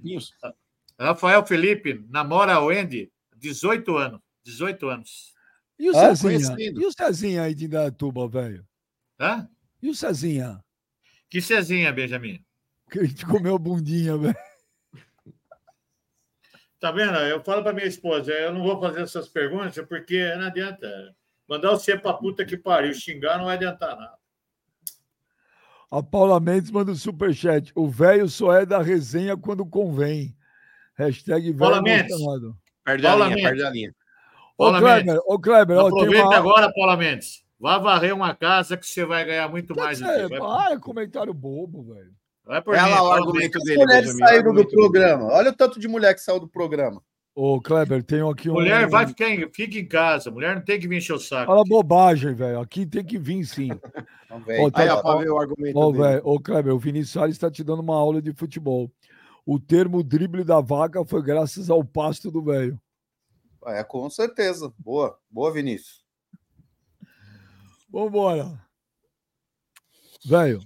Rafael Felipe namora a Wendy 18 anos. 18 anos. E o Ah, Cezinha? conhecido. E o Cezinha aí de Indatuba, velho? Hã? E o Cezinha? Que Cezinha, Benjamin? Que a gente comeu bundinha, velho. Tá vendo? Eu falo para minha esposa, eu não vou fazer essas perguntas porque não adianta. Mandar você pra puta que pariu, xingar não vai adiantar nada. A Paula Mendes manda um superchat. O velho só é da resenha quando convém. Hashtag velho Paula Mendes. Perde a Paula linha, Mendes. perde a linha. Ô, Kleber, ô, Kleber, ó, Aproveita uma... agora, Paula Mendes. Vá varrer uma casa que você vai ganhar muito mais. do que- É, Vai, ah, é comentário bobo, velho. vai por Ela mim, o argumento dele, mulheres Benjamin. o saíram do programa. Olha o tanto de mulher que saiu do programa. Ô, Kleber, tenho aqui um. Mulher vai ficar em, fica em casa. Mulher não tem que vir encher o saco. Fala bobagem, velho. Aqui tem que vir sim. Velho, Ó, tá- Aí, ó, pra ó, ver o argumento Ô, dele. velho, ô, Kleber, o Vinícius Salles está te dando uma aula de futebol. O termo drible da vaca foi graças ao pasto do velho. É, com certeza. Boa. Boa, Vinícius. Vambora. Velho.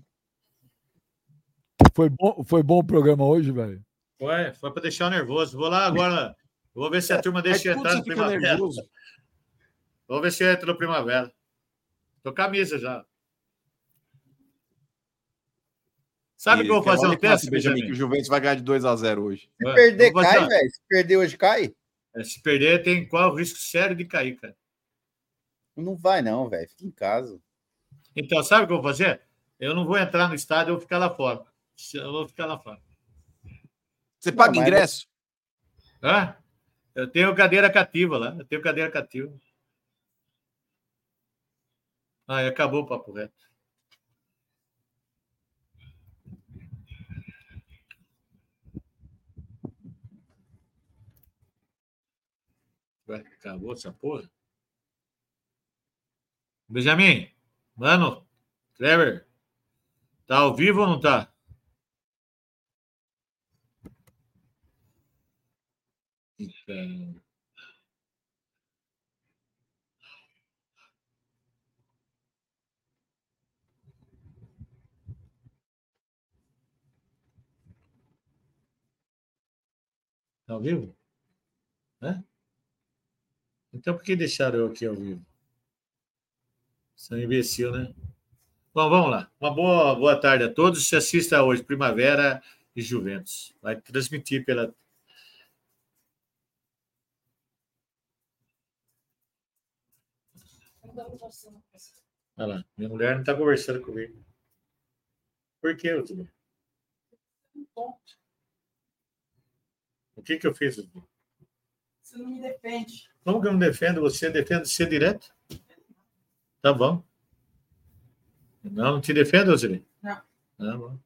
Foi bom, foi bom o programa hoje, velho? Foi, foi para deixar nervoso. Vou lá agora. Vou ver se a turma deixa eu tudo entrar no primavera. nervoso. Vou ver se eu entro no primavera. Tô camisa já. Sabe o que eu vou fazer um teste, Benjamin, que o Juventus vai ganhar de 2 a 0 hoje. Se É, perder, eu vou fazer cai, velho. Se perder hoje, cai? É, Se perder, tem qual o risco sério de cair, cara. Não vai, não, velho. Fica em casa. Então, sabe o que eu vou fazer? Eu não vou entrar no estádio, eu vou ficar lá fora. Eu vou ficar lá fora. Você paga mas- ingresso? Hã? Eu tenho cadeira cativa lá. Eu tenho cadeira cativa. Ah, acabou o papo reto. Ué, acabou essa porra? Benjamin, mano, Clever, tá ao vivo ou não tá? Tá ao vivo? Né? Então por que deixaram eu aqui ao vivo? São imbecil, né? Bom, vamos lá. Uma boa, boa tarde a todos. Se assista hoje Primavera e Juventus. Vai transmitir pela. Olha lá, minha mulher não está conversando comigo. Por que, Otto? O que, que eu fiz? Você não me defende. Como que eu não defendo você? Defendo você direto? Tá bom. Não, não te defendo, Osiris? Não. Tá bom.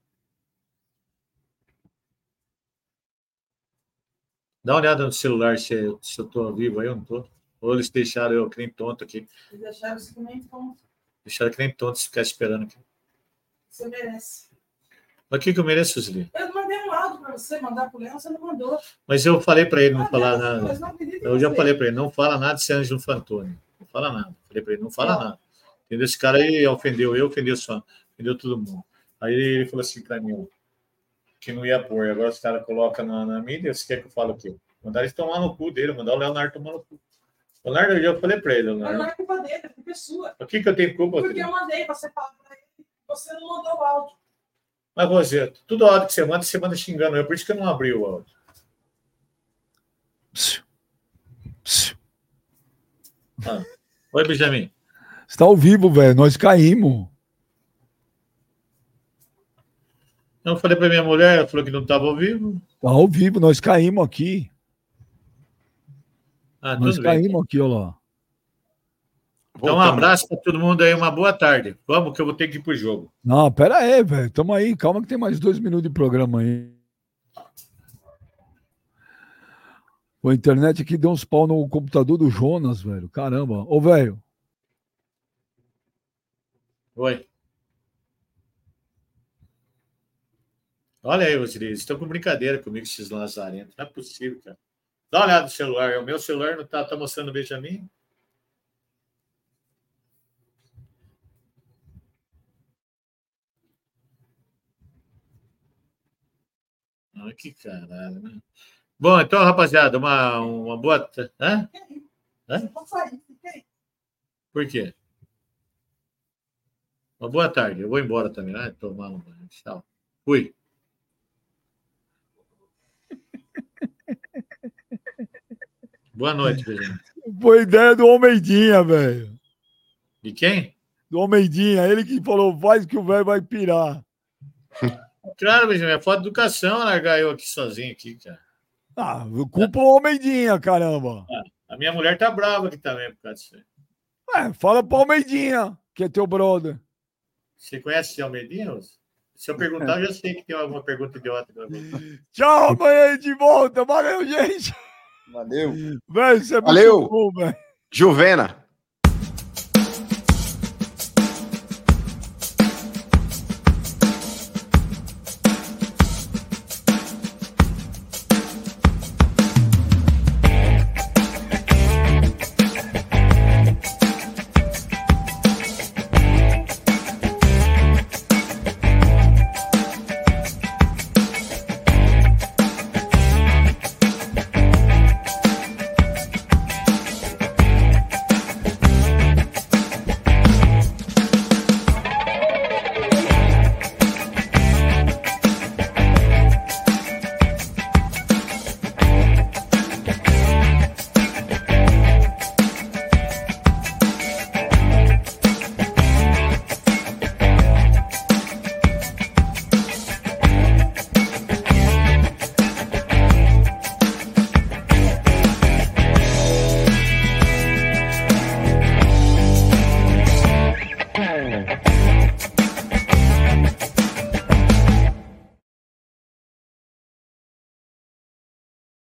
Dá uma olhada no celular se, se eu tô vivo aí ou não tô. Ou eles deixaram eu que nem tonto aqui. Vocês deixaram isso também ponto. Deixaram que nem tonto se ficar esperando aqui. Você merece. Mas o que, que eu mereço, Osiris? Eu mandei um áudio para você mandar pro Leão, você não mandou. Mas eu falei para ele não Ah, falar nada. não Eu já você. falei para ele, não fala nada de Ângelo Fantoni. Não fala nada. Falei para ele, não fala nada. Entendeu? Esse cara aí ofendeu eu, ofendeu só, ofendeu todo mundo. Aí ele falou assim para mim, que não ia pôr. Agora os caras colocam na, na mídia, você quer que eu fale o quê? Mandar eles tomar no cu dele, mandar o Leonardo tomar no cu. O Leonardo, eu já falei para ele, Mas não Leonardo. é culpa dele, é culpa sua. O que, que eu tenho culpa? Porque eu mandei você falar para ele, você não mandou o áudio. Mas você, tudo áudio que você manda, você manda xingando eu, por isso que eu não abri o áudio. Ah. Oi, Benjamin. Você tá ao vivo, velho. Nós caímos. Eu falei para minha mulher, ela falou que não estava ao vivo. Tá ao vivo, nós caímos aqui. Ah, nós caímos aqui, ó lá. Então, um abraço para todo mundo aí, uma boa tarde. Vamos, que eu vou ter que ir pro jogo. Não, pera aí, velho. Tamo aí. Calma que tem mais dois minutos de programa aí. A internet aqui deu uns pau no computador do Jonas, velho. Caramba. Ô, velho. Oi. Olha aí, vocês estão com brincadeira comigo, esses lazarentos. Não é possível, cara. Dá uma olhada no celular. O meu celular não tá, tá mostrando o Benjamin? Ah, que caralho, né? Bom, então, rapaziada, uma, uma boa. Hã? Hã? Por quê? Uma boa tarde. Eu vou embora também. Ah, tomar um banho. Tchau. Fui. Boa noite, Benjamin. Foi ideia do Almeidinha, velho. De quem? Do Almeidinha. Ele que falou, faz que o velho vai pirar. Claro, Benjamin. É falta de educação largar eu aqui sozinho aqui, cara. Ah, culpa o Almeidinha, caramba. A minha mulher tá brava aqui também por causa disso. É, fala pro Almeidinha, que é teu brother. Você conhece o Almedinha? Wilson? Se eu perguntar, eu já sei que tem alguma pergunta idiota. Tchau, amanhã gente volta. Valeu, gente. Valeu. É Valeu. bom. Juvena.